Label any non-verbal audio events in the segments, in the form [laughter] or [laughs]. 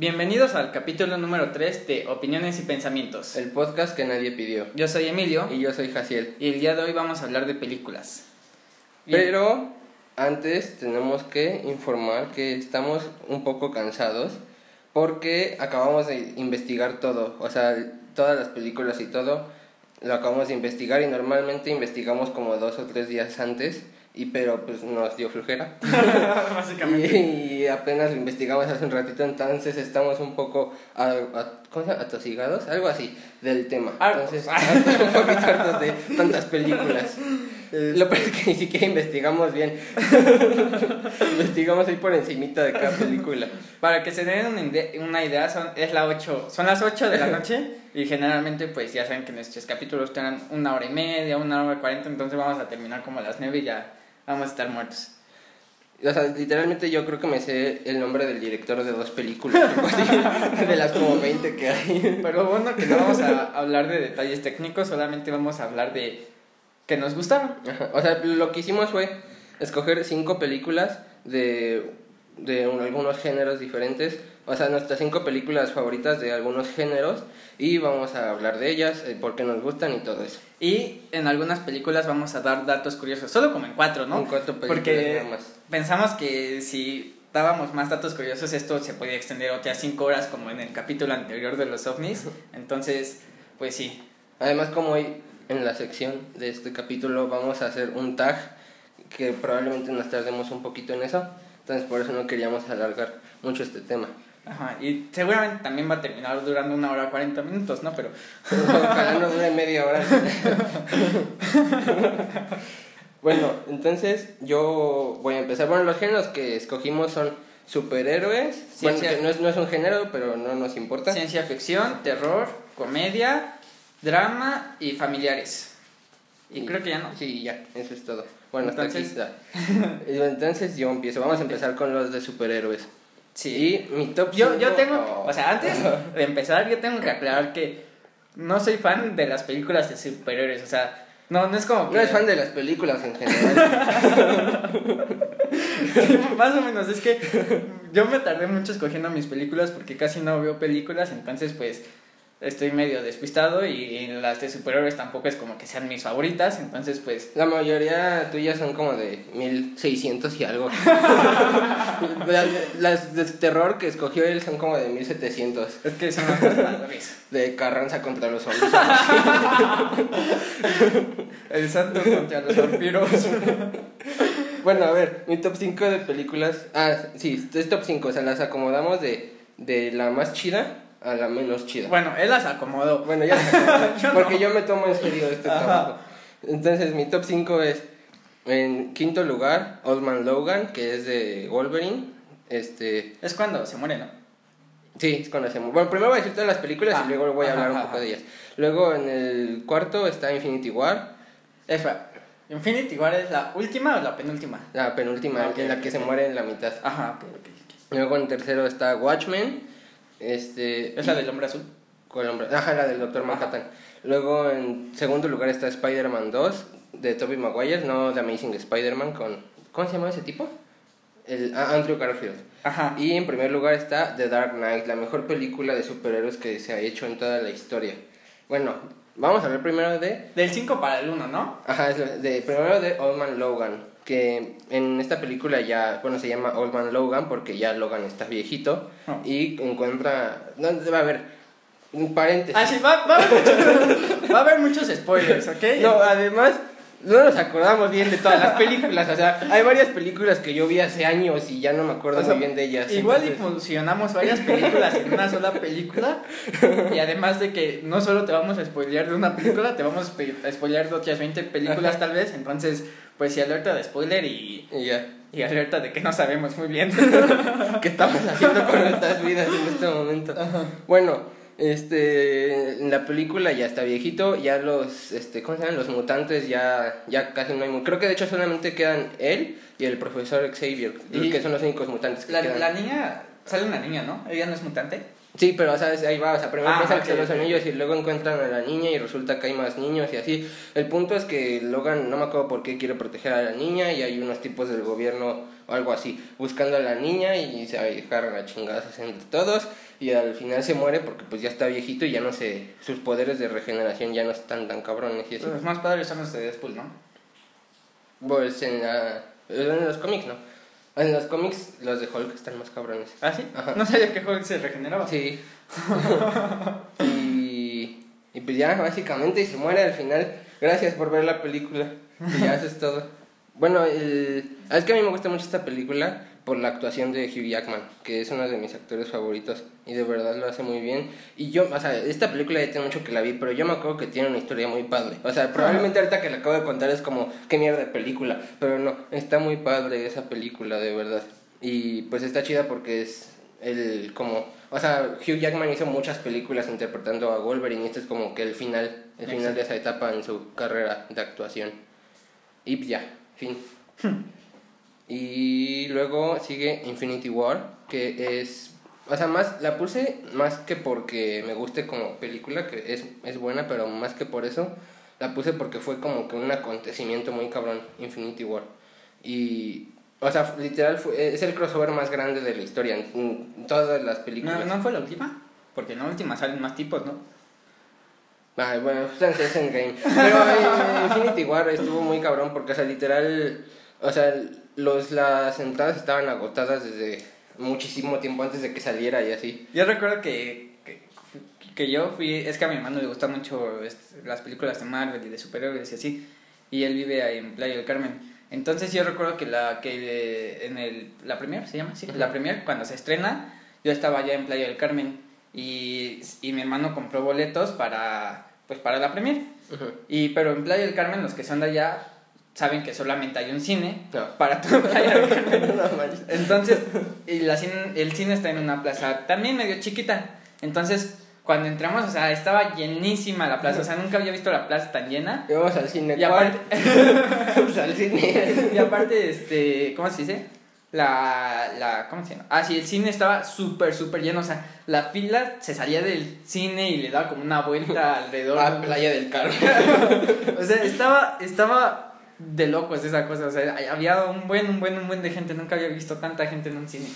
Bienvenidos al capítulo número 3 de Opiniones y Pensamientos. El podcast que nadie pidió. Yo soy Emilio Y yo soy Jaciel. y el día de hoy vamos a hablar de películas. Pero antes tenemos que informar que estamos un poco cansados porque acabamos de investigar todo. O sea, todas las películas y todo lo acabamos de investigar y normalmente investigamos como dos o tres días antes. Y pero pues nos dio flujera. [laughs] [laughs] Básicamente. Y, y apenas lo investigamos hace un ratito, entonces estamos un poco a- a- ¿cómo se llama? atosigados, algo así, del tema. Entonces, hartos, [laughs] un poquito hartos de tantas películas. Lo peor es que ni siquiera investigamos bien. investigamos ahí por encimita de cada película. Para que se den una ide- una idea, son, es la 8, son las 8 de la noche y generalmente pues ya saben que nuestros capítulos tienen una hora y media, una hora y cuarenta, entonces vamos a terminar como a las 9 y ya vamos a estar muertos. O sea, literalmente yo creo que me sé el nombre del director de dos películas, así, [laughs] de las como 20 que hay. Pero bueno, que no vamos a hablar de detalles técnicos, solamente vamos a hablar de que nos gustaron. Ajá, O sea, lo que hicimos fue escoger cinco películas de, de un- algunos géneros diferentes. O sea, nuestras cinco películas favoritas de algunos géneros. Y vamos a hablar de ellas, eh, por qué nos gustan y todo eso. Y en algunas películas vamos a dar datos curiosos, solo como en cuatro, ¿no? En cuatro películas Porque nada más. pensamos que si dábamos más datos curiosos, esto se podía extender otras cinco horas, como en el capítulo anterior de los ovnis. Entonces, pues sí. Además, como hoy en la sección de este capítulo vamos a hacer un tag que probablemente nos tardemos un poquito en eso. Entonces, por eso no queríamos alargar mucho este tema. Ajá, y seguramente también va a terminar durando una hora 40 minutos, ¿no? Pero [laughs] Ojalá no dure media hora. [laughs] bueno, entonces yo voy a empezar. Bueno, los géneros que escogimos son superhéroes. Bueno, Ciencia- que no es, no es un género, pero no nos importa. ciencia ficción, terror, comedia, drama y familiares. Y creo que ya no. Sí, ya, eso es todo. Bueno, Entonces- hasta aquí está. [laughs] Entonces yo empiezo. Vamos a empezar con los de superhéroes. Sí. Y mi top Yo, yo tengo, oh. o sea, antes [laughs] de empezar, yo tengo que aclarar que no soy fan de las películas de superhéroes, o sea, no, no es como que... No es fan de las películas en general. [laughs] Más o menos, es que yo me tardé mucho escogiendo mis películas porque casi no veo películas, entonces pues estoy medio despistado y las de superhéroes tampoco es como que sean mis favoritas, entonces pues... La mayoría tuyas son como de 1600 y algo. [laughs] las, las de terror que escogió él son como de 1700. Es que son las. De Carranza contra los zombies. El santo contra los vampiros. [laughs] bueno, a ver, mi top 5 de películas. Ah, sí, es top 5. O sea, las acomodamos de, de la más chida a la menos chida. Bueno, él las acomodó. Bueno, ya las acomodé, [laughs] Yo no. Porque yo me tomo en serio este Ajá. trabajo. Entonces, mi top 5 es. En quinto lugar, Old Man Logan, que es de Wolverine. Este. Es cuando se muere, ¿no? Sí, es cuando hacemos. Bueno, primero voy a decir todas las películas Ah, y luego voy a ajá, hablar un ajá, poco ajá. de ellas. Luego en el cuarto está Infinity War, Espera, Infinity War es la última o la penúltima? la penúltima, Ok, en la que ok, se muere en la mitad. Ajá, ok, ok, ok. Luego en tercero está Watchmen, este... Es la del hombre azul. con el hombre- Ajá, la del Doctor Ajá. Manhattan. Luego en segundo lugar está Spider-Man 2 de Tobey Maguire, no The Amazing Spider-Man con... ¿Cómo se llama ese tipo? El, ah, Andrew Garfield. Ajá. Y en primer lugar está The Dark Knight, la mejor película de superhéroes que se ha hecho en toda la historia. Bueno, vamos a hablar primero de Del 5 para el 1, ¿no? Ajá, es de, primero de Old Man Logan, que en esta película ya, bueno, se llama Old Man Logan porque ya Logan está viejito Oh. y encuentra, no, va a haber un paréntesis. Ah, sí, va, va, a haber muchos, [laughs] va a haber muchos spoilers, ¿ok? No, además, no nos acordamos bien de todas las películas, o sea, hay varias películas que yo vi hace años y ya no me acuerdo O sea, muy bien de ellas. Igual y entonces- funcionamos varias películas en una sola película. Y además de que no solo te vamos a spoilear de una película, te vamos a spoilear de otras 20 películas tal vez. Entonces, pues sí, alerta de spoiler y, Y ya, y alerta de que no sabemos muy bien. [laughs] ¿qué estamos haciendo con nuestras vidas en este momento? Bueno, este, en la película ya está viejito, ya los, este, ¿cómo se llaman? Los mutantes ya, ya casi no hay, creo que de hecho solamente quedan él y el profesor Xavier, Y- que son los únicos mutantes que La, quedan. la niña, sale una niña, ¿no? Ella no es mutante. Sí, pero o sea, es- ahí va, o sea, primero Ah, piensan que son los anillos y luego encuentran a la niña y resulta que hay más niños y así. El punto es que Logan, no me acuerdo por qué quiere proteger a la niña y hay unos tipos del gobierno o algo así, buscando a la niña y se agarran a chingazos entre todos y al final se muere porque pues ya está viejito y ya no sé, sus poderes de regeneración ya no están tan cabrones y así. Los más padres son los de Deadpool, ¿no? Pues en, la, en los cómics, ¿no? En los cómics los de Hulk están más cabrones. ¿Ah, sí? Ajá. No sabía que Hulk se regeneraba. Sí. [laughs] y, y pues ya, básicamente, y se muere al final. Gracias por ver la película. Y ya, eso es todo. Bueno, el, es que a mí me gusta mucho esta película por la actuación de Hugh Jackman, que es uno de mis actores favoritos y de verdad lo hace muy bien. Y yo, o sea, esta película ya tiene mucho que la vi, pero yo me acuerdo que tiene una historia muy padre. O sea, probablemente ahorita que la acabo de contar es como, qué mierda de película, pero no, está muy padre esa película, de verdad. Y pues está chida porque es el como, o sea, Hugh Jackman hizo muchas películas interpretando a Wolverine y este es como que el final, el final de esa etapa en su carrera de actuación. Y ya, fin. Y luego sigue Infinity War, que es... O sea, más la puse más que porque me guste como película, que es, es buena, pero más que por eso, la puse porque fue como que un acontecimiento muy cabrón, Infinity War. Y... O sea, literal, fue, es el crossover más grande de la historia, en, en todas las películas. ¿No, ¿No fue la última? Porque en la última salen más tipos, ¿no? Ay, bueno, pues es Endgame. Pero eh, Infinity War estuvo muy cabrón porque, o sea, literal, o sea, los, las entradas estaban agotadas desde muchísimo tiempo antes de que saliera y así. Yo recuerdo que, que, que yo fui, es que a mi hermano le gustan mucho este, las películas de Marvel y de superhéroes y así, y él vive ahí en Playa del Carmen. Entonces yo recuerdo que la que de- en el la premier se llama, sí, Ujú. la premier cuando se estrena, yo estaba allá en Playa del Carmen y, y mi hermano compró boletos para pues para la premier. Y pero en Playa del Carmen los que son de allá saben que solamente hay un cine No. para toda Playa del Carmen. No manches. Entonces, y la cine- el cine está en una plaza también medio chiquita. Entonces, cuando entramos, o sea, estaba llenísima la plaza. O sea, nunca había visto la plaza tan llena. Y vamos al cine. Y aparte, [laughs] Vamos al cine. [laughs] y aparte, este, ¿cómo se dice? La, la, ¿cómo se llama? Ah, sí, el cine estaba súper, súper lleno. O sea, la fila se salía del cine y le daba como una vuelta [laughs] alrededor. Ah, Playa del Carmen. O sea, estaba, estaba de locos esa cosa. O sea, había un buen, un buen, un buen de gente. Nunca había visto tanta gente en un cine.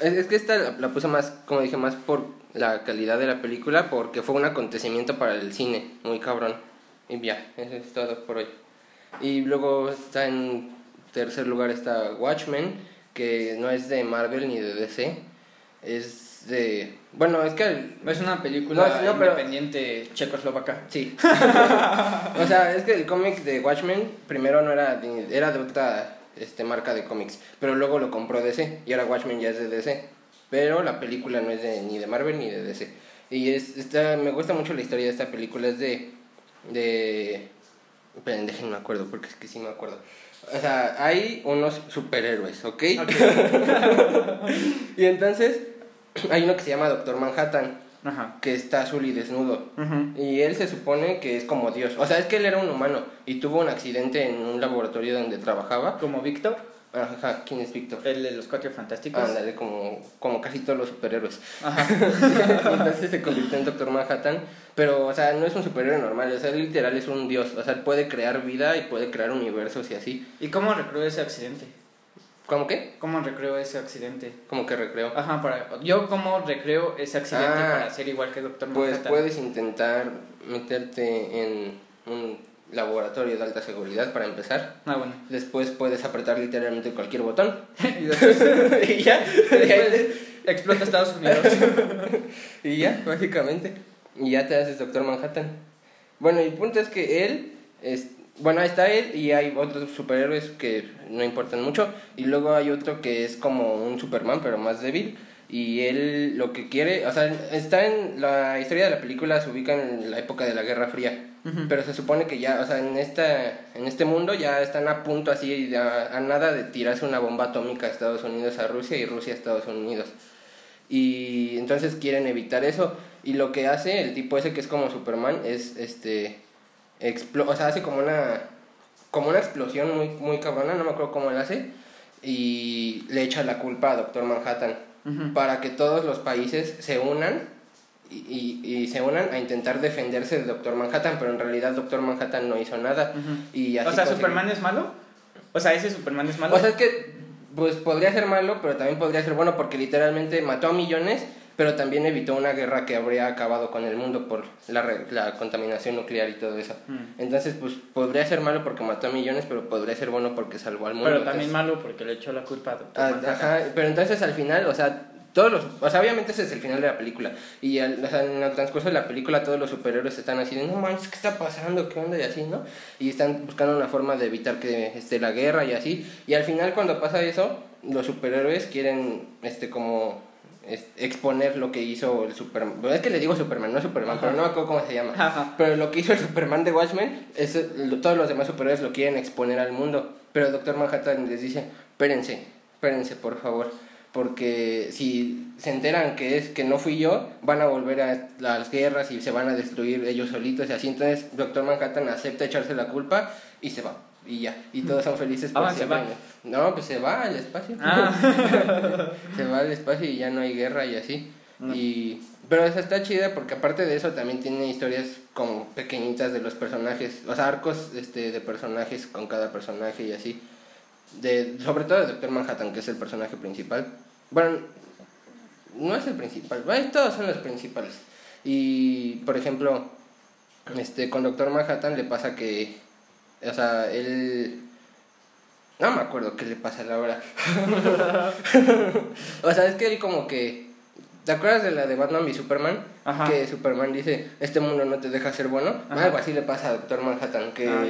Es, es que esta la, la puse más, como dije, más por la calidad de la película, porque fue un acontecimiento para el cine, muy cabrón. Y ya, eso es todo por hoy. Y luego está en tercer lugar está Watchmen, que no es de Marvel ni de DC, es de... Bueno, es que... el- Es una película No, no, pero- independiente checoslovaca. Sí. [laughs] o sea, es que el cómic de Watchmen primero no era de, era de otra este, marca de cómics, pero luego lo compró DC y ahora Watchmen ya es de DC. Pero la película no es de, ni de Marvel ni de DC. Y es, está, me gusta mucho la historia de esta película, es de... de esperen, déjenme acuerdo, porque es que sí me acuerdo. O sea, hay unos superhéroes, ¿ok? [laughs] y entonces [clears throat] hay uno que se llama Doctor Manhattan, Ajá. que está azul y desnudo. Y él se supone que es como Dios. O sea, es que él era un humano y tuvo un accidente en un laboratorio donde trabajaba. Como Víctor, Ajá, ¿quién es Víctor? el de los cuatro fantásticos. Ándale, como, como casi todos los superhéroes. Ajá. [laughs] Entonces se convirtió en Doctor Manhattan. Pero, o sea, no es un superhéroe normal. O sea, literal es un dios. O sea, él puede crear vida y puede crear universos y así. ¿Y cómo recreó ese accidente? ¿Cómo qué? ¿Cómo recreó ese accidente? Como que recreo. Ajá, para... Yo cómo recreo ese accidente Ah. para ser igual que Doctor Pues Manhattan. puedes intentar meterte en un laboratorio de alta seguridad para empezar. Ah, bueno. Después puedes apretar literalmente cualquier botón. [laughs] y después [laughs] y ya. después explota Estados Unidos. [laughs] y ya, básicamente. Y ya te haces Doctor Manhattan. Bueno, y el punto es que él, es, bueno, ahí está él y hay otros superhéroes que no importan mucho. Y luego hay otro que es como un Superman, pero más débil. Y él lo que quiere, o sea, está en la historia de la película, se ubica en la época de la Guerra Fría. Pero se supone que ya, o sea, en, esta, en este mundo ya están a punto así, a, a nada de tirarse una bomba atómica a Estados Unidos, a Rusia y Rusia a Estados Unidos. Y entonces quieren evitar eso. Y lo que hace el tipo ese que es como Superman es, este, o sea, hace como una, como una explosión muy, muy cabrona, no me acuerdo cómo él hace. Y le echa la culpa a Doctor Manhattan. Para que todos los países se unan y, y- y se unan a intentar defenderse de Doctor Manhattan, pero en realidad Doctor Manhattan no hizo nada. Y así O sea, ¿Superman es malo? O sea, ese Superman es malo. O sea, es que pues podría ser malo, pero también podría ser bueno porque literalmente mató a millones, pero también evitó una guerra que habría acabado con el mundo por la, re- la contaminación nuclear y todo eso. Mm. Entonces, pues podría ser malo porque mató a millones, pero podría ser bueno porque salvó al mundo. Pero también Entonces- malo porque le echó la culpa a Doctor Ah, ajá, pero entonces al final, o sea, todos los, o sea, obviamente ese es el final de la película y al, o sea, en el transcurso de la película todos los superhéroes están así de, no manches, ¿qué está pasando? ¿Qué onda? Y así, ¿no? Y están buscando una forma de evitar que esté la guerra y así. Y al final cuando pasa eso, los superhéroes quieren, este, como exponer lo que hizo el Superman. Es que le digo Superman, no Superman, Ajá. pero no me acuerdo cómo se llama. Ajá. Pero lo que hizo el Superman de Watchmen, es, lo- todos los demás superhéroes lo quieren exponer al mundo. Pero Doctor Manhattan les dice, espérense, espérense por favor. Porque si se enteran que es que no fui yo, van a volver a las guerras y se van a destruir ellos solitos y así. Entonces Doctor Manhattan acepta echarse la culpa y se va. Y ya, y todos son felices Ah, se va. No, pues se va al espacio. Ah. [laughs] se va al espacio y ya no hay guerra y así. Y, pero esa está chida porque aparte de eso también tiene historias como pequeñitas de los personajes, o sea, arcos este, de personajes con cada personaje y así. De, sobre todo de Doctor Manhattan, que es el personaje principal. Bueno, no es el principal, bueno, todos son los principales. Y, por ejemplo, este, con Doctor Manhattan le pasa que, o sea, él... No me acuerdo qué le pasa a la hora. [laughs] o sea, es que él como que... ¿Te acuerdas de la de Batman y Superman? Ajá. Que Superman dice, este mundo no te deja ser bueno. Ajá. Algo así le pasa a Doctor Manhattan, que, Ah,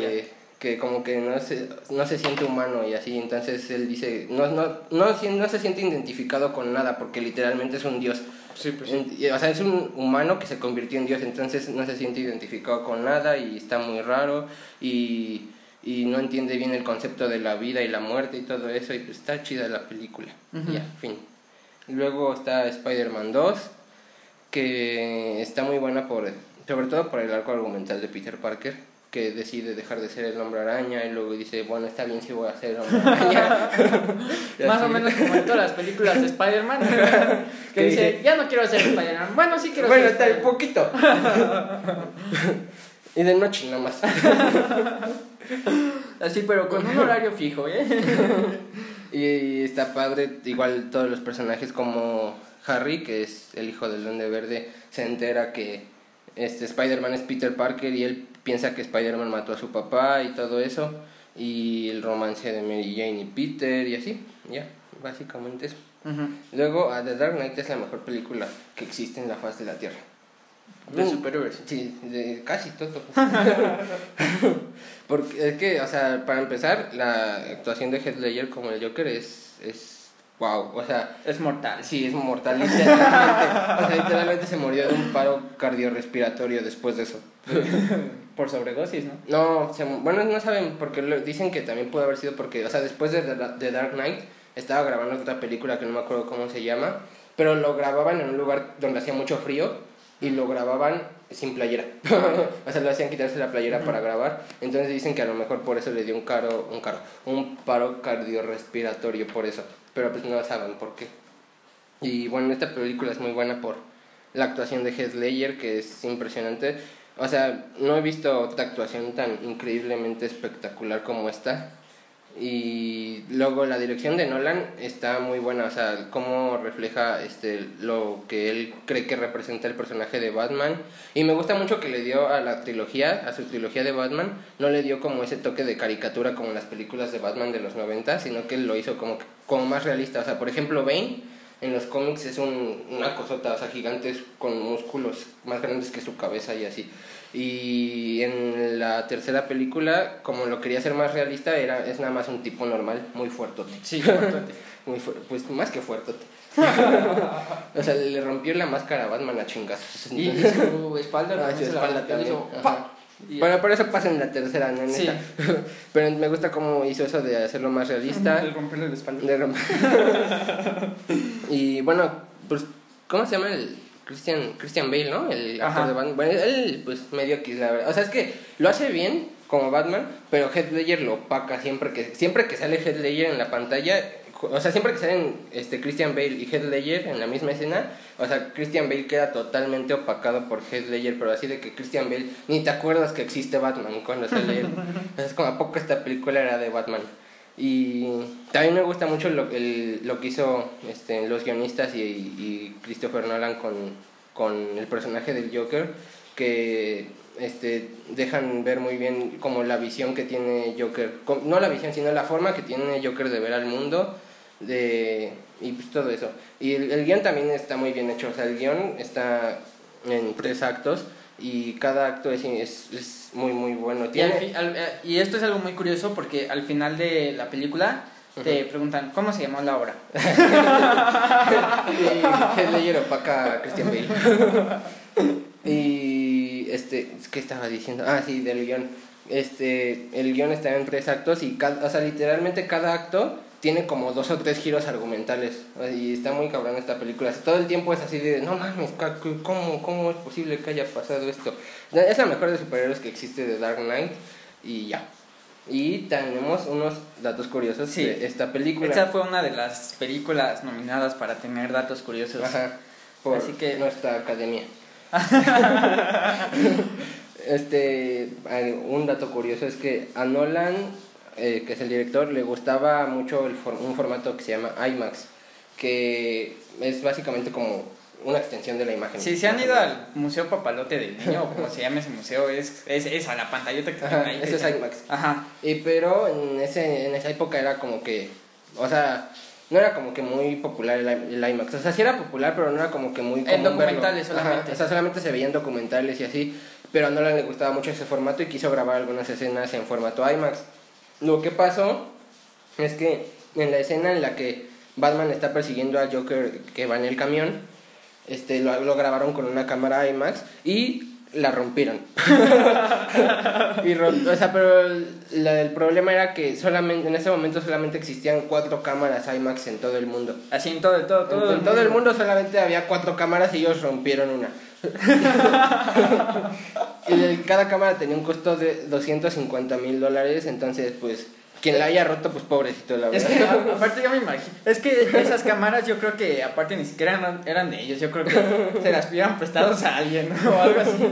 que como que no se, no se siente humano y así. Entonces él dice, no, no, no, no se siente identificado con nada porque literalmente es un dios. Sí, pues sí. O sea, es un humano que se convirtió en Dios, entonces no se siente identificado con nada y está muy raro y, y no entiende bien el concepto de la vida y la muerte y todo eso y pues está chida la película. Ujú. Ya, fin. Luego está Spider-Man 2, que está muy buena por, sobre todo por el arco argumental de Peter Parker, que decide dejar de ser el hombre araña y luego dice, bueno, está bien si voy a ser hombre araña. [laughs] Más o menos como en todas las películas de Spider-Man. [laughs] que dice, ya no quiero ser Spider-Man. Bueno, sí quiero Bueno, ser está un poquito. [laughs] y de noche nada más. Así, pero con un horario fijo, ¿eh? Y está padre, igual todos los personajes como Harry, que es el hijo del Duende Verde, se entera que este Spider-Man es Peter Parker y él piensa que Spider-Man mató a su papá y todo eso. Y el romance de Mary Jane y Peter y así, ya, básicamente eso. Ujú. Luego, a The Dark Knight es la mejor película que existe en la faz de la Tierra. De Mm. superhéroes. Sí, de casi todo. [laughs] Porque es que, o sea, para empezar, la actuación de Heath Ledger como el Joker es, es wow. O sea, Es mortal. sí, es mortal, literalmente. o sea, literalmente se murió de un paro cardiorrespiratorio después de eso. [laughs] Por sobredosis, ¿no? No, se bueno, no saben, porque lo- dicen que también puede haber sido porque, o sea, después de The, The Dark Knight, estaba grabando otra película que no me acuerdo cómo se llama, pero lo grababan en un lugar donde hacía mucho frío y lo grababan sin playera. [laughs] o sea, lo hacían quitarse la playera para grabar. Entonces dicen que a lo mejor por eso le dio un caro, un caro, un paro cardiorrespiratorio por eso. Pero pues no saben por qué. Y bueno, esta película es muy buena por la actuación de Heath Ledger, que es impresionante. O sea, no he visto otra actuación tan increíblemente espectacular como esta. Y luego la dirección de Nolan está muy buena, o sea, cómo refleja este lo que él cree que representa el personaje de Batman. Y me gusta mucho que le dio a la trilogía, a su trilogía de Batman, no le dio como ese toque de caricatura como en las películas de Batman de los 90, sino que lo hizo como, como más realista. O sea, por ejemplo, Bane en los cómics es un, una cosota, o sea, gigantes con músculos más grandes que su cabeza y así. Y en la tercera película, como lo quería hacer más realista, era, es nada más un tipo normal, muy fuertote. Sí, fuertote. [laughs] Muy fu- pues más que fuertote. [laughs] o sea, le rompió la máscara a Batman a chingazos. Y su espalda, [laughs] Ah, su la espalda también, hizo Bueno, pero eso pasa en la tercera, no en Sí. esta. [laughs] Pero me gusta cómo hizo eso de hacerlo más realista. El romperle la espalda. De rom- [laughs] y bueno, pues, ¿cómo se llama el Christian, Christian Bale, no? El actor Ajá. de Batman. Bueno, él, pues, medio X, la verdad. O sea, es que lo hace bien como Batman, pero Heath Ledger lo opaca siempre que, siempre que sale Heath Ledger en la pantalla, o sea, siempre que salen este, Christian Bale y Heath Ledger en la misma escena, o sea, Christian Bale queda totalmente opacado por Heath Ledger, pero así de que Christian Bale ni te acuerdas que existe Batman cuando sale él. [laughs] es como a poco esta película era de Batman. Y también me gusta mucho lo, el, lo que hizo este, los guionistas y, y Christopher Nolan con, con el personaje del Joker, que este, dejan ver muy bien como la visión que tiene Joker, no la visión, sino la forma que tiene Joker de ver al mundo de, y pues todo eso. Y el, el guion también está muy bien hecho, o sea, el guion está en tres actos y cada acto es, es, es muy, muy bueno. Y, eh, y, esto es algo muy curioso porque al final de la película te preguntan, ¿cómo se llamó la obra? [laughs] y leyero opaca Christian Bale. y, este, ¿qué estaba diciendo? Ah, sí, del guion. Este, el guion está en tres actos y, cada, o sea, literalmente cada acto tiene como dos o tres giros argumentales. Y está muy cabrón esta película. Todo el tiempo es así de, no mames, ¿cómo, cómo es posible que haya pasado esto? Es la mejor de superhéroes que existe de Dark Knight y ya. Y tenemos unos datos curiosos de esta película. Esta fue una de las películas nominadas para tener datos curiosos. Ajá, por Así que... nuestra academia. [laughs] [laughs] este, un dato curioso es que a Nolan eh, que es el director, le gustaba mucho el un formato que se llama IMAX, que es básicamente como una extensión de la imagen. Si se han ido al Museo Papalote del Niño, o como se llama ese museo, es, es, es a la pantallota que Ajá, ahí. Eso es IMAX. Ajá. Y, pero en, ese, en esa época era como que, o sea, no era como que muy popular el, IMAX. O sea, sí era popular, pero no era como que muy... En documentales solamente. o sea, solamente se veían documentales y así, pero a Nolan le gustaba mucho ese formato y quiso grabar algunas escenas en formato IMAX. Lo que pasó es que en la escena en la que Batman está persiguiendo a Joker que va en el camión, este, lo, grabaron con una cámara IMAX y la rompieron. [laughs] y o sea, pero el, problema era que solamente en ese momento solamente existían cuatro cámaras IMAX en todo el mundo. Así en todo, todo, todo. En, todo el mundo solamente había cuatro cámaras y ellos rompieron una. [laughs] y cada cámara tenía un costo de 250 mil dólares, entonces pues quien la haya roto, pues pobrecito, la verdad. Es que, aparte yo me imagino, es que esas cámaras yo creo que aparte ni siquiera eran, eran de ellos, yo creo que se las pidieron prestados a alguien o algo así. [laughs]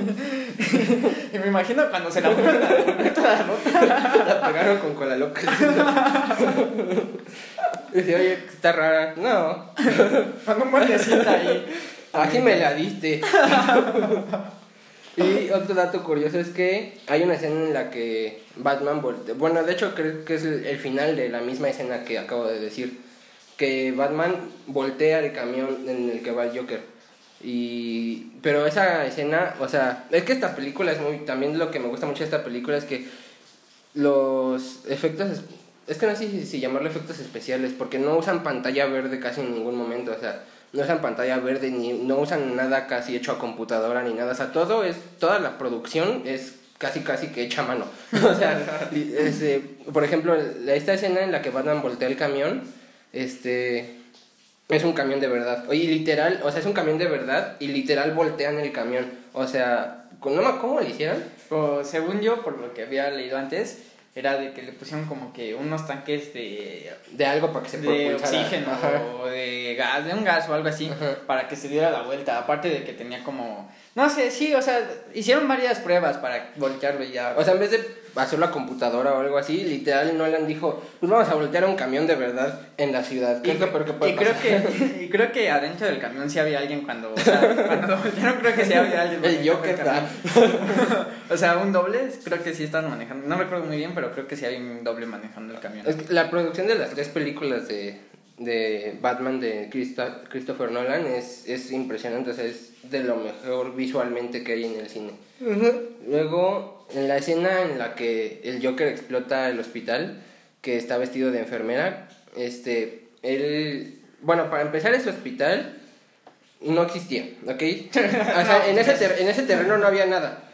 Y me imagino cuando se la fueron a la rota. La pagaron con cola loca. [laughs] Dice, oye, está rara. No. Cuando un muertecita ahí. Aquí me la diste. [laughs] y otro dato curioso es que hay una escena en la que Batman voltea. Bueno, de hecho creo que es el, final de la misma escena que acabo de decir. Que Batman voltea el camión en el que va el Joker. Y pero esa escena, o sea, es que esta película es muy también lo que me gusta mucho de esta película es que los efectos es que no sé si, si llamarlo efectos especiales porque no usan pantalla verde casi en ningún momento, o sea, no usan pantalla verde ni no usan nada casi hecho a computadora ni nada, o sea, todo es toda la producción es casi casi que hecha a mano. [laughs] o sea, este, por ejemplo, esta escena en la que Batman voltea el camión, este es un camión de verdad. Oye, literal, o sea, es un camión de verdad y literal voltean el camión. O sea, ¿cómo lo hicieron? según yo, por lo que había leído antes, era de que le pusieron como que unos tanques de de algo para que se de oxígeno o de gas de un gas o algo así para que se diera la vuelta. Aparte de que tenía como no sé sí o sea hicieron varias pruebas para voltearlo ya o sea en vez de hacer la computadora o algo así, literal Nolan dijo, pues vamos a voltear un camión de verdad en la ciudad. y, creo que, [laughs] y creo que adentro del camión sí había alguien cuando, o sea, cuando lo voltearon creo que sí había alguien. El Joker. [laughs] o sea, un doble, creo que sí están manejando, no recuerdo muy bien, pero creo que sí hay un doble manejando el camión. la producción de las tres películas de, de Batman de Christopher Nolan es, es impresionante, o sea, es de lo mejor visualmente que hay en el cine. Luego, en la escena en la que el Joker explota el hospital, que está vestido de enfermera, este, él, bueno, para empezar ese hospital no existía, ¿ok? [laughs] o sea, en ese, en ese terreno no había nada.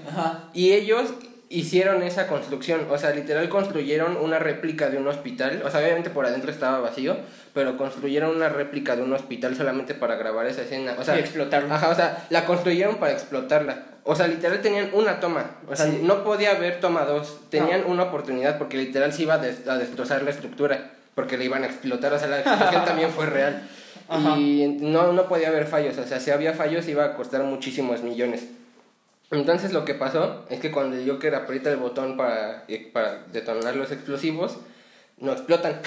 Y ellos hicieron esa construcción, o sea, literal construyeron una réplica de un hospital, o sea, obviamente por adentro estaba vacío, pero construyeron una réplica de un hospital solamente para grabar esa escena, o sea, y explotarla. Ajá, o sea, la construyeron para explotarla. O sea, literal tenían una toma, o sea, no podía haber toma dos, tenían una oportunidad porque literal se iba a, destrozar la estructura. porque le iban a explotar, o sea, la explosión [laughs] también fue real. Ajá. Y no, no podía haber fallos, o sea, si había fallos iba a costar muchísimos millones. Entonces lo que pasó es que cuando el Joker aprieta el botón para, eh, para detonar los explosivos, no explotan.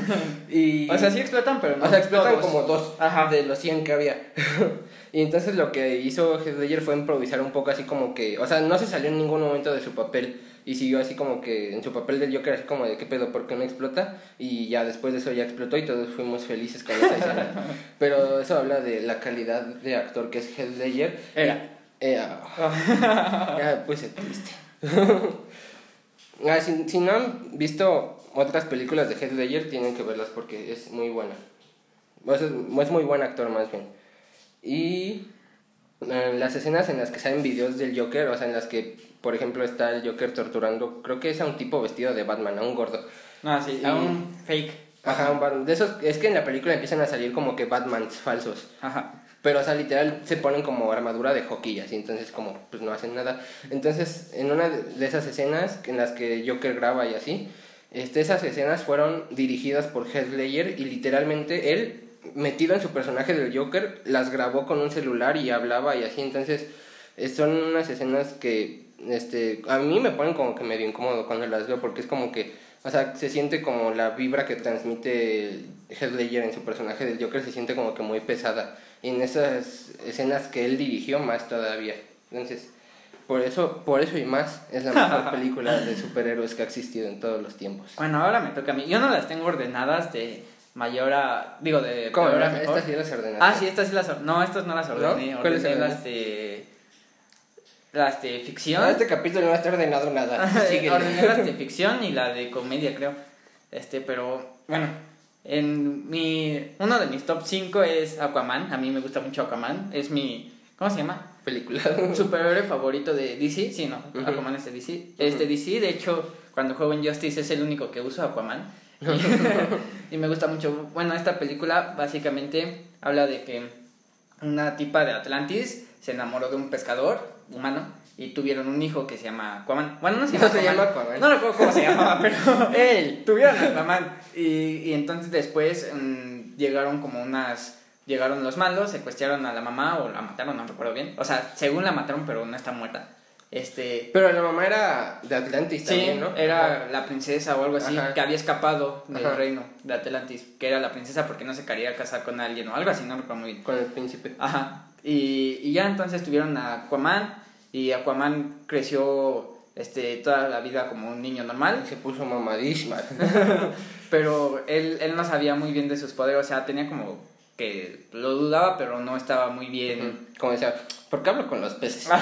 [laughs] y, O sea, sí explotan, pero no o sea, explotan todos. como dos Ajá. de los 100 que había. [laughs] y entonces lo que hizo Heath fue improvisar un poco así como que, o sea, no se salió en ningún momento de su papel y siguió así como que en su papel del Joker así como de qué pedo, ¿por qué no explota? Y ya después de eso ya explotó y todos fuimos felices con esa escena. [laughs] Pero eso habla de la calidad de actor que es Heath Ledger. Era. Era. [laughs] ya puse triste. Ah, si, si no han visto otras películas de Heath Ledger, tienen que verlas porque es muy buena. Sea, es muy buen actor más bien. Y eh, las escenas en las que salen videos del Joker, o sea, en las que, por ejemplo, está el Joker torturando, creo que es a un tipo vestido de Batman, a un gordo. No, sí, a un fake. Ajá, un. De esos, es que en la película empiezan a salir como que Batmans falsos. Ajá. Pero, o sea, literal se ponen como armadura de hockey, así, entonces como, pues no hacen nada. Entonces, en una de esas escenas en las que Joker graba y así, este, esas escenas fueron dirigidas por Heath y literalmente él, metido en su personaje del Joker, las grabó con un celular y hablaba y así, entonces eh, son unas escenas que, este, a mí me ponen como que medio incómodo cuando las veo porque es como que, o sea, se siente como la vibra que transmite Heath en su personaje del Joker, se siente como que muy pesada. Y en esas escenas que él dirigió más todavía. Entonces, por eso, por eso y más es la [laughs] mejor película de superhéroes que ha existido en todos los tiempos. Bueno, ahora me toca a mí. Yo no las tengo ordenadas de mayor a. Digo, de. ¿Cómo? Estas sí las ordenaste. Ah, sí, estas sí las or- No, estas no las ordené. ¿No? ¿Cuáles Ordené las de. Las de ficción. No, este capítulo no está ordenado nada. [laughs] Ordené las de ficción y la de comedia, creo. Este, pero. Bueno. En mi. Uno de mis top 5 es Aquaman. A mí me gusta mucho Aquaman. Es mi. ¿Cómo se llama? Película. [laughs] superhéroe favorito de DC, sí, no. Aquaman es de DC. Es de DC, de hecho, cuando juego en Justice es el único que uso Aquaman. [laughs] [laughs] y me gusta mucho. Bueno, esta película básicamente habla de que una tipa de Atlantis se enamoró de un pescador humano y tuvieron un hijo que se llama Aquaman. Bueno, no se llama, No se llama Aquaman. No recuerdo cómo se llamaba, pero él tuvieron Aquaman. Y, y entonces después mm, llegaron como unas llegaron los malos, secuestraron a la mamá o la mataron, no recuerdo bien. O sea, según la mataron, pero no está muerta. Este Pero la mamá era de Atlantis Sí, también, ¿no? era la princesa o algo así Ajá. que había escapado del Ajá. reino de Atlantis, que era la princesa porque no se quería casar con alguien o algo así, no recuerdo muy bien. Con el príncipe. Ajá. Y, y ya entonces tuvieron a Aquaman y Aquaman creció este toda la vida como un niño normal, Se puso mamadísima. [laughs] pero él, él no sabía muy bien de sus poderes, o sea, tenía como que lo dudaba, pero no estaba muy bien. Como decía, ¿por qué hablo con los peces? [laughs]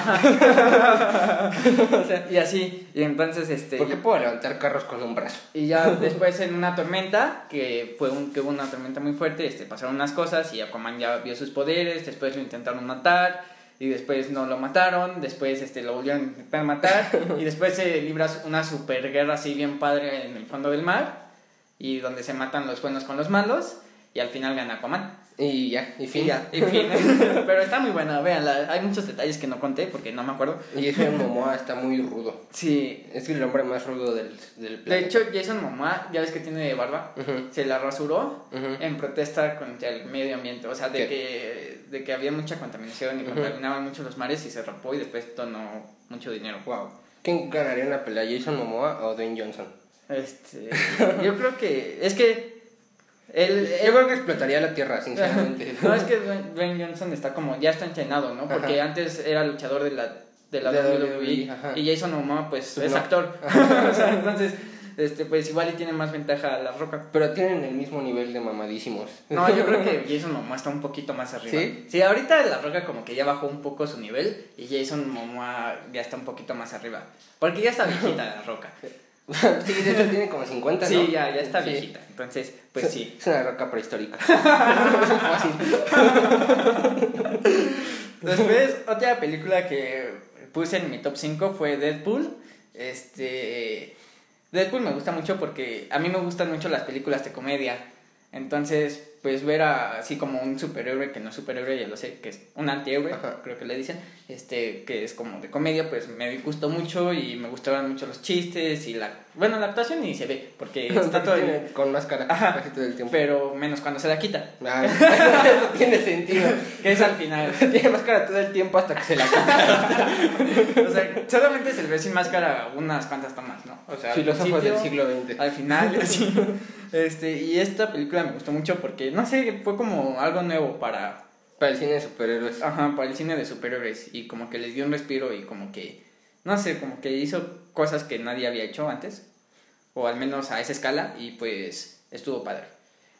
O sea, y así, y entonces este ¿Por qué puedo levantar carros con un brazo? Y ya [laughs] después en una tormenta, que fue un, que hubo una tormenta muy fuerte, este, pasaron unas cosas y Aquaman ya vio sus poderes, después lo intentaron matar y después no lo mataron, después este, lo volvieron a intentar matar [laughs] y después se libra una super guerra así bien padre en el fondo del mar y donde se matan los buenos con los malos y al final gana Aquaman. Y ya, y fin. Y ya, y fin. [laughs] Pero está muy buena, véanla. Hay muchos detalles que no conté porque no me acuerdo. Y ese Momoa está muy rudo. Sí. Es el hombre más rudo del, del De planeta. hecho, Jason Momoa, ya ves que tiene barba, se la rasuró en protesta contra el medio ambiente, o sea, de ¿Qué? que, de que había mucha contaminación y contaminaban mucho los mares y se rapó y después donó mucho dinero. Wow. ¿Quién ganaría una pelea, Jason Momoa o Dwayne Johnson? Este, yo creo que, es que él, Yo él- creo que explotaría la tierra, sinceramente. [laughs] no, es que Dwayne Johnson está como, ya está entrenado, ¿no? Porque Ajá. antes era luchador de la, de la De WWE, WWE, ajá. y Jason Momoa pues Pues es no. actor, [laughs] o sea, entonces, este, pues igual y tiene más ventaja la roca. Pero tienen el mismo nivel de mamadísimos. No, yo creo que [laughs] Jason Momoa está un poquito más arriba. ¿Sí? Sí, ahorita La Roca como que ya bajó un poco su nivel y Jason Momoa ya está un poquito más arriba. Porque ya está viejita La Roca. [laughs] sí, de hecho tiene como 50, ¿no? Sí, ya, ya está Sí. viejita. Entonces, pues sí. Es una roca prehistórica. [laughs] fácil. [laughs] Después, otra película que puse en mi top 5 fue Deadpool. Este. Deadpool me gusta mucho porque a mí me gustan mucho las películas de comedia. Entonces, pues ver a, así como un superhéroe que no es superhéroe, ya lo sé, que es un antihéroe, Ajá. creo que le dicen, este, que es como de comedia, pues me gustó mucho y me gustaban mucho los chistes y la, bueno, la actuación ni se ve, porque [laughs] está todo el- con máscara Ajá. casi todo el tiempo. pero menos cuando se la quita, eso [laughs] [laughs] tiene sentido. que es al final. Tiene máscara todo el tiempo hasta que se la quita. O sea, solamente se le ve sin máscara unas cuantas tomas, ¿no? O sea, Filósofos del siglo XX. Al final, sí. Este, y esta película me gustó mucho porque, no sé, fue como algo nuevo para, Para el cine de superhéroes. ajá, para el cine de superhéroes y como que les dio un respiro y como que, no sé, como que hizo cosas que nadie había hecho antes, o al menos a esa escala, y pues estuvo padre.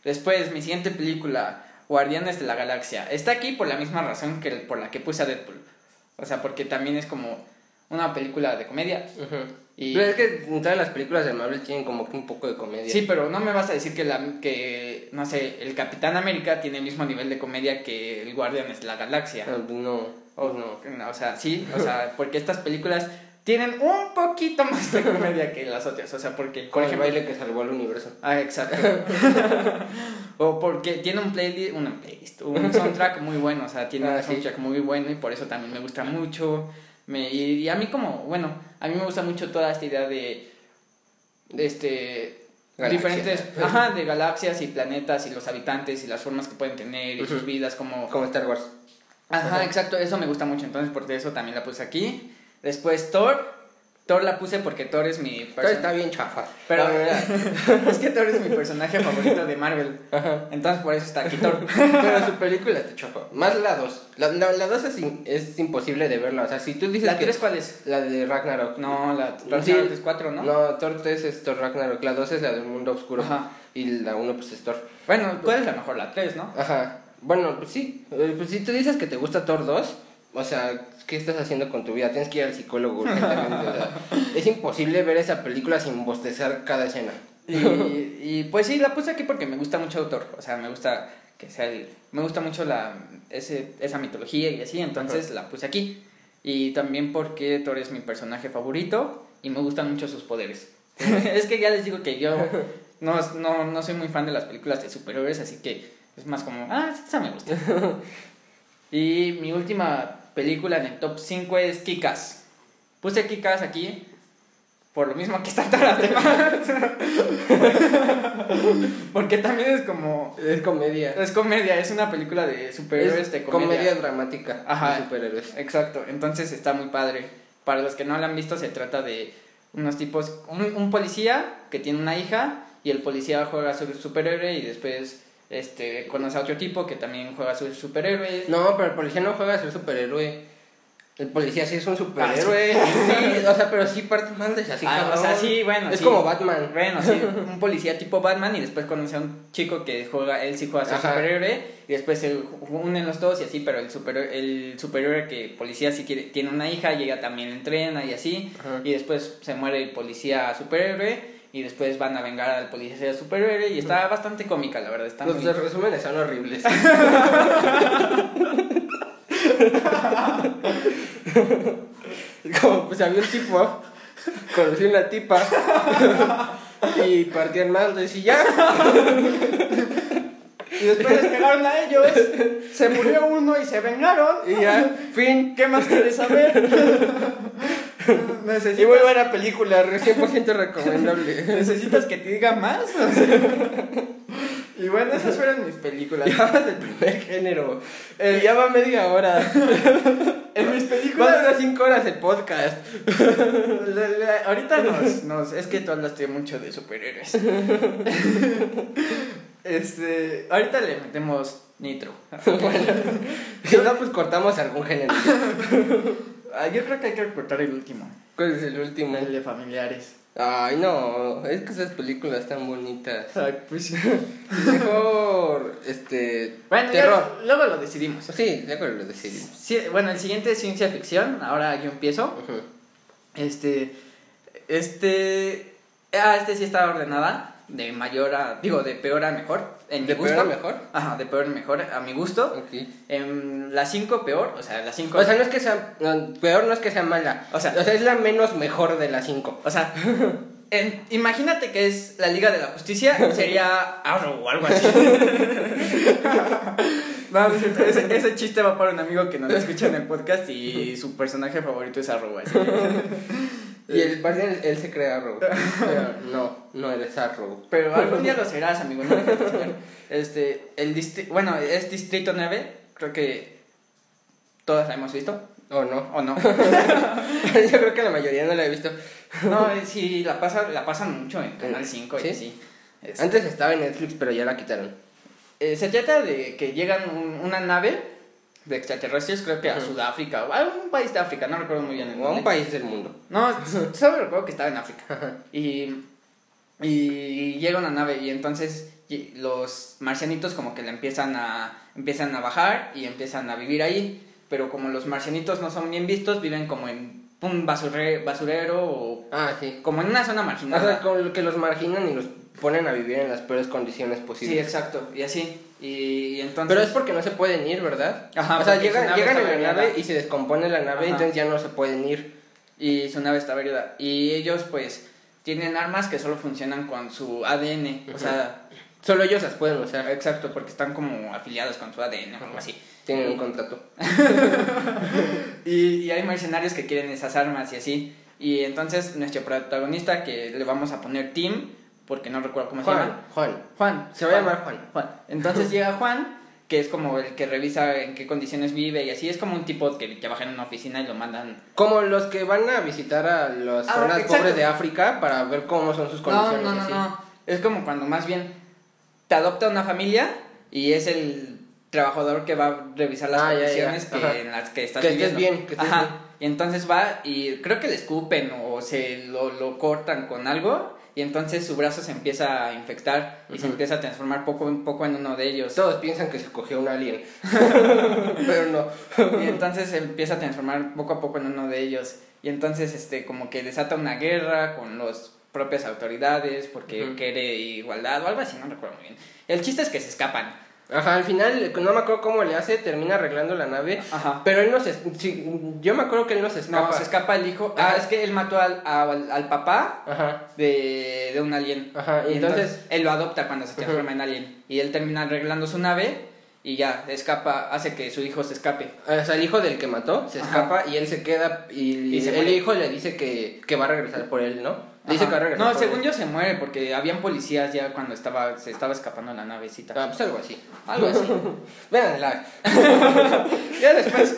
Después, mi siguiente película, Guardianes de la Galaxia, está aquí por la misma razón que por la que puse a Deadpool. O sea, porque también es como una película de comedia. Ujú. Y- Pero es que todas las películas de Marvel tienen como que un poco de comedia. Sí, pero no me vas a decir que, la, que, no sé, el Capitán América tiene el mismo nivel de comedia que el Guardianes de la Galaxia. Ah, No, O, no. o sea, sí, o sea, [laughs] porque estas películas tienen un poquito más de comedia que las otras. O sea, porque, por Con el ejemplo... baile que salvó al universo. Ah, exacto. [laughs] o porque tiene un playlist, una playlist, un soundtrack muy bueno, o sea, tiene Ah, un sí. soundtrack muy bueno y por eso también me gusta mucho. Me, y, a mí como, bueno, a mí me gusta mucho toda esta idea de, de este Galaxias. diferentes, [laughs] ajá, de galaxias y planetas y los habitantes y las formas que pueden tener y sus vidas como Como Star Wars. Ajá, Ajá. exacto, eso me gusta mucho, entonces por eso también la puse aquí. Después Thor, Thor la puse porque Thor es mi Pero persona- está bien chafa. Pero verdad. [laughs] es que Thor es mi personaje favorito de Marvel. Ajá. Entonces por eso está aquí Thor. [laughs] Pero su película está chafa. Más la 2. La 2 la, la dos es, in- es imposible de verla. O sea, si tú dices ¿La que. 3 cuál es? La de Ragnarok. No, la Sí. Ragnarok es 4, ¿no? No, Thor 3 es Thor Ragnarok. La 2 es la del mundo oscuro. Ajá. Y la 1 pues es Thor. Bueno, ¿cuál es la mejor? La 3, ¿no? Ajá. Bueno, pues sí. Eh, Pues si tú dices que te gusta Thor 2, o sea, ¿qué estás haciendo con tu vida? Tienes que ir al psicólogo urgentemente. o sea, [laughs] es imposible ver esa película sin bostezar cada escena. Y, y pues sí, la puse aquí porque me gusta mucho Thor. O sea, me gusta que sea el, Me gusta mucho la, ese, esa mitología y así, entonces la puse aquí. Y también porque Thor es mi personaje favorito y me gustan mucho sus poderes. [laughs] es que ya les digo que yo no, no, no soy muy fan de las películas de superhéroes, así que es más como, ah, esa me gusta. [laughs] y mi última película en el top 5 es Kikas. Puse Kikas aquí por lo mismo que están todas las demás. [laughs] Porque también es como. Es comedia. Es comedia, es una película de superhéroes Es de comedia. comedia dramática Ajá. de superhéroes. Exacto, entonces está muy padre. Para los que no la han visto, se trata de unos tipos. Un, un policía que tiene una hija y el policía juega a ser superhéroe y después este, conoce a otro tipo que también juega a ser superhéroe. No, pero el policía no juega a ser superhéroe. El policía sí es un superhéroe. [laughs] sí. o sea, pero sí parte mal de así, Ah, o sea, sí, bueno. Es sí. como Batman. Bueno, sí, [laughs] un policía tipo Batman y después conoce a un chico que juega, él sí juega a ser Ajá. superhéroe y después se unen los dos y así, pero el super el superhéroe que policía sí quiere, tiene una hija y ella también entrena y así Ajá. y después se muere el policía superhéroe y después van a vengar al policía superhéroe y está bastante cómica, la verdad, está Los muy... resúmenes son horribles. [laughs] Como pues había un tipo, conocí una tipa y partían madres y ya. Y después les pegaron a ellos, se murió uno y se vengaron. Y ya, fin. ¿Qué más quieres saber? Y [laughs] ¿Necesitas, muy buena película, 100% recomendable. [laughs] ¿Necesitas que te diga más? y bueno, [laughs] esas fueron mis películas. Vas del primer género. Eh, ya va media hora. En mis Va a películas. durar 5 horas el podcast. la- la- ahorita nos, nos. Es que tú hablaste mucho de superhéroes. este. Ahorita le metemos nitro. Si no, pues cortamos algún género. Ah, Yo creo que hay que recortar el último. ¿Cuál es el último? El de familiares. Ay, no, es que esas películas están bonitas. Ay, pues. [laughs] Mejor, este. Bueno, ya terror. luego lo decidimos. Sí, con lo decidimos. Sí, bueno, el siguiente es ciencia ficción. Ahora yo empiezo. Este. Este. Ah, este sí está ordenada. De mayor a. Digo, de peor a mejor. En ¿De mi gusto. peor a mejor? Ajá, de peor a mejor. A mi gusto. Ok. En la 5 peor. O sea, la 5. O sea, no es que sea. no, peor no es que sea mala. O sea- es la menos mejor de las cinco. O sea, en- imagínate que es la Liga de la Justicia, sería Arrow o algo así. [laughs] No, no es cierto, ese, ese chiste va para un amigo que nos escucha en el podcast y su personaje favorito es Arrow. así. Y el parte él, él se cree Arrow. [laughs] No, no eres Arrow. Pero [laughs] algún día lo serás, amigo. No. Este, el distri- bueno, es Distrito 9, creo que todas la hemos visto, ¿O no? ¿o no? [laughs] Yo creo que la mayoría no la he visto. No, eh, sí, la, pasa, la pasan mucho en Canal 5 y ¿Sí? así. Es- Antes estaba en Netflix, pero ya la quitaron. eh, se trata de que llegan un- una nave de extraterrestres, creo que a. Sudáfrica o a algún país de África, no recuerdo muy bien el O a un país del mundo. No, solo recuerdo que estaba en África. Y, y llega una nave y entonces los marcianitos como que le empiezan a, empiezan a bajar y empiezan a vivir ahí. Pero como los marcianitos no son bien vistos, viven como en un basure- basurero o Ah, sí. como en una zona O marginada. sea, con que los marginan y los ponen a vivir en las peores condiciones Sí, posibles. exacto, y así. Y, y entonces... Pero es porque no se pueden ir, ¿verdad? Ajá, o sea, llegan, llegan en la nave y se descompone la nave, Ajá. entonces ya no se pueden ir. Y su nave está averiada. Y ellos, pues, tienen armas que solo funcionan con su ADN. O sea, Solo ellos las pueden usar. exacto, porque están como afiliados con su ADN o algo así. Tienen un contrato. [laughs] Y, y hay mercenarios que quieren esas armas y así. Y entonces nuestro protagonista, que le vamos a poner Tim, porque no recuerdo cómo se Juan, llama. Juan. Juan. Se va a llamar Juan. Juan. Entonces llega Juan, que es como el que revisa en qué condiciones vive y así. Es como un tipo que trabaja en una oficina y lo mandan Como los que van a visitar a las Ah, zonas exacto. pobres de África para ver cómo son sus No, condiciones. no, y no, así. no. Es como cuando más bien te adopta una familia y es el trabajador que va a revisar las Ah, ya, ya, condiciones que, en las que estás Que estés viviendo. bien, que estés Ajá. bien. Y entonces va y creo que le escupen o se lo, lo cortan con algo y entonces su brazo se empieza a infectar y se Ujú. empieza a transformar poco a poco en uno de ellos. Todos piensan que se cogió un alien. [laughs] Pero no. Y entonces se empieza a transformar poco a poco en uno de ellos. Y entonces, este, como que desata una guerra con las propias autoridades porque Ujú. quiere igualdad o algo así, no recuerdo muy bien. El chiste es que se escapan. Ajá, al final, no me acuerdo cómo le hace, termina arreglando la nave. Ajá. Pero él no se. sí, yo me acuerdo que él no se escapa. No, se escapa el hijo. Ah, es que él mató al, al, al papá Ajá. de, de un alien. Ajá, Y y entonces, entonces- él lo adopta cuando se transforma en alien. Y él termina arreglando su nave y ya, escapa, hace que su hijo se escape. O sea, el hijo del que mató se escapa y él se queda. Y, Y se el muere. hijo le dice que, que va a regresar por él, ¿no? Le dice que va a regresar No, según él. yo se muere porque habían policías ya cuando estaba se estaba escapando la navecita. Ah, pues algo así. Algo así. [laughs] Véanla. [laughs] ya después,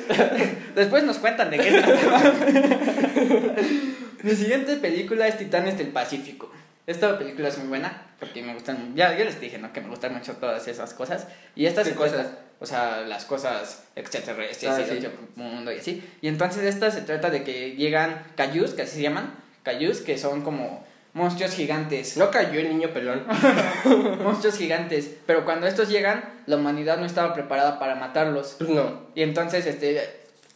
después nos cuentan de qué trata. [laughs] Mi siguiente película es Titanes del Pacífico. Esta película es muy buena porque me gustan, ya, ya les dije, ¿no? Que me gustan mucho todas esas cosas. Y esta ¿Qué se trata- cosas? o sea, las cosas extraterrestres Ah, y sí. mundo y así. Y entonces esta se trata de que llegan Cayús, que así se llaman, Cayús, que son como monstruos gigantes. No cayó el niño pelón. [laughs] monstruos gigantes. Pero cuando estos llegan, la humanidad no estaba preparada para matarlos. Pues no. Y entonces, este,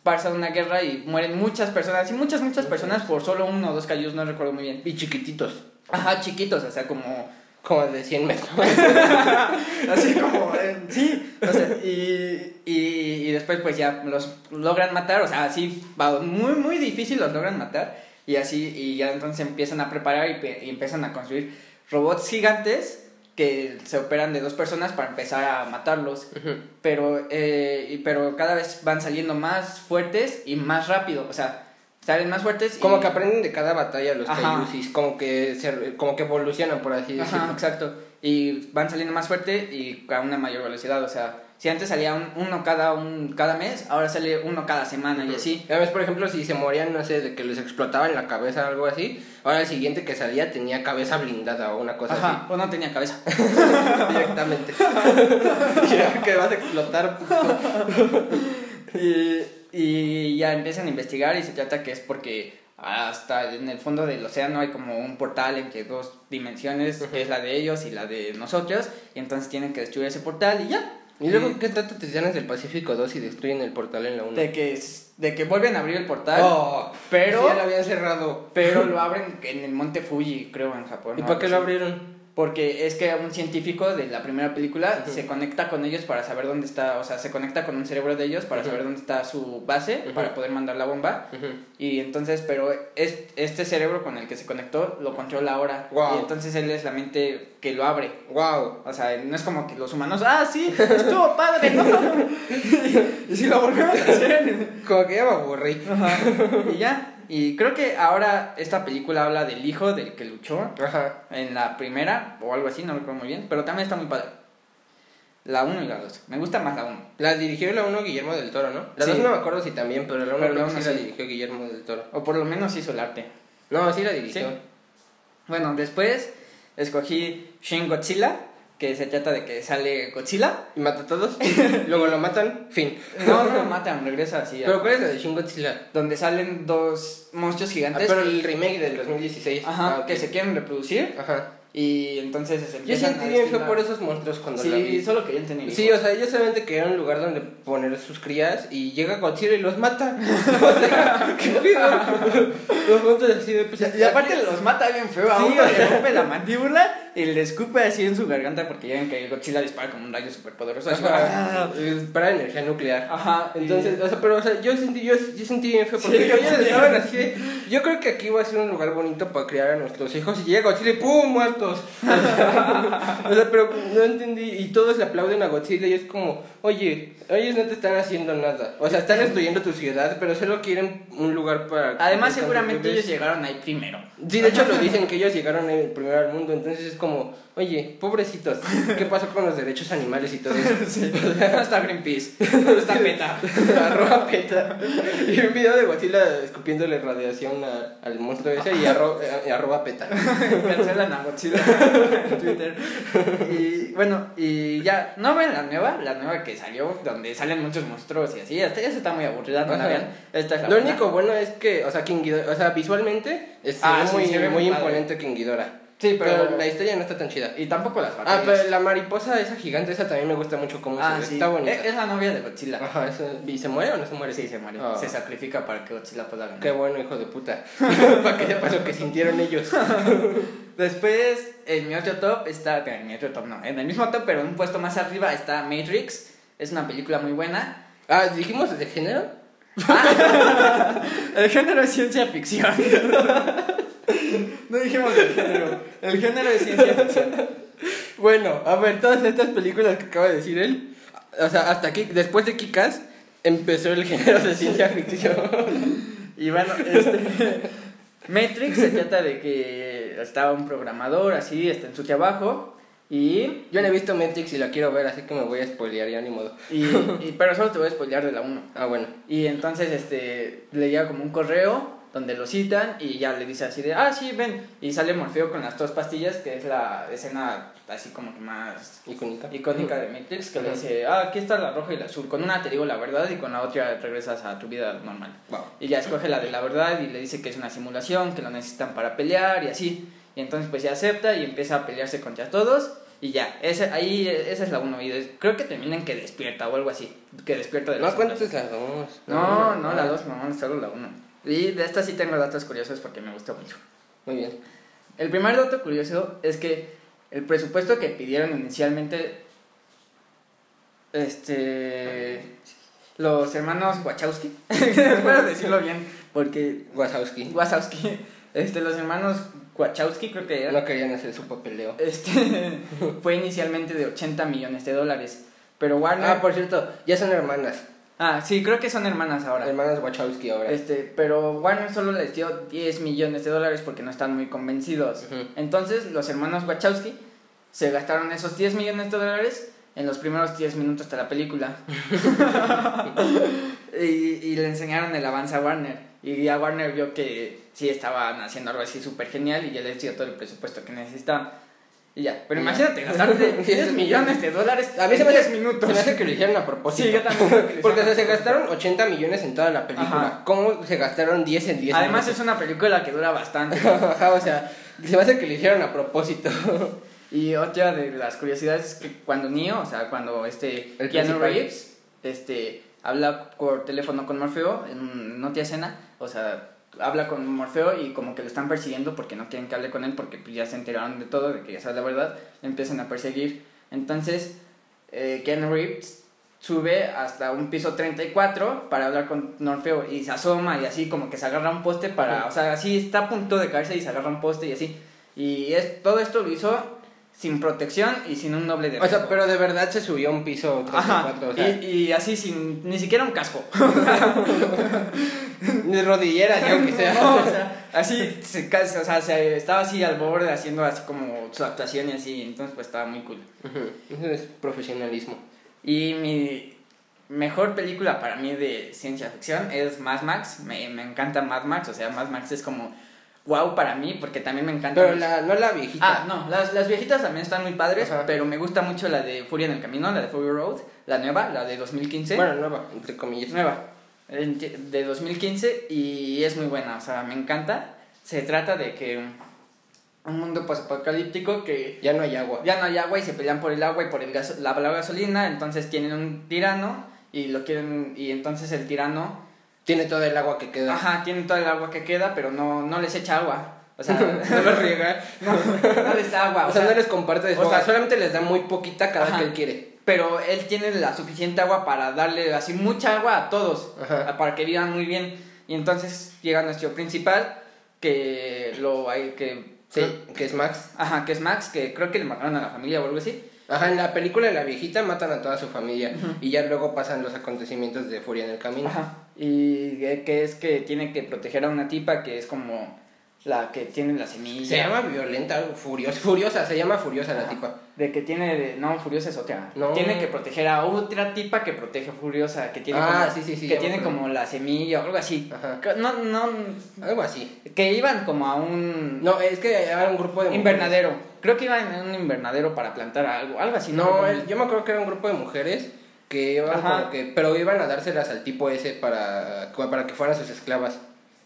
pasa una guerra y mueren muchas personas. Y muchas, muchas personas por solo uno o dos cayús, no recuerdo muy bien. Y chiquititos. Ajá, chiquitos, o sea, como... Como de 100 metros. [laughs] Así como... [laughs] eh, sí, o sea, y, y, y después pues ya los logran matar, o sea, así, va muy, muy difícil los logran matar. Y así, y ya entonces empiezan a preparar y, y empiezan a construir robots gigantes que se operan de dos personas para empezar a matarlos. Pero, eh, pero cada vez van saliendo más fuertes y más rápido, o sea, salen más fuertes y... Como que aprenden de cada batalla los Ajá. Como que se, como que evolucionan por así decirlo. Ajá, exacto, y van saliendo más fuerte y a una mayor velocidad, o sea, si antes salía un- uno cada, un, cada mes, ahora sale uno cada semana y así. Ya ves, por ejemplo, si se morían, no sé, de que les explotaba en la cabeza o algo así, ahora el siguiente que salía tenía cabeza blindada o una cosa Ajá, o no tenía cabeza. así. [laughs] Directamente. [laughs] Que vas a explotar. [laughs] y, y ya empiezan a investigar y se trata que es porque hasta en el fondo del océano hay como un portal entre dos dimensiones, que es la de ellos y la de nosotros, y entonces tienen que destruir ese portal y ya. ¿Y luego qué trata Titanes del Pacífico 2 y destruyen el portal en la 1? De que, de que vuelven a abrir el portal, Oh, pero, ya lo habían cerrado. pero lo [laughs] abren en el monte Fuji, creo, en Japón. ¿Y ¿no? para qué lo abrieron? Porque es que un científico de la primera película se conecta con ellos para saber dónde está, o sea, se conecta con un cerebro de ellos para saber dónde está su base, para poder mandar la bomba. Y entonces, pero es, este cerebro con el que se conectó lo controla ahora. Wow. Y entonces él es la mente que lo abre. Wow. O sea, no es como que los humanos, ah, sí, estuvo [laughs] padre, ¿no? [laughs] y si lo volvemos a hacer. Como que ya me aburrí. Ajá. Y ya. Y creo que ahora esta película habla del hijo del que luchó Ajá. en la primera o algo así, no recuerdo muy bien, pero también está muy padre. La 1 y la 2. Me gusta más la 1. La dirigió la 1 Guillermo del Toro, ¿no? La Sí. 2 no me acuerdo si también, pero la 1 Pero la creo que uno sí la dirigió Guillermo del Toro. O por lo menos hizo el arte. No, sí la dirigió. Sí. Bueno, después escogí Shin Godzilla, que se trata de que sale Godzilla. Y mata a todos. [laughs] Luego lo matan. Fin. No, no lo matan, regresa así. Pero ¿cuál es la de Shin Godzilla? Donde salen dos monstruos Ah, gigantes. pero el remake del 2016. Ajá, Ah, que se quieren reproducir. Ajá. Y entonces se Yo sentí bien feo destilar- por esos monstruos cuando la Sí, vi. solo querían tener Sí, hijos. o sea, ellos solamente querían un lugar donde poner sus crías y llega Godzilla y los mata. [laughs] o sea, [laughs] ¿qué pido? Los monstruos así de pues, Y aparte los mata bien feo. A Sí, uno le rompe la mandíbula y le escupe así en su garganta porque ya ven que Godzilla dispara con un rayo súper poderoso. Ajá, [laughs] es para energía nuclear. Ajá, Entonces, o sea, pero o sea, yo sentí, yo, yo sentí bien feo Sí, porque yo también. estaban así. Yo creo que aquí va a ser un lugar bonito para criar a nuestros hijos y llega Godzilla y ¡pum! [laughs] o sea, pero no entendí y todos le aplauden a Godzilla y es como, oye, ellos no te están haciendo nada. O sea, están destruyendo tu ciudad, pero solo quieren un lugar para. Además, seguramente ellos llegaron ahí primero. Sí, de hecho lo dicen que ellos llegaron ahí primero al mundo, entonces es como, oye, pobrecitos, ¿qué pasó con los derechos animales y todo eso? [laughs] ¿Dónde [laughs] está Greenpeace? ¿Dónde [laughs] está PETA? arroba peta. Y un video de Godzilla escupiéndole radiación a- al monstruo ese y, arro- eh, arroba peta. Cancelan a Godzilla en Twitter. Y bueno, y ya, ¿no ven la nueva? La nueva que salió, donde salen muchos monstruos y así. Hasta ya se está muy aburrida, no la vean. Esta es la Lo buena. único bueno es que, o sea, King Ghidorah, o sea, visualmente es Ah, sí, muy, imponente King Ghidorah. Sí, pero, Pero la historia no está tan chida. Y tampoco las Ah, batallas. pero la mariposa esa gigante, esa también me gusta mucho cómo Ah, se ve. sí. Está bonita. Es, es la novia de Godzilla. Ajá, eso- ¿y se muere o no se muere? Sí, se muere. Ah. Se sacrifica para que Godzilla pueda ganar. Qué bueno, hijo de puta. [laughs] Para que sepas lo que sintieron ellos. [laughs] Después, en mi otro top está. En mi otro top no. En el mismo top, pero en un puesto más arriba está Matrix. Es una película muy buena. Ah, dijimos de género. [laughs] El género es ciencia ficción. [laughs] no dijimos el género. El género es ciencia ficción. Bueno, a ver, todas estas películas que acaba de decir él, o sea, hasta aquí, después de Kikas, empezó el género de ciencia ficción. [laughs] Y bueno, este. Matrix se trata de que estaba un programador así, está en su trabajo. Y. Yo no he visto Matrix y la quiero ver, así que me voy a spoilear, ya ni modo. y, y- pero solo te voy a spoilear de la 1. Ah, bueno. Y entonces este le llega como un correo donde lo citan y ya le dice así de, ah, sí, ven. Y sale Morfeo con las dos pastillas, que es la escena así como que más Icónica. icónica de Matrix, que le dice, ah, aquí está la roja y la azul. Con una te digo la verdad y con la otra regresas a tu vida normal. Wow. Y ya escoge la de la verdad y le dice que es una simulación, que lo necesitan para pelear y así. Y entonces pues ya acepta y empieza a pelearse contra todos. Y ya, ese, ahí esa es la 1. Y des- creo que termina en que despierta o algo así. Que despierta de No las cuentes ondas. las dos. No, no, la 2, no, solo la 1. Y de esta sí tengo datos curiosos porque me gustó mucho. Muy bien. El primer dato curioso es que el presupuesto que pidieron inicialmente este los hermanos Wachowski, [laughs] espero decirlo bien, porque Wazowski. Wachowski, este los hermanos Wachowski creo que eran, No querían hacer su papeleo. este [laughs] fue inicialmente de 80 millones de dólares, pero Warner Ah, por cierto, ya son hermanas. Ah, sí, creo que son hermanas ahora. Hermanas Wachowski ahora. Este, pero Warner solo les dio 10 millones de dólares porque no están muy convencidos. Entonces, los hermanos Wachowski se gastaron esos 10 millones de dólares en los primeros 10 minutos de la película. [laughs] [laughs] y, y le enseñaron el avance a Warner. Y ya Warner vio que sí estaban haciendo algo así súper genial y ya les dio todo el presupuesto que necesitaban. Y ya, pero imagínate gastarte [laughs] 10 millones de dólares A mí se en me 10 hace, minutos. se me hace que lo hicieron a propósito. Sí, yo también [laughs] Porque o sea, se gastaron 80 millones en toda la película. Ajá. ¿Cómo se gastaron 10 en 10 Además es minutos? una película que dura bastante. [laughs] Ajá, o sea, se me hace que lo hicieron a propósito. Y otra de las curiosidades es que cuando Neo, o sea, cuando este El Keanu principal. Reeves este, habla por teléfono con Morfeo en, en otra escena, o sea, habla con Morfeo y como que lo están persiguiendo porque no quieren que hable con él porque pues, ya se enteraron de todo, de que ya sabe la verdad, le empiezan a perseguir. Entonces, eh, Ken Reeves sube hasta un piso 34 para hablar con Morfeo y se asoma y así como que se agarra un poste para, o sea, así está a punto de caerse y se agarra un poste y así. Y es, todo esto lo hizo sin protección y sin un noble de O sea, pero de verdad se subió a un piso 34, Ajá, o sea, y, y así sin ni siquiera un casco. [laughs] [laughs] de rodilleras, ya aunque sea. No, o sea, así, se, casi- o sea, se- estaba así al borde haciendo así como su actuación y así, entonces pues estaba muy cool. Eso es profesionalismo. Y mi mejor película para mí de ciencia ficción es Mad Max, me, me encanta Mad Max, o sea, Mad Max es como wow para mí porque también me encanta. Pero la, no la viejita. Ah, no, las, las viejitas también están muy padres, Ajá. pero me gusta mucho la de Furia en el Camino, la de Fury Road, la nueva, la de 2015. Bueno, nueva, entre comillas. Nueva, de 2015 y es muy buena, o sea, me encanta. Se trata de que un mundo posapocalíptico que Ya no hay agua. ya no hay agua y se pelean por el agua y por el gas- la, la gasolina, entonces tienen un tirano y lo quieren y entonces el tirano, Tiene todo el agua que queda. ajá, tiene toda el agua que queda, pero no no les echa agua. O sea, [laughs] No lo riega. no, no les da agua, O sea, no les comparte o sea, solamente les da muy poquita cada Ajá. que él quiere. pero él tiene la suficiente agua para darle así mucha agua a todos, Ajá. para que vivan muy bien. Y entonces llega nuestro principal, que lo hay, que... Sí, que es Max. Ajá, que es Max, que creo que le mataron a la familia o algo así. Ajá, en la película de la viejita matan a toda su familia y ya luego pasan los acontecimientos de Furia en el Camino. Ajá. Y que es que tiene que proteger a una tipa que es como la que tiene la semilla. Se llama violenta, furiosa, furiosa, se llama furiosa la tipa. De que tiene, de- no, Furiosa es otra. No. Tiene que proteger a otra tipa que protege Furiosa, que tiene Ah, como, sí, sí, sí, que tiene como la semilla o algo así. Ajá. No, no, Algo así. que iban como a un No, es que era un grupo de mujeres. invernadero. Creo que iban en un invernadero para plantar algo, algo así. No, el- yo me acuerdo que era un grupo de mujeres que iban como que, pero iban a dárselas al tipo ese para, para que fueran sus esclavas.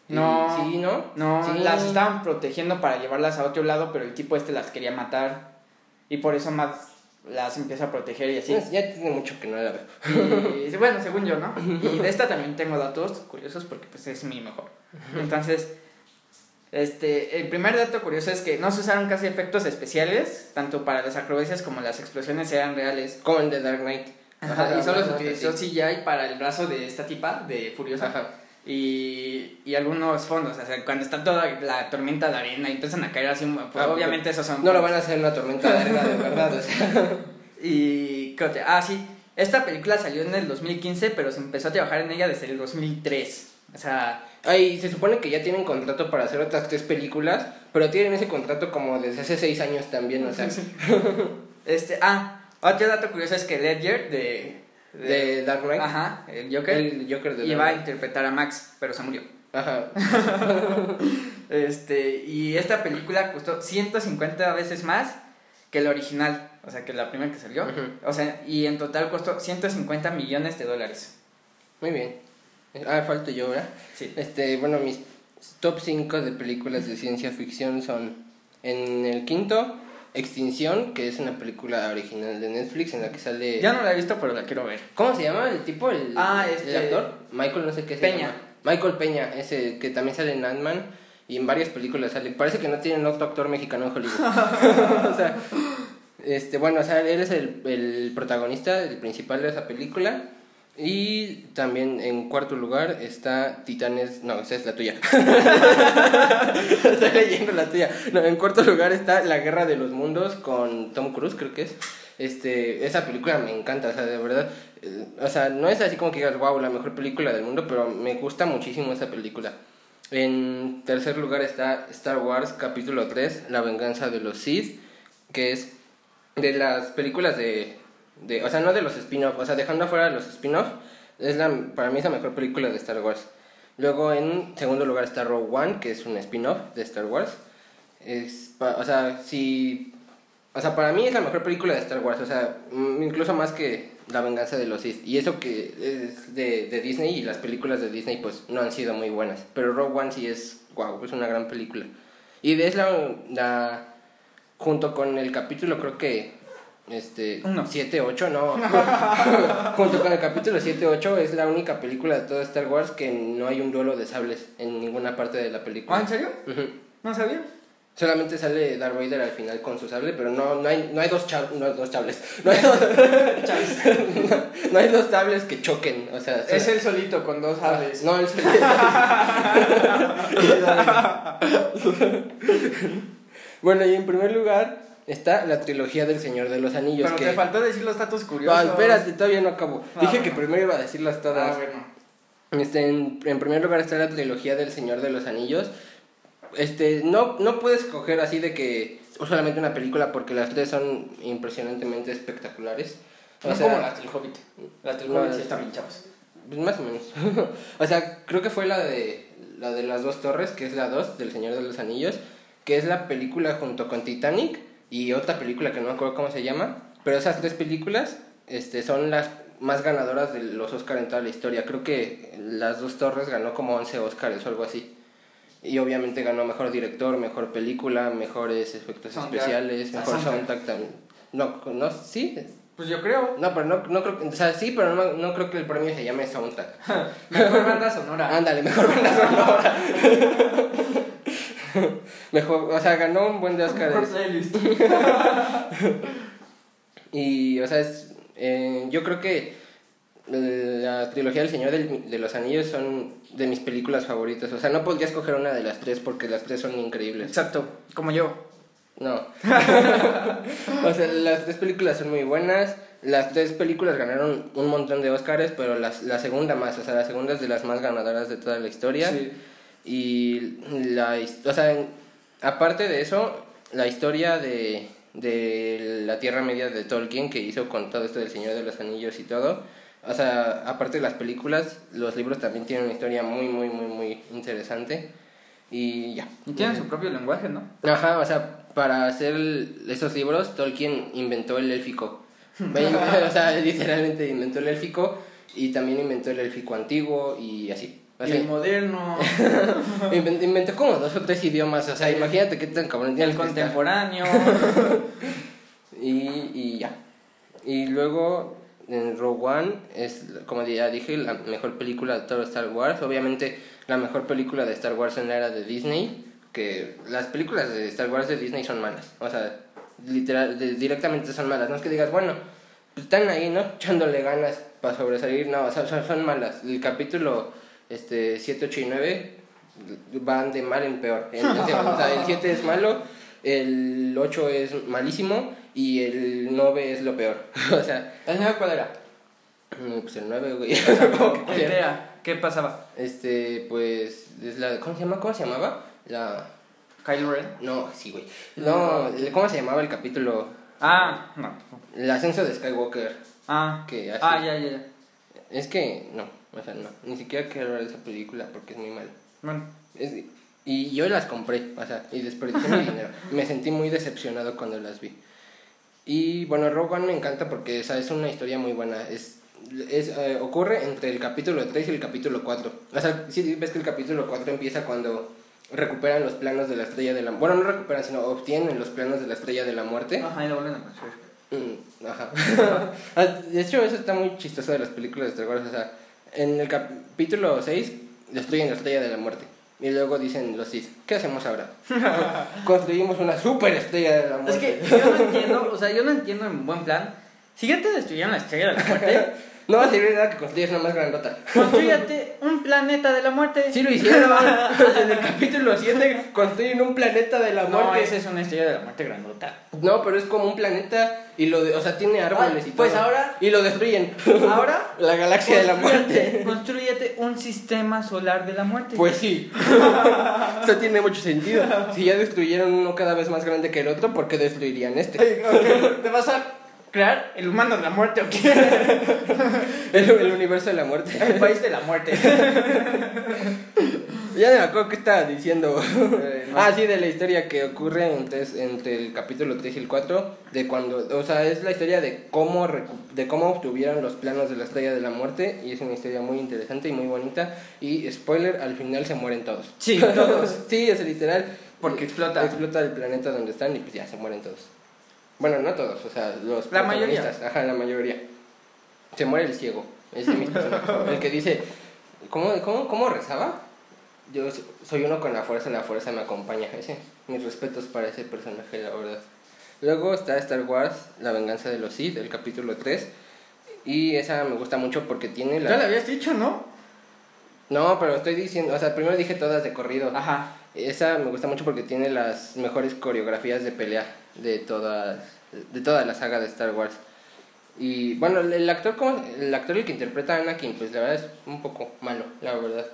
No. Sí, ¿no? No, Sí. las estaban protegiendo para llevarlas a otro lado, pero el tipo este las quería matar. Y por eso más las empieza a proteger y así. Ya tiene mucho que no la veo. Y bueno, según yo, ¿no? Y de esta también tengo datos curiosos porque pues es mi mejor. Entonces, este, el primer dato curioso es que no se usaron casi efectos especiales, tanto para las acrobacias como las explosiones eran reales. Como el de Dark Knight. Ajá, y solo se utilizó. CGI para el brazo de esta tipa, de Furiosa. Ajá. Y, y algunos fondos, o sea, cuando está toda la tormenta de arena y empiezan a caer así, pues, Ah, obviamente esos son... No lo van a hacer en una tormenta de arena, de verdad. o sea. [laughs] Y, ah, sí, esta película salió en el 2015, pero se empezó a trabajar en ella desde el 2003. O sea, Ay, se supone que ya tienen contrato para hacer otras tres películas, pero tienen ese contrato como desde hace seis años también, o sea, [laughs] este, ah, otro dato curioso es que Ledger de... de Dark Knight. Ajá, el Joker, El Joker de iba a Dark interpretar a Max, pero se murió. Ajá. [laughs] Este, y esta película costó 150 veces más que el original, o sea, que la primera que salió. Ujú. O sea, y en total costó 150 millones de dólares. Muy bien. Ah, falta yo, ¿verdad? Sí. Este, bueno, mis top 5 de películas de ciencia ficción son en el quinto, Extinción, que es una película original de Netflix en la que sale... Ya no la he visto, pero la quiero ver. ¿Cómo se llama el tipo? El, Ah, el este- actor. Michael, no sé qué se Peña. llama. Michael Peña, ese que también sale en Ant-Man y en varias películas sale. Parece que no tienen otro actor mexicano en Hollywood. [laughs] o sea, este, bueno, o sea, él es el, el protagonista, el principal de esa película. Y también en cuarto lugar está Titanes. No, esa es la tuya. [laughs] Estoy leyendo la tuya. No, en cuarto lugar está La Guerra de los Mundos con Tom Cruise, creo que es. Este, esa película me encanta, o sea, de verdad. eh, o sea, no es así como que digas, wow, la mejor película del mundo, pero me gusta muchísimo esa película. En tercer lugar está Star Wars capítulo 3, La venganza de los Sith, que es de las películas de, de o sea, no de los spin-off, o sea, dejando afuera los spin-off, es la, para mí es la mejor película de Star Wars. Luego en segundo lugar está Rogue One, que es un spin-off de Star Wars. Es, pa- o sea, si o sea, para mí es la mejor película de Star Wars, o sea, mm, incluso más que La venganza de los Sith. Y eso que es de, de Disney y las películas de Disney pues no han sido muy buenas. Pero Rogue One sí es, wow, es una gran película. Y es la, la junto con el capítulo creo que este Uno. 7, 8, no. [laughs] Junto con el capítulo 7, 8 es la única película de todo Star Wars que no hay un duelo de sables en ninguna parte de la película. ¿Ah, en serio? Ujú. No sabía. Solamente sale Darth Vader al final con su sable, pero no, no, hay, no hay dos cha- [laughs] no hay dos chables. No hay dos, no, no hay dos sables que choquen. O sea, Es el solito con dos aves. No, el [laughs] Bueno, y en primer lugar está la trilogía del Señor de los Anillos. Pero que... te faltó decir los datos curiosos. Ah, espérate, todavía no acabo. Ah, Dije bueno. que primero iba a decirlas todas. Ah, bueno. Este, en, en primer lugar está la trilogía del Señor de los Anillos. Este, no, no puedes coger así de que o solamente una película porque las tres son impresionantemente espectaculares. O No sea, como las del Hobbit. Las del No, Hobbit sí están bien chavas. pues más o menos. [laughs] o sea, creo que fue la de la de las dos torres, que es la 2 del Señor de los Anillos, que es la película junto con Titanic y otra película que no me acuerdo cómo se llama, pero esas tres películas este son las más ganadoras de los Oscar en toda la historia. Creo que las dos torres ganó como 11 Oscars o algo así. Y obviamente ganó mejor director, mejor película, mejores efectos Soundtrack. especiales, Ah, mejor soundtrack. soundtrack también. No, no, sí. Pues yo creo. No, pero no, no creo que, o sea, sí, pero no, no creo que el premio se llame soundtrack. [laughs] Mejor banda sonora. Ándale, mejor banda sonora. [laughs] [laughs] mejor, o sea, ganó un buen de playlist. [laughs] Y, o sea, es, eh, yo creo que la trilogía del Señor del- de los Anillos son de mis películas favoritas. O sea, no podría escoger una de las tres porque las tres son increíbles. Exacto, como yo. No. [laughs] o sea, las tres películas son muy buenas. Las tres películas ganaron un montón de Oscars, pero las, la segunda más. O sea, la segunda es de las más ganadoras de toda la historia. Sí. Y la, o sea, aparte de eso, la historia de, de la Tierra Media de Tolkien que hizo con todo esto del Señor de los Anillos y todo, o sea, aparte de las películas, los libros también tienen una historia muy, muy, muy, muy interesante. Y ya. Y tienen su propio lenguaje, ¿no? Ajá, o sea, para hacer esos libros, Tolkien inventó el élfico. [laughs] o sea, literalmente inventó el élfico y también inventó el élfico antiguo y así. O Y sea, el moderno, [laughs] Inventó, como dos o tres idiomas, o sea, imagínate qué tan cabrón el contemporáneo. [laughs] Y, y ya. Y luego en Rogue One es, como ya dije, la mejor película de todo Star Wars. Obviamente la mejor película de Star Wars en la era de Disney. Que las películas de Star Wars de Disney son malas. O sea, literal, de- directamente son malas. No es que digas, bueno, pues están ahí, ¿no? Echándole ganas para sobresalir. No, o sea, son malas. El capítulo este, 7, 8 y 9 van de mal en peor. Entonces, o sea, el 7 es malo, el 8 es malísimo y el 9 es lo peor. [laughs] o sea, ¿El nuevo cuál era? pues el 9, güey. [laughs] ¿Qué era? ¿Qué pasaba? este, pues, es la, ¿cómo se llama? ¿Cómo se llamaba? La... ¿Kylo Ren? No, sí, güey. No, ¿cómo se llamaba el capítulo? Ah, no. El ascenso de Skywalker. Ah, Que así. ah ya, ya, ya. Es que, no, o sea, no. Ni siquiera quiero ver esa película porque es muy mala. Bueno, Es- y yo las compré, o sea, y desperdicié mi [laughs] dinero. Me sentí muy decepcionado cuando las vi. Y bueno, Rogue One me encanta porque esa es una historia muy buena. Es, es, eh, ocurre entre el capítulo 3 y el capítulo 4. O sea, sí ves que el capítulo 4 empieza cuando recuperan los planos de la estrella de la Bueno, no recuperan, sino obtienen los planos de la estrella de la muerte. ajá, y lo vuelven a construir. Mm, Ajá. [laughs] Ah, de hecho, eso está muy chistoso de las películas de Star Wars. O sea, en el capítulo 6 destruyen la estrella de la muerte. Y luego dicen los Sith, ¿qué hacemos ahora? [laughs] Construimos una super estrella de la Es muerte. que yo no entiendo, o sea, yo no entiendo en buen plan. Si ya te destruyeron la estrella de la muerte, [laughs] No va a servir de nada que construyas una más grandota. construyate un planeta de la muerte. Sí lo hicieron. en el capítulo 7 construyen un planeta de la No, muerte. esa es una estrella de la muerte grandota. No, pero es como un planeta y lo de, o sea, tiene árboles y todo. pues ahora- Y lo destruyen. Ahora, [laughs] la galaxia de la muerte. Construyate- Construyate un sistema solar de la muerte. Pues sí. [laughs] Eso tiene mucho sentido. Si ya destruyeron uno cada vez más grande que el otro, ¿por qué destruirían este? Ay, ok, ¿Te vas a crear el humano de la muerte o qué? [laughs] El, el universo de la muerte. El país de la muerte. [laughs] Ya no me acuerdo qué estaba diciendo. Eh, no ah, sí, de la historia que ocurre entre, entre el capítulo 3 y el 4. De cuando. O sea, es la historia de cómo, recu- de cómo obtuvieron los planos de la estrella de la muerte. Y es una historia muy interesante y muy bonita. Y spoiler, al final se mueren todos. Sí, todos. [laughs] sí, es literal. Porque explota. Explota el planeta donde están y pues ya se mueren todos. Bueno, no todos, o sea, los La mayoría. Ajá, la mayoría. Se muere el ciego. Es de mis. [laughs] El que dice, ¿cómo, cómo, ¿cómo rezaba? Yo soy uno con la fuerza, la fuerza me acompaña. Ese, mis respetos para ese personaje, la verdad. Luego está Star Wars, La venganza de los Sith, el capítulo 3. Y esa me gusta mucho porque tiene la... Ya lo habías dicho, ¿no? No, pero estoy diciendo, o sea, primero dije todas de corrido. Ajá. Esa me gusta mucho porque tiene las mejores coreografías de pelea de todas de toda la saga de Star Wars. Y bueno, el- actor como el actor el que interpreta a Anakin, pues la verdad es un poco malo, la verdad.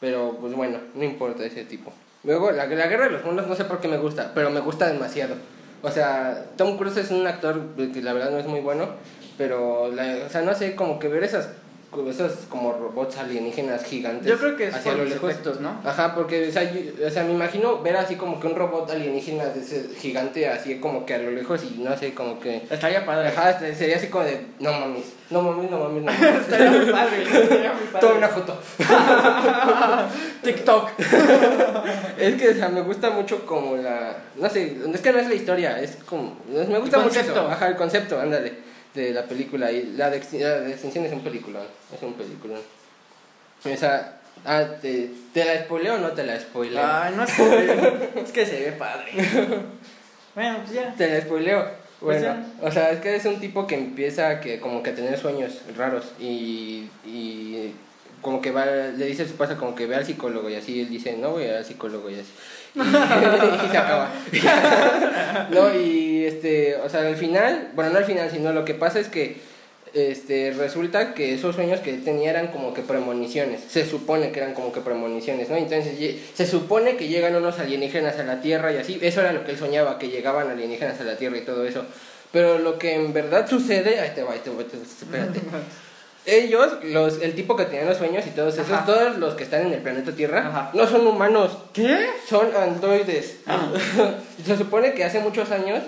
Pero pues bueno, no importa ese tipo. Luego la, la Guerra de los Mundos no sé por qué me gusta, pero me gusta demasiado. O sea, Tom Cruise es un actor que la verdad no es muy bueno, pero la- o sea, no sé, como que ver esas esos como robots alienígenas gigantes Yo creo que es hacia por los lejos. efectos, ¿no? Ajá, porque, o sea, yo- o sea, me imagino ver así como que un robot alienígena de ese gigante, así como que a lo lejos y no sé, como que... Estaría padre. Ajá, este, sería así como de, no mames, no mames, no mames, no [laughs] mames. Estaría muy padre. [laughs] Estaría muy padre. Toma una foto. [laughs] TikTok. Es que, o sea, me gusta mucho como la... No sé, es que no es la historia, es como... Me gusta mucho eso. Ajá, el concepto, ándale, de la película. Y la de, la de Extinción es un película, es un película. O sea, ah, ¿te, ¿te la spoileo o no te la spoileo? Ay, no sé. [laughs] Es que se ve padre. [laughs] Bueno, pues ya. Te la spoileo. Pues Bueno, o sea, es que es un tipo que empieza que como que a tener sueños raros y, y como que va, le dice a su esposa como que ve al psicólogo y así él dice, no voy a al psicólogo y así. [laughs] Y, se acaba. [laughs] no, y este, o sea, al final, bueno, no al final, sino lo que pasa es que este, resulta que esos sueños que tenía eran como que premoniciones. Se supone que eran como que premoniciones, ¿no? Entonces se supone que llegan unos alienígenas a la Tierra y así. Eso era lo que él soñaba, que llegaban alienígenas a la Tierra y todo eso. Pero lo que en verdad sucede, ahí te va, ahí te te- espérate. [laughs] Ellos, los, el tipo que tenía los sueños y todos esos, Ajá. todos los que están en el planeta Tierra, Ajá. no son humanos, ¿Qué? son androides. Ah. [laughs] Se supone que hace muchos años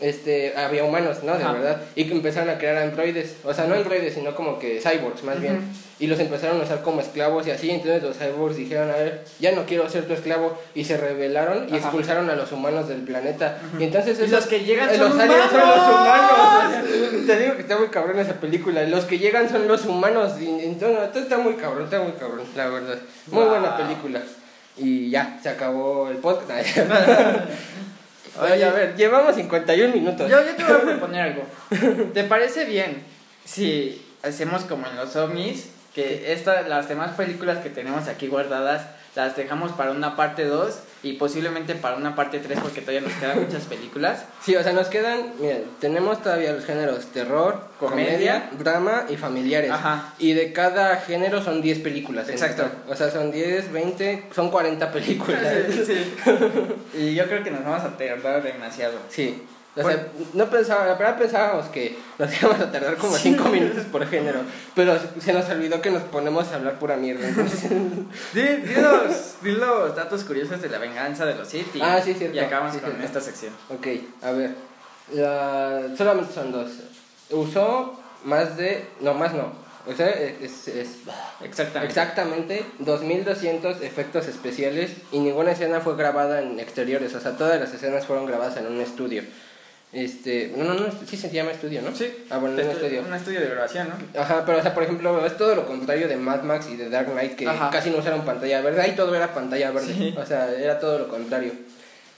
este, había humanos, ¿no? De Ajá. verdad. Y que empezaron a crear androides. O sea, no androides, sino como que cyborgs, más bien. Y los empezaron a usar como esclavos y así. Entonces los cyborgs dijeron, a ver, ya no quiero ser tu esclavo. Y se rebelaron y Ajá. expulsaron a los humanos del planeta. Y entonces Y los que llegan eh, son los aliens son los humanos. Te digo que está muy cabrón esa película. Los que llegan son los humanos. Y entonces está muy cabrón, está muy cabrón, la verdad. Muy Wow. buena película. Y ya, se acabó el podcast. [laughs] [laughs] Oye, a ver, llevamos 51 minutos. Yo, yo te voy a proponer algo. ¿Te parece bien si hacemos como en los ovnis? Que esta, las demás películas que tenemos aquí guardadas las dejamos para una parte 2 y posiblemente para una parte 3 porque todavía nos quedan muchas películas. Sí, o sea, nos quedan, miren, tenemos todavía los géneros terror, comedia, Comedia. drama y familiares. Ajá. Y de cada género son 10 películas. Exacto. total. O sea, son 10, 20, son 40 películas. [laughs] Sí. [laughs] Y yo creo que nos vamos a tardar demasiado. Sí. O sea, no pensaba, la verdad pensábamos que nos [laughs] íbamos a tardar como 5 minutos por género, pero se nos olvidó que nos ponemos a hablar pura mierda. entonces- [laughs] Di, di los, di los datos curiosos de la venganza de los Sith y, Ah, sí, cierto. y acabamos Sí, con cierto. esta sección. ok, a ver. La- solamente son dos. Usó más de... No, más no. O sea, es- es Exactamente. Exactamente, 2200 efectos especiales y ninguna escena fue grabada en exteriores, o sea, todas las escenas fueron grabadas en un estudio. Este, no, no, no, sí se llama estudio, ¿no? Sí. Ah, bueno, en un estudio. Un estudio de grabación, ¿no? Ajá, pero o sea, por ejemplo, es todo lo contrario de Mad Max y de Dark Knight, que Ajá. casi no usaron pantalla verde, ahí todo era pantalla verde, Sí. o sea, era todo lo contrario.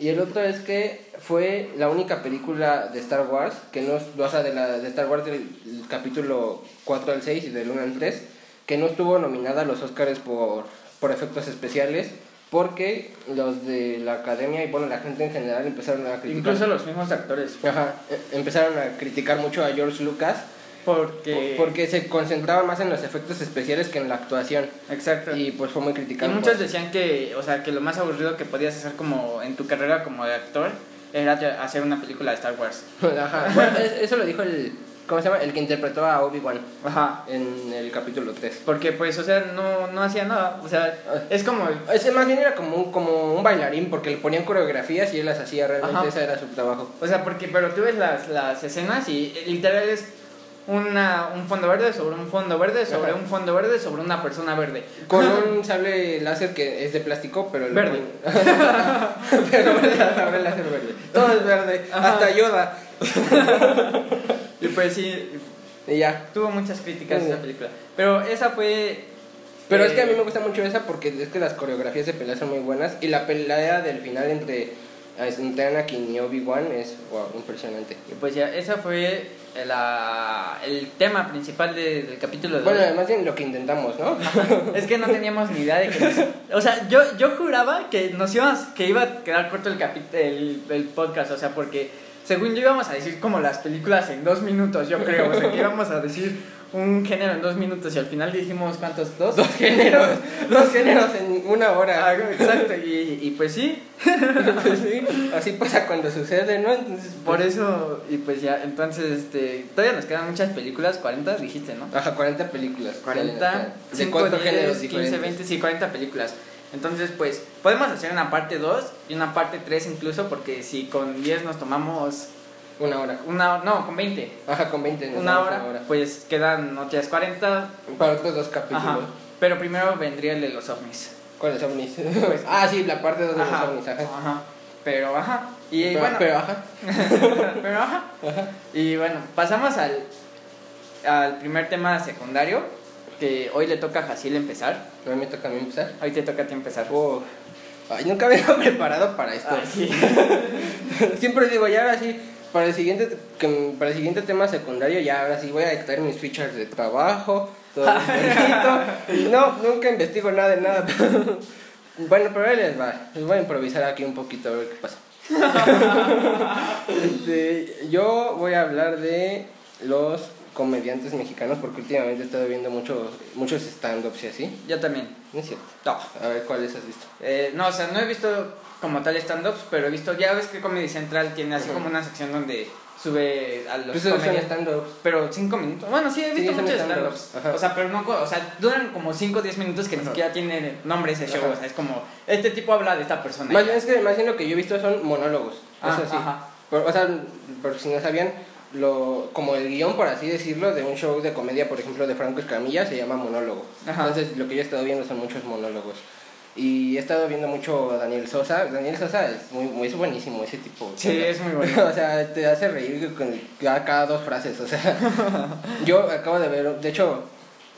Y el otro es que fue la única película de Star Wars, que no, o sea, de, la, de Star Wars del capítulo 4 al 6 y del 1 al 3, que no estuvo nominada a los Oscars por, por efectos especiales, porque los de la academia y bueno, la gente en general empezaron a criticar. Incluso los mismos actores. Ajá, e- empezaron a criticar mucho a George Lucas Porque. porque se concentraba más en los efectos especiales que en la actuación. Exacto. Y, Y pues fue muy criticado. muchos por- decían que, o sea, que lo más aburrido que podías hacer como en tu carrera como de actor era hacer una película de Star Wars. [laughs] Ajá. Bueno, es- eso lo dijo el. ¿Cómo se llama? El que interpretó a Obi-Wan Ajá. en el capítulo 3. Porque, pues, o sea, no, no hacía nada. O sea, es como. Ese más bien era como un, como un bailarín porque le ponían coreografías y él las hacía realmente. Ajá. Ese era su trabajo. O sea, porque, pero tú ves las, las escenas y eh, literal es una, un fondo verde sobre un fondo verde sobre Ajá. un fondo verde sobre una persona verde. Con [laughs] un sable láser que es de plástico, pero. el- Verde. [laughs] pero sable láser verde. Todo es verde. Ajá. Hasta Yoda. [laughs] y pues sí, Y ya. tuvo muchas críticas esa película. Pero esa fue. Pero eh, es que a mí me gusta mucho esa porque es que las coreografías de pelea son muy buenas y la pelea del final entre, entre Anakin y Obi-Wan es wow, impresionante. Y pues ya, esa fue la, el tema principal de- del capítulo de Bueno, hoy. además bien lo que intentamos, ¿no? Es que no teníamos ni idea de que nos- O sea, yo, yo juraba que nos íbamos, que iba a quedar corto el, capi- el, el podcast, o sea, porque según yo íbamos a decir como las películas en dos minutos, yo creo, o sea, que íbamos a decir un género en dos minutos y al final dijimos, ¿cuántos? ¿Dos? Dos géneros, dos géneros en una Ah, hora. exacto, y, y pues sí, [laughs] Pues sí, así pasa cuando sucede, ¿no? Entonces, por pues, eso, y pues ya, entonces, este, todavía nos quedan muchas películas, 40 dijiste, ¿no? Ajá, 40 películas. 40, de 5, cuatro 10, géneros 15, diferentes. 20, sí, 40 películas. Entonces, pues, podemos hacer una parte 2 y una parte 3 incluso, porque si con 10 nos tomamos Una hora. una, no, con 20, Ajá, con 20. nos una damos hora, pues quedan otras 40. Para otros dos capítulos. Ajá. Pero primero vendría el de los ovnis. ¿Cuáles ovnis? [laughs] ah, sí, la parte 2 de Ajá. los ovnis, ajá. Ajá. Pero, ajá. Y pero, bueno, pero, ajá. [laughs] pero, ajá. Ajá. Y bueno, pasamos al, al primer tema secundario, que hoy le toca a Jaciel empezar. Mí me toca a mí empezar. Hoy te toca a ti empezar. Ay, nunca me [laughs] había preparado para esto. Sí. [laughs] Siempre digo, ya ahora sí, para el siguiente que- para el siguiente tema secundario, ya ahora sí voy a dictar mis fichas de trabajo, todo [laughs] no, nunca investigo nada de nada. bueno, pero ahí les va. Les voy a improvisar aquí un poquito a ver qué pasa. Este, yo voy a hablar de los comediantes mexicanos porque últimamente he estado viendo mucho, muchos stand-ups y así. Yo también. No es cierto. No. A ver, ¿cuáles has visto? Eh, no, o sea, no he visto como tal stand-ups, pero he visto, ya ves que Comedy Central tiene así Ujú. como una sección donde sube a los Pues stand-ups. Pero cinco minutos. Bueno, sí, he Sí, visto son muchos stand-ups. Ajá. O sea, pero no, o sea, duran como 5 o 10 minutos que ni Ajá. siquiera tienen nombre ese show. Ajá. O sea, es como, este tipo habla de esta persona. Más bien es que más bien lo que yo he visto son monólogos. Ah, eso sí. ajá. Por- o sea, por si no sabían, lo, como el guion, por así decirlo, de un show de comedia, por ejemplo, de Franco Escamilla, se llama monólogo. Ajá. Entonces, lo que yo he estado viendo son muchos monólogos. Y he estado viendo mucho a Daniel Sosa. Daniel Sosa es, muy, muy, es buenísimo ese tipo. Sí, es muy bueno. [laughs] o sea, te hace reír con cada, dos frases. O sea, [laughs] yo acabo de ver, de hecho,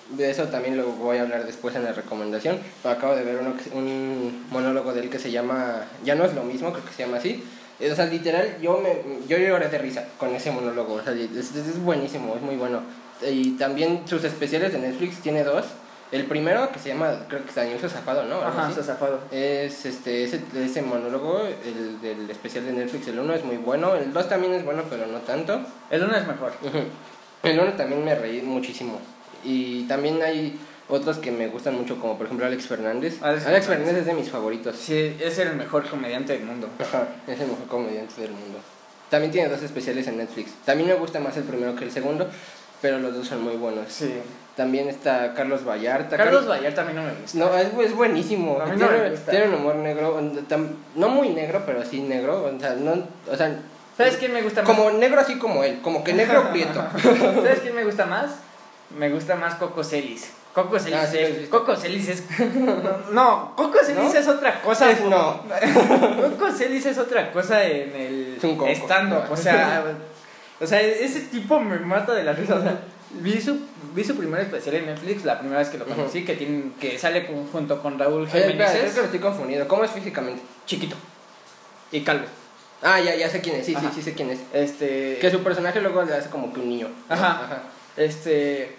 de eso también lo voy a hablar después en la recomendación. pero acabo de ver uno un monólogo de él que se llama Ya no es lo mismo, creo que se llama así. Eh, O sea, literal, yo, me, yo lloré de risa con ese monólogo. O sea, es, es- buenísimo, es muy bueno. Y también sus especiales de Netflix tiene dos. El primero, que se llama, creo que es Daniel Zafado, ¿no? Ajá, está zafado. Es este, ese, ese monólogo, el del especial de Netflix, el uno es muy bueno, el 2 también es bueno, pero no tanto. El uno es mejor. El uno también me reí muchísimo. Y también hay otros que me gustan mucho, como por ejemplo Alex Fernández. Alex Alex, Fernández. Es de mis favoritos. Sí, es el mejor comediante del mundo. Ajá, es el mejor comediante del mundo. También tiene dos especiales en Netflix. También me gusta más el primero que el segundo, pero los dos son muy buenos. Sí. También está Carlos Vallarta. Carlos Car- Vallarta a mí no me gusta. No, es, es buenísimo. A mí no tiene, me gusta. tiene un humor negro, no muy negro, pero sí negro. O sea, no, o sea ¿Sabes quién me gusta más? como negro así como él, como que negro [laughs] prieto. ¿Sabes quién me gusta más? Me gusta más Coco Celis. Coco Celis Ah, sí, he es. Coco Celis es. No, Coco Celis ¿No? es otra cosa. Es- no. [laughs] Coco Celis es otra cosa en el stand-up. O sea, o sea, ese tipo me mata de la risa. O sea, vi su, vi su primer especial en Netflix la primera vez que lo conocí, que, tiene, que sale con- junto con Raúl Jiménez. creo que lo estoy confundido. ¿Cómo es físicamente? Chiquito. Y calvo. Ah, ya, ya sé quién es. Sí, sí, Ajá. sí sé quién es. Este. Que su personaje luego le hace como que un niño. Ajá. Este.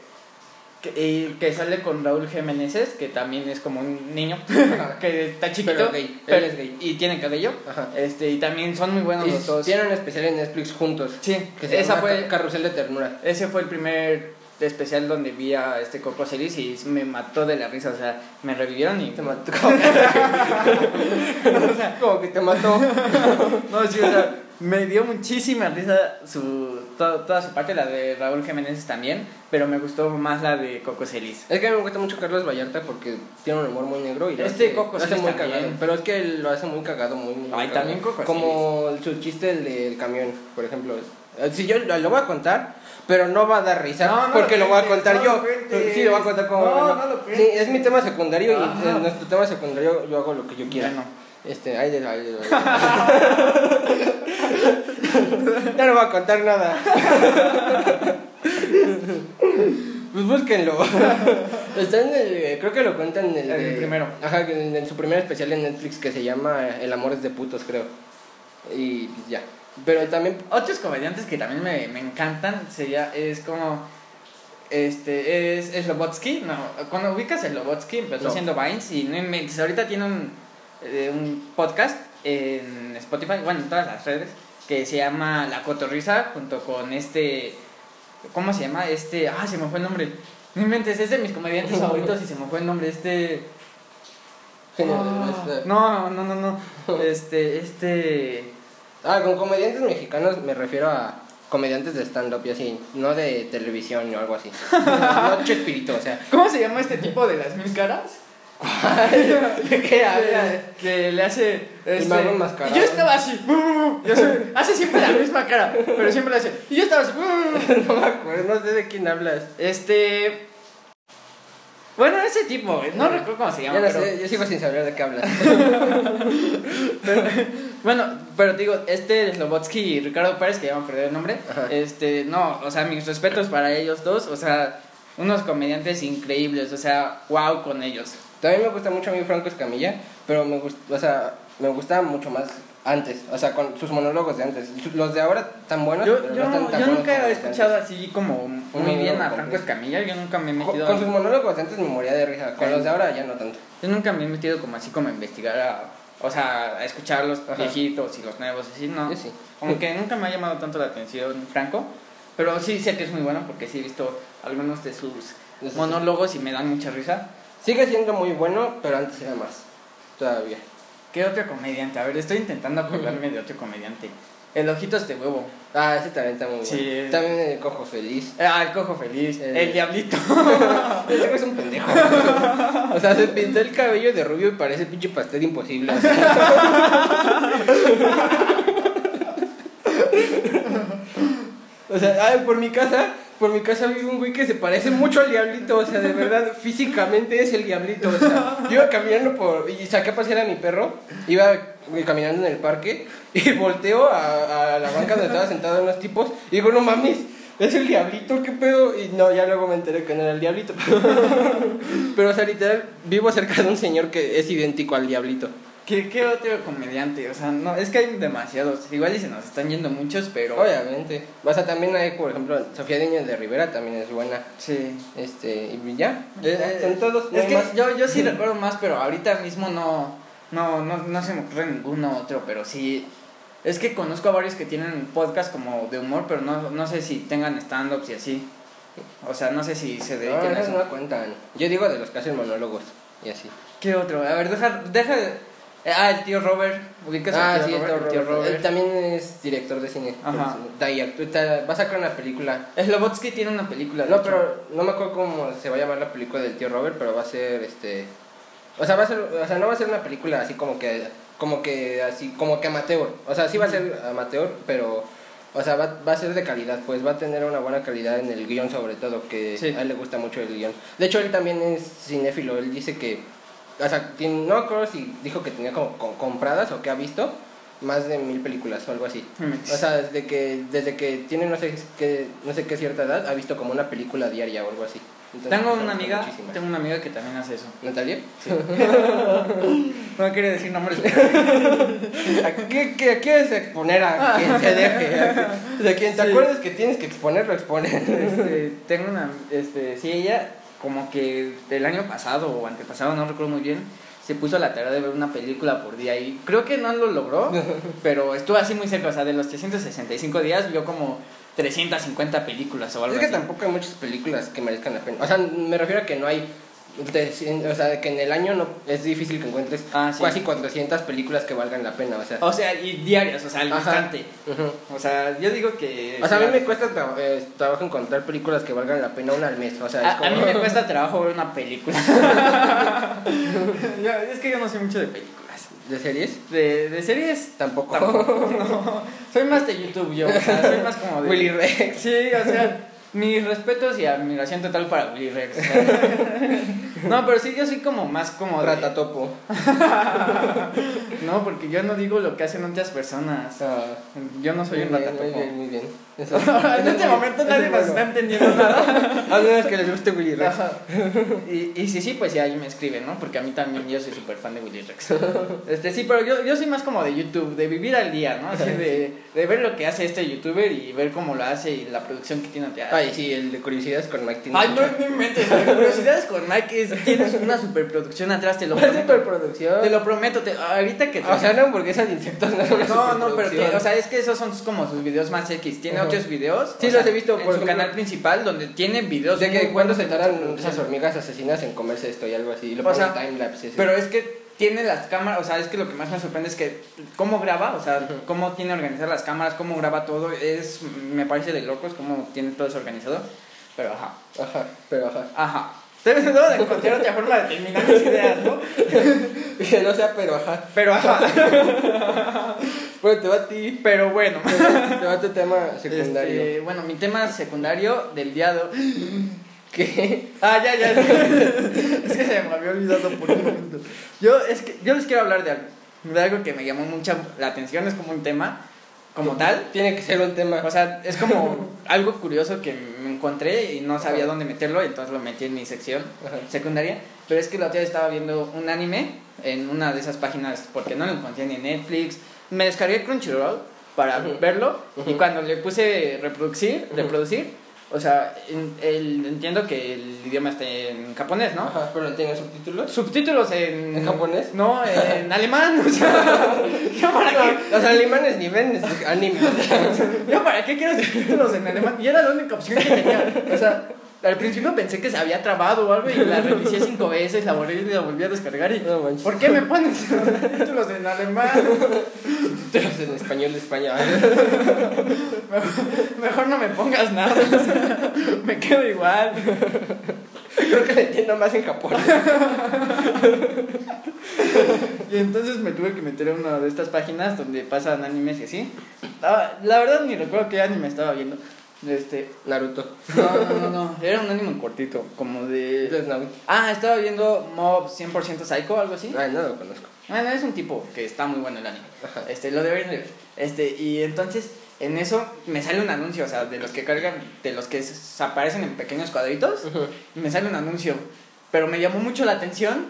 Que, que sale con Raúl Jiménez, que también es como un niño, [laughs] que está chiquito. Pero gay, él pero- es gay. Y tiene cabello. Ajá. Este, y también son muy buenos Y los dos. tienen un especial en Netflix juntos. Sí, Que se esa llama fue, Ca- Carrusel de Ternura. ese fue el primer especial donde vi a este Coco Celis y me mató de la risa. O sea, me revivieron y. Te mató. [laughs] como que te mató. [laughs] No, sí, o sea, me dio muchísima risa su, to- toda su parte, la de Raúl Jiménez también, pero me gustó más la de Coco Celis. Es que a mí me gusta mucho Carlos Vallarta porque tiene un humor muy negro y lo Este hace, Coco lo hace Celis muy también. cagado. Pero es que lo hace muy cagado, muy, muy Ay, cagado. también Coco Como su chiste el del camión, por ejemplo. Eh, Si yo lo, lo voy a contar, pero no va a dar risa No, no porque lo voy a contar no yo. lo. Sí, lo voy a contar como. No, Sí, es mi tema secundario y Ajá. en nuestro tema secundario yo hago lo que yo quiera. Bueno. Este, ay, de ay, [laughs] Ya no voy a contar nada. [laughs] Pues búsquenlo. Está en el. Creo que lo cuentan en el. El de- primero. Ajá, en, en su primer especial en Netflix que se llama El amor es de putos, creo. Y ya. Pero también. Otros comediantes que también me, me encantan sería, es como, este, es Slobotsky, no, cuando ubicas a Slobotsky empezó No. haciendo Vines y no inventes, ahorita tiene un, eh, un podcast en Spotify, bueno, en todas las redes, que se llama La Cotorrisa, junto con este, ¿cómo se llama? Este, ah, se me fue el nombre, no inventes, es de mis comediantes favoritos y se me fue el nombre, este... Ah, este- no, no, no, no, este, este... Ah, con comediantes mexicanos me refiero a comediantes de stand-up y así, no de televisión o algo así. No Chespirito, o sea. ¿Cómo se llama este tipo de las mil caras? [laughs] ¿De qué hablas? Que le hace. Este, mago enmascarado. y yo estaba así. Yo soy- [laughs] hace siempre la misma cara, pero siempre le hace. Y yo estaba así. No me acuerdo, no sé de quién hablas. Este. Bueno, ese tipo, no recuerdo cómo se llama. No pero- yo sigo sin saber de qué hablas. [laughs] Bueno, pero digo, este Slobotsky y Ricardo Pérez, que ya me acordé el nombre, Ajá. este, no, o sea, mis respetos para ellos dos, o sea, unos comediantes increíbles, o sea, wow con ellos. También me gusta mucho a mí Franco Escamilla, pero me gusta, o sea, me gustaba mucho más antes, o sea, con sus monólogos de antes. Los de ahora tan buenos, Yo, pero yo, no están tan yo buenos nunca he escuchado así como muy bien a Franco. Escamilla, yo nunca me he Con, metido... con sus monólogos de antes me moría de risa, con los de ahora ya no tanto. Yo nunca me he metido como así como a investigar a... O sea, a escuchar los Ajá. viejitos y los nuevos, así, no. Yo sí. Como que nunca me ha llamado tanto la atención Franco, pero sí sé que es muy bueno porque sí he visto algunos De sus- monólogos y me dan mucha risa. Sigue siendo muy bueno, pero antes era más. Todavía. ¿Qué otro comediante? A ver, estoy intentando acordarme de otro comediante. El Ojitos de Huevo. Ah, ese también está muy Sí. bueno. También el cojo feliz. Ah, el Cojo Feliz. El- El, Diablito. [laughs] Ese es un pendejo. [laughs] o sea, se pintó el cabello de rubio y parece pinche pastel imposible. o sea. [laughs] O sea, ay, por mi casa, por mi casa vive un güey que se parece mucho al diablito, o sea, de verdad, [laughs] físicamente es el diablito, o sea, [laughs] yo iba caminando por, y saqué a pasear a mi perro, iba caminando en el parque, [laughs] y volteo a, a la banca donde estaban sentados unos tipos, y digo, no mames, es el diablito, qué pedo, y no, ya luego me enteré que no era el diablito, pero, o sea, literal, vivo cerca de un señor que es idéntico al diablito. ¿Qué, ¿Qué otro comediante? O sea, no, es que hay demasiados. Igual y se nos están yendo muchos, pero... Obviamente. O sea, también hay, por ejemplo, Sofía Niño de Rivera también es buena. Sí. Este, y ya. Eh, Ya, eh, son todos. no Es que más. yo, yo sí recuerdo más, pero ahorita mismo no, no, no, no se me ocurre ninguno otro, pero sí... Es que conozco a varios que tienen podcast como de humor, pero no, no sé si tengan stand-ups y así. O sea, no sé si se No, dediquen a esos eso. no cuentan. Yo digo de los que hacen monólogos y así. ¿Qué otro? A ver, deja... deja eh, ah, el tío Robert. ¿Ubicas Ah, sí, tío el Robert? tío El tío Robert. Él también es director de cine. Ajá. Va a sacar una película. Slobotsky tiene una película. No, hecho. pero no me acuerdo cómo se va a llamar la película del tío Robert, pero va a ser este. O sea, va a ser, o sea, no va a ser una película así como que, como que, así, como que amateur. O sea, sí va a ser amateur, pero, o sea, va, va a ser de calidad, pues va a tener una buena calidad en el guion sobre todo, que Sí. a él le gusta mucho el guion. De hecho, él también es cinéfilo, él dice que, o sea, tiene- no acuerdo si dijo que tenía como co- compradas o que ha visto más de mil películas o algo así. O sea, desde que, desde que tiene no sé qué, no sé qué cierta edad, ha visto como una película diaria o algo así. Entonces, Tengo una amiga, muchísimo. tengo una amiga que también hace eso. ¿Natalia? [laughs] No quiere decir nombres. [laughs] ¿A qué, qué quieres exponer a quien se deje? [laughs] De quien te Sí. acuerdes que tienes que exponerlo, expone. Este, tengo una, este, sí, ella como que el año pasado o antepasado, no recuerdo muy bien, se puso a la tarea de ver una película por día y creo que no lo logró, [laughs] pero estuvo así muy cerca, o sea, de los 365 días vio como 350 películas o algo Es que así. tampoco hay muchas películas que merezcan la pena. O sea, me refiero a que no hay de o sea, que en el año no es difícil que encuentres Ah, sí. casi 400 películas que valgan la pena, o sea. O sea, y diarias, o sea, al instante. O sea, yo digo que... O sea, a mí me cuesta tra- eh, trabajo encontrar películas que valgan la pena una al mes, o sea, es A, a como- mí me [laughs] cuesta trabajo ver una película. [laughs] [laughs] Es que yo no sé mucho de películas. ¿De series? De, de series Tampoco. tampoco. no. Soy más de YouTube yo. O sea, soy más como de. Willy Rex. Sí, o sea, mis respetos y admiración total para Willy Rex. [laughs] No, pero sí, yo soy como más como de. Ratatopo. [laughs] No, porque yo no digo lo que hacen otras personas. Yo no soy un ratatopo. Muy bien, muy bien. [laughs] Eso- en este momento nadie nos está entendiendo nada. A menos que les guste Willy Rex. Y, y sí, sí, pues ya ahí me escriben, ¿no? Porque a mí también yo soy súper fan de Willy Rex. Este, sí, pero yo, yo soy más como de YouTube, de vivir al día, ¿no? Así de, de ver lo que hace este youtuber y ver cómo lo hace y la producción que tiene atrás. Ay, sí, el de curiosidades con Mike tiene Ay, mucho- no me inventes, la curiosidades con Mike es, tienes una superproducción atrás, te lo [laughs] ¿Cuál prometo. superproducción? Te lo prometo, te, ahorita que te- O sea, una hamburguesa de insectos no es una No, no, pero que, o sea, es que esos son como sus videos más X. Tiene Ajá. otros videos. Sí, o sea, los he visto, En por su canal principal, donde tiene videos. de que cuando se de tardan esas hormigas asesinas en comerse esto y algo así. Lo O sea, timelapse. Pero es que tiene las cámaras, o sea, es que lo que más me sorprende es que cómo graba, o sea, cómo tiene organizadas las cámaras, cómo graba todo, es, me parece de locos cómo tiene todo eso organizado. Pero ajá, Ajá, pero ajá. ajá. Debo de encontrar otra forma de terminar mis ideas, ¿no? [laughs] Que no sea, pero ajá. Pero ajá, [laughs] Bueno, te va a ti. pero bueno. Te va tu tema secundario. Este, bueno, mi tema secundario del día de ¿Qué? [laughs] Ah, ya, ya. [laughs] es que se me había olvidado por un momento. Yo, es que, yo les quiero hablar de algo. De algo que me llamó mucha la atención, es como un tema, como tal. Tiene que ser un tema. O sea, es como algo curioso que me encontré y no sabía dónde meterlo, entonces lo metí en mi sección Ajá. secundaria. Pero es que la otra estaba viendo un anime en una de esas páginas porque no lo encontré ni en Netflix. Me descargué Crunchyroll para verlo y cuando le puse reproducir, reproducir, o sea, en- el- entiendo que el idioma está en japonés, ¿no? Ajá, pero tiene subtítulos. Subtítulos en... ¿En japonés? No, en [laughs] alemán. O sea, ¿yo para qué? Los alemanes ni ven anime. [laughs] ¿Yo para qué quiero subtítulos en alemán? Y era la única opción que tenía. O sea, al principio pensé que se había trabado o algo y la reinicié cinco veces, la volví y la volví a descargar y... No. ¿Por qué me pones [laughs] subtítulos en alemán? Subtítulos en español de España. Mejor no me pongas nada. o sea, me quedo igual. Creo que le entiendo más en Japón. Y entonces me tuve que meter a una de estas páginas donde pasan animes y así. Ah, la verdad ni recuerdo qué anime estaba viendo. Este, Naruto. no, no, no, no, era un anime cortito, como de... Ah, estaba viendo Mob 100% Psycho, algo así. Ay, no lo conozco. Bueno, es un tipo que está muy bueno el anime. Ajá. Este, lo deberían de ver. Este, y entonces en eso me sale un anuncio, o sea, de los que cargan, de los que aparecen en pequeños cuadritos, y me sale un anuncio. Pero me llamó mucho la atención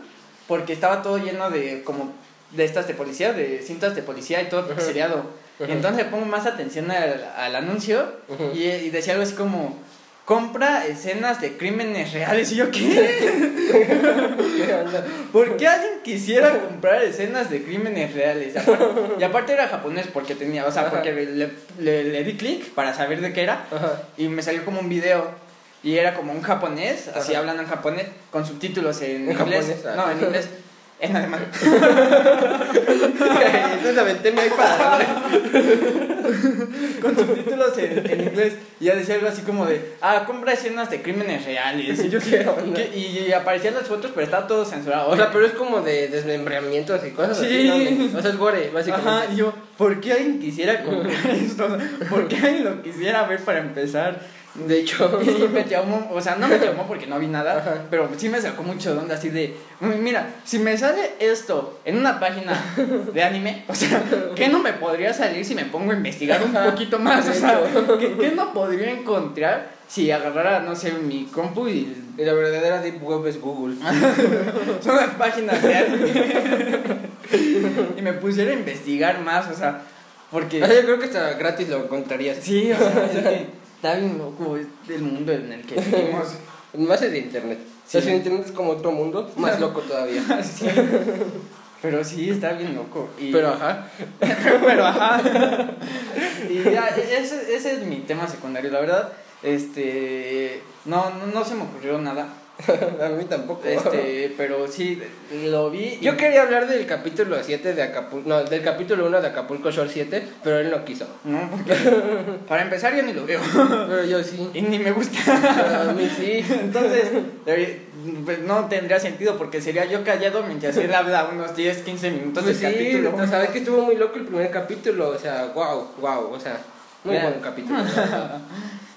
porque estaba todo lleno de como de estas de policía, de cintas de policía y todo Y entonces le pongo más atención al, al anuncio y, y decía algo así como compra escenas de crímenes reales y yo qué. [laughs] ¿Por qué alguien quisiera comprar escenas de crímenes reales? Y aparte, y aparte era japonés porque tenía, o sea, Ajá. porque le, le- le di clic para saber de qué era Ajá. y me salió como un video y era como un japonés, así Ajá. hablando en japonés, con subtítulos en, En inglés. japonés, ah. No, en inglés. En alemán. [laughs] Entonces aventé mi iPad. [laughs] con subtítulos en, en inglés. Y ya decía algo así como de, ah, compra escenas de crímenes reales. [laughs] Y yo ¿Qué. Y, aparecían las fotos, pero estaba todo censurado. O sea, pero es como de desmembramientos y cosas Sí. así. ¿no? O sea, es gore, básicamente. Ajá, y yo, ¿por qué alguien quisiera comprar esto? O sea, ¿Por qué alguien lo quisiera ver para empezar? De hecho. [laughs] Y me llamó, o sea, no me llamó porque no vi nada, Ajá. pero sí me sacó mucho de onda así de, mira, si me sale esto en una página de anime, o sea, ¿qué no me podría salir si me pongo a investigar un Ajá. poquito más? O sea. ¿qué, qué no podría encontrar si agarrara, no sé, mi compu y Y la verdadera Deep Web es Google. [laughs] son las páginas de anime [laughs] y me pusiera a investigar más, o sea, porque... O sea, yo creo que hasta gratis lo encontrarías. Sí, o sea, es que está bien loco el mundo en el que [laughs] vivimos. Más es de internet. O sea, Sí. si internet es como otro mundo, más loco [laughs] todavía. Sí. Pero sí, está bien loco. Y, Pero ajá. [laughs] pero ajá. Y ya, ese, ese es mi tema secundario, la verdad. Este. No, no, no se me ocurrió nada. [laughs] a mí tampoco. Este, pero sí, lo vi. y- Yo quería hablar del capítulo 7 de Acapulco, no, del capítulo 1 de Acapulco Shore 7, pero él no quiso. No, porque [laughs] para empezar yo ni lo veo. Pero yo sí. Y ni me gusta. A mí sí. [laughs] Entonces, debería- pues, no tendría sentido porque sería yo callado mientras él habla unos 10, 15 minutos Pues del sí, capítulo. o sea, es que estuvo muy loco el primer capítulo, o sea, wow, wow, o sea, muy buen capítulo.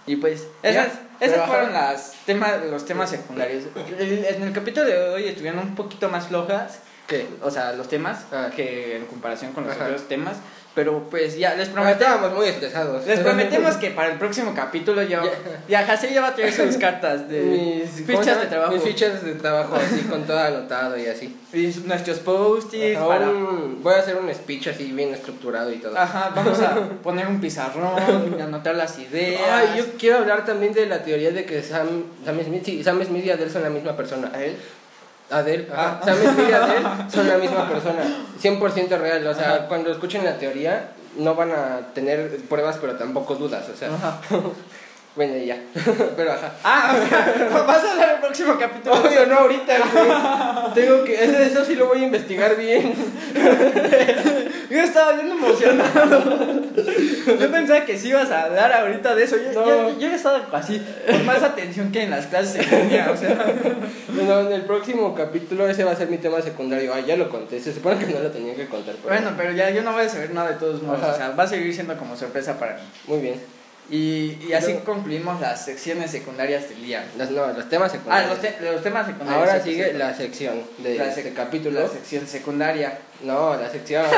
Y pues, esas, ajá. fueron las temas, los temas secundarios. En el capítulo de hoy estuvieron un poquito más flojas, ¿Qué? o sea, los temas, Ah. que en comparación con los Ajá. otros temas. Pero pues ya, les prometemos. muy estresados. Les prometemos que para el próximo capítulo ya, ya José ya va a traer sus [laughs] cartas de Mis ¿cómo se fichas de trabajo. Mis fichas de trabajo, así, con todo anotado y así. Y nuestros post-its para... voy a hacer un speech así bien estructurado y todo. Ajá, vamos a [laughs] poner un pizarrón, anotar las ideas. Ay, yo quiero hablar también de la teoría de que Sam, Sam Smith, sí, Sam Smith y Adele son la misma persona. ¿A él? Adele. Ah. Sam Smith y Adele [laughs] son la misma persona. 100% real. O sea, Ajá. cuando escuchen la teoría, no van a tener pruebas, pero tampoco dudas. O sea, Ajá. [laughs] bueno, y ya. [laughs] Pero ajá. Ah, o sea, [laughs] vas a hablar el próximo capítulo. Obvio, no ahorita, güey. Tengo que. Eso, eso sí lo voy a investigar bien. [laughs] Yo estaba bien emocionado. Yo pensaba que sí ibas a hablar ahorita de eso. Yo, No. yo, yo estaba así, con más atención que en las clases de línea, o sea. Bueno, en el próximo capítulo ese va a ser mi tema secundario. Ah, ya lo conté. Se supone que no lo tenía que contar. pero- Bueno, pero ya yo no voy a saber nada de todos modos. Ajá. O sea, va a seguir siendo como sorpresa para mí. Muy bien. Y, y así concluimos las secciones secundarias del día. Las, no, los temas Ah, secundarios. los, te- los temas secundarios. Ahora sigue la sección de La este sec- capítulo. La sección secundaria. No, la sección. [laughs]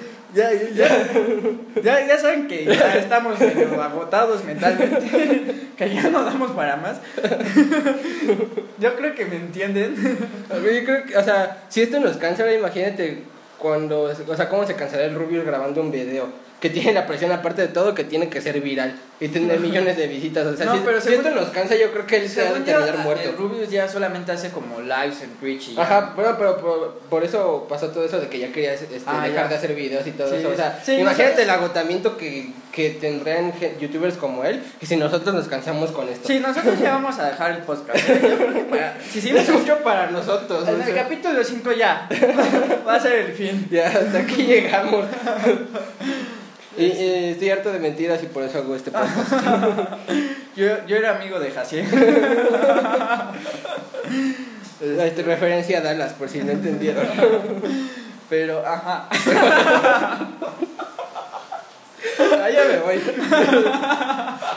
[laughs] Ya, ya, ya, ya, ya saben que ya [laughs] estamos medio agotados mentalmente, [laughs] que ya no damos para más. [laughs] Yo creo que me entienden. Yo creo que, o sea, si esto nos cansa, ahora imagínate cuando, o sea, cómo se cansará el Rubius grabando un video que tiene la presión, aparte de todo, que tiene que ser viral y tener [laughs] millones de visitas. O sea, No, si, pero si según- esto nos cansa, yo creo que él se ha de Según yo, terminar el muerto. Rubius ya solamente hace como lives en Twitch y ya. Ajá, bueno, pero por, por eso pasó todo eso de que ya quería este, Ah, dejar ya. de hacer videos y todo Sí, eso. O sea, sí, imagínate el agotamiento que, que tendrán gen- youtubers como él y si nosotros nos cansamos con esto. Sí, nosotros ya vamos a dejar el podcast. ¿eh? Para- [laughs] si seguimos Es mucho para nosotros. en o el sea, capítulo 5 ya, [laughs] va a ser el fin. Ya, hasta aquí llegamos. Y, y estoy harto de mentiras y por eso hago este podcast. [laughs] Yo, yo era amigo de Jaciel. [laughs] Este, referencia a Dallas, por si no entendieron. [laughs] Pero, ajá. Ah, ya me voy.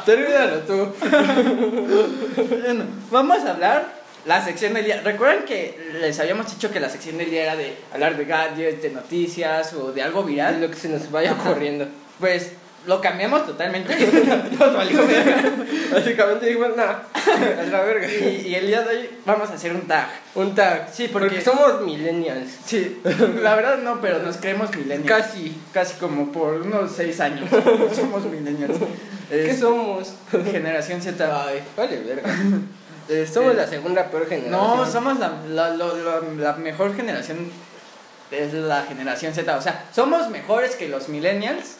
Termínalo tú. Bueno, vamos a hablar la sección del día. Recuerden que les habíamos dicho que la sección del día era de hablar de gadgets, de noticias o de algo viral. lo que se nos vaya ocurriendo. Pues lo cambiamos totalmente. [laughs] Nos valió verga. Básicamente dijimos, nada, [laughs] a la verga. y, y el día de hoy vamos a hacer un tag. Un tag. Sí, porque- porque somos millennials. Sí, la verdad no, pero nos creemos millennials. Casi. Casi como por unos seis años. [laughs] Somos millennials. ¿Qué Es somos? generación Z. Ay, vale, verga. Este, Somos la segunda peor generación. No, somos la, la, lo- la mejor generación. Es la generación Z. O sea, somos mejores que los millennials.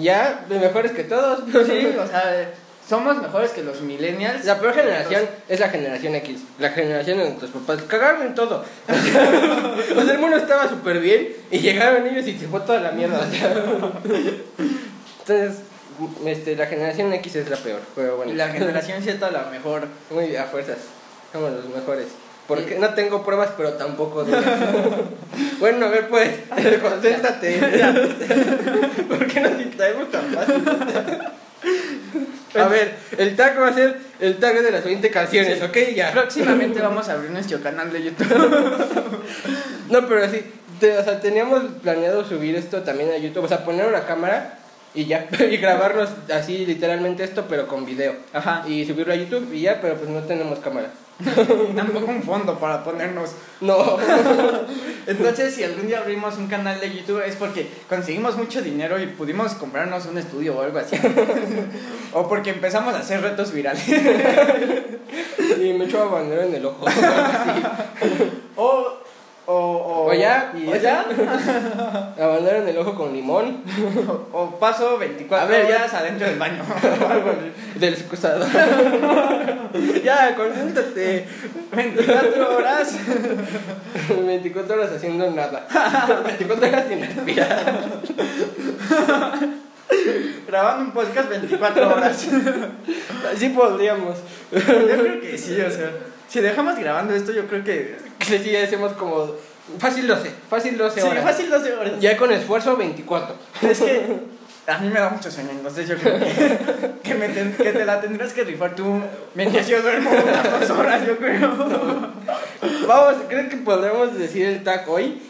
Ya, mejores que todos. [laughs] Sí, o sea, somos mejores que los millennials. La peor generación es la generación X. La generación de nuestros papás. Cagaron en todo. [laughs] O sea, el mundo estaba súper bien y llegaron ellos y se fue toda la mierda. o sea. Entonces, este, la generación X es la peor. Pero Y bueno, la generación Z la mejor. muy a fuerzas. Somos los mejores. Porque no tengo pruebas, pero tampoco dudas. [laughs] bueno, a ver, pues, [laughs] concéntrate. [laughs] ¿Por qué nos distraemos tan fácil? A ver, el tag va a ser el tag de las 20 canciones, ¿ok? Ya. Próximamente vamos a abrir nuestro canal de YouTube. No, pero sí, te- o sea, teníamos planeado subir esto también a YouTube, o sea, poner una cámara y ya, y grabarnos así literalmente esto, pero con video. Ajá. Y subirlo a YouTube y ya, pero pues no tenemos cámara. [laughs] Tampoco un fondo para ponernos. No. [laughs] Entonces, si algún día abrimos un canal de YouTube es porque conseguimos mucho dinero y pudimos comprarnos un estudio o algo así. [laughs] o porque empezamos a hacer retos virales. y me echó a bandera en el ojo. o O, o, O ya, y o ya. Abandonan el ojo con limón. O, o paso 24 A ver, ya. horas adentro del baño. [laughs] Del excusado. [laughs] ya, concéntrate. 24 horas. 24 horas haciendo nada. 24 horas sin respirar. Grabando un podcast 24 horas. Así podríamos. Yo creo que sí, o sea. Si dejamos grabando esto, yo creo que. Que [laughs] sí, hacemos como. Fácil 12. Fácil 12 Sí, horas. fácil 12 horas. Ya con esfuerzo 24. Es que [laughs] a mí me da mucho sueño, entonces yo creo que, [laughs] que, me ten- que te la tendrás que rifar tú mientras yo duermo unas dos horas, yo creo. [laughs] Vamos, ¿creen que podremos decir el tag hoy?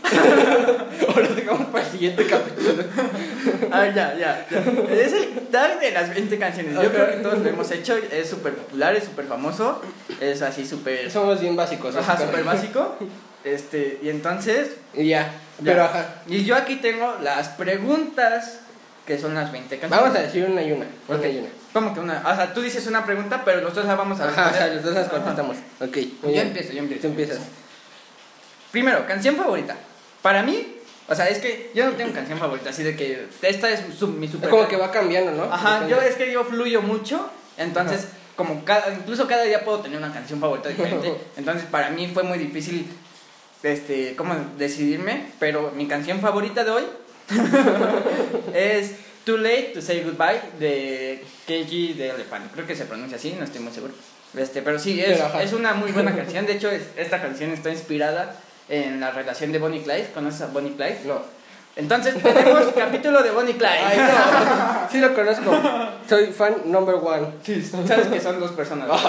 o lo dejamos para el siguiente capítulo. Ah, ya, ya, ya. Es el tag de las 20 canciones. Yo creo que todos lo hemos hecho, es súper popular, es súper famoso, es así súper... Somos bien básicos. Ajá, súper básico. [laughs] Este, y entonces... Y ya. ya. Pero ajá. Y yo aquí tengo las preguntas, que son las 20 canciones. Vamos a decir una y una. Una Ok. y una. ¿Cómo que una? O sea, tú dices una pregunta, pero los dos la vamos a Ajá, o sea, responder. los dos las Ajá. contestamos. Ok. muy Yo bien. empiezo, yo empiezo. Tú empiezas. Primero, canción favorita. Para mí, o sea, es que yo no tengo canción favorita, así de que esta es su- mi super. Es como que va cambiando, ¿no? Ajá, Depende. yo es que yo fluyo mucho, entonces, como cada, incluso cada día puedo tener una canción favorita diferente. [laughs] entonces, para mí fue muy difícil, este, cómo decidirme, pero mi canción favorita de hoy [laughs] es Too Late to Say Goodbye de KG de Elephant. Creo que se pronuncia así, no estoy muy seguro. Este, pero sí, es, Pero, es una muy buena canción. De hecho, es- esta canción está inspirada en la relación de Bonnie Clyde. ¿Conoces a Bonnie Clyde? No. Entonces, tenemos [laughs] capítulo de Bonnie Clyde. Ay, no. Sí lo conozco. Soy fan number one. Sí, sabes que son dos personas. [laughs]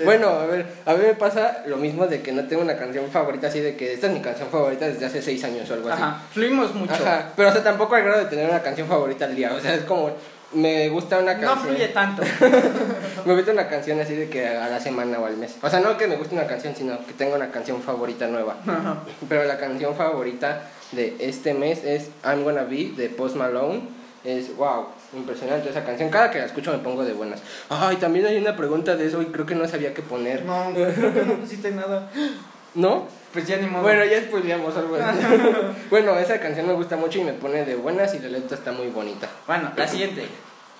[laughs] Bueno, a ver, a mí me pasa lo mismo de que no tengo una canción favorita así de que esta es mi canción favorita desde hace seis años o algo así. Ajá, fluimos mucho. Ajá, pero o sea, tampoco al grado de tener una canción favorita al día. O sea, es como, me gusta una No canción. fluye tanto. [laughs] Me gusta una canción así de que a la semana o al mes. O sea, no que me guste una canción, sino que tenga una canción favorita nueva. Ajá. Pero la canción favorita de este mes es I'm Gonna Be de Post Malone. Es wow, impresionante esa canción. Cada que la escucho me pongo de buenas. Ay, también hay una pregunta de eso y creo que no sabía qué poner. No, creo que no pusiste nada. ¿No? Pues ya ni modo. Bueno, ya spoileamos algo así. [laughs] bueno, esa canción me gusta mucho y me pone de buenas y la letra está muy bonita. Bueno, la siguiente.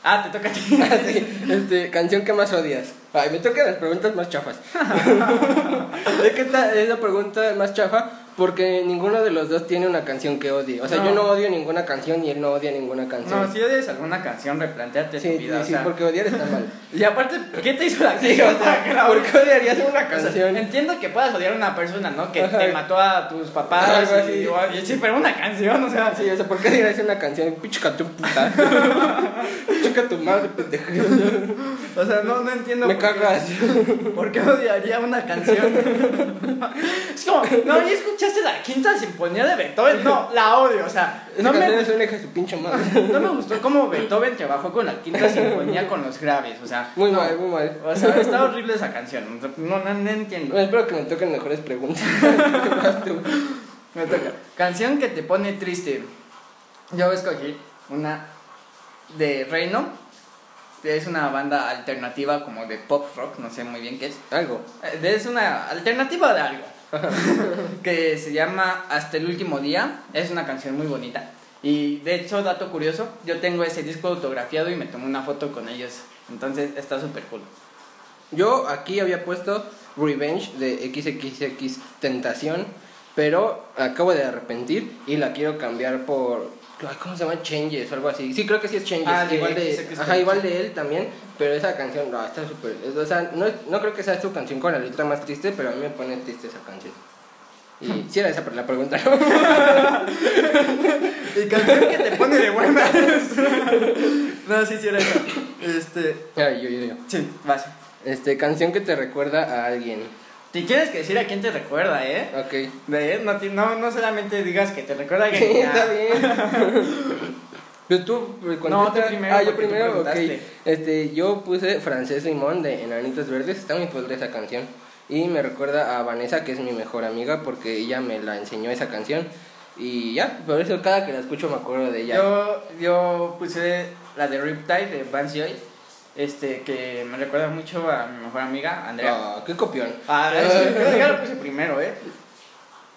Ah, te toca a ti. [laughs] Así, este, canción que más odias. Ay, me tocan las preguntas más chafas. [laughs] es que esta es la pregunta más chafa porque ninguno de los dos tiene una canción que odie. O sea, No. yo no odio ninguna canción y él no odia ninguna canción. No, si odias alguna canción, replanteate sí, tu vida. sí, o sí, porque odiar está mal. [laughs] Y aparte, ¿qué te hizo la [laughs] Sí, canción? o sea, [laughs] ¿por qué odiarías una O sea, canción? entiendo que puedas odiar a una persona, ¿no? Que Ajá. te mató a tus papás. Algo y- así. o- y sí, pero una canción, o sea. Sí, o sea, ¿por qué odiarías una canción? Pichica tu puta. Chica tu madre, pendejo. O sea, no, no entiendo. Me por qué- cagas. ¿Por qué odiaría una canción? es como, no, ¿ya escuchaste la quinta sinfonía de Beethoven? No, la odio, o sea, no me, su pinche madre. [laughs] no me gustó cómo Beethoven trabajó con la quinta sinfonía con los graves, o sea. Muy no. mal, muy mal. O sea, está horrible esa canción, no, no, no entiendo. Bueno, espero que me toquen mejores preguntas. [laughs] [laughs] Me toca. Canción que te pone triste. Yo escogí una de Reino. Es una banda alternativa como de pop rock, no sé muy bien qué es. Algo. Eh, Es una alternativa de algo. [laughs] que se llama Hasta el último día. Es una canción muy bonita. Y de hecho, dato curioso, yo tengo ese disco autografiado y me tomé una foto con ellos. Entonces está súper cool. Yo aquí había puesto Revenge de XXX Tentación, pero acabo de arrepentir y la quiero cambiar por. ¿Cómo se llama? Changes o algo así. Sí, creo que sí es Changes. Ah, de igual, de, XX ajá, igual de él también, pero esa canción no, está súper. O sea, no, no creo que sea su canción con la letra más triste, pero a mí me pone triste esa canción. Y si era esa la pregunta, ¿no? [laughs] Y canción que te pone de buenas. [laughs] no, sí, sí era eso. Este. Ay, yo, yo, yo. Sí, vas. Este, canción que te recuerda a alguien. Si tienes que decir a quién te recuerda, ¿eh? Ok. De, no, no, no solamente digas que te recuerda a [laughs] alguien. está bien. [laughs] Pues tú, eh, No, tú primero, Ah, yo primero, ok. Este, yo puse Francés Limón de Enanitos Verdes. Está muy padre esa canción. Y me recuerda a Vanessa, que es mi mejor amiga, porque ella me la enseñó esa canción. Y ya, por eso cada que la escucho me acuerdo de ella. Yo, yo puse la de Riptide de Vance Joy. Este, que me recuerda mucho a mi mejor amiga, Andrea. Ah, qué copión. Ah, eso, [laughs] ya lo puse primero, ¿eh?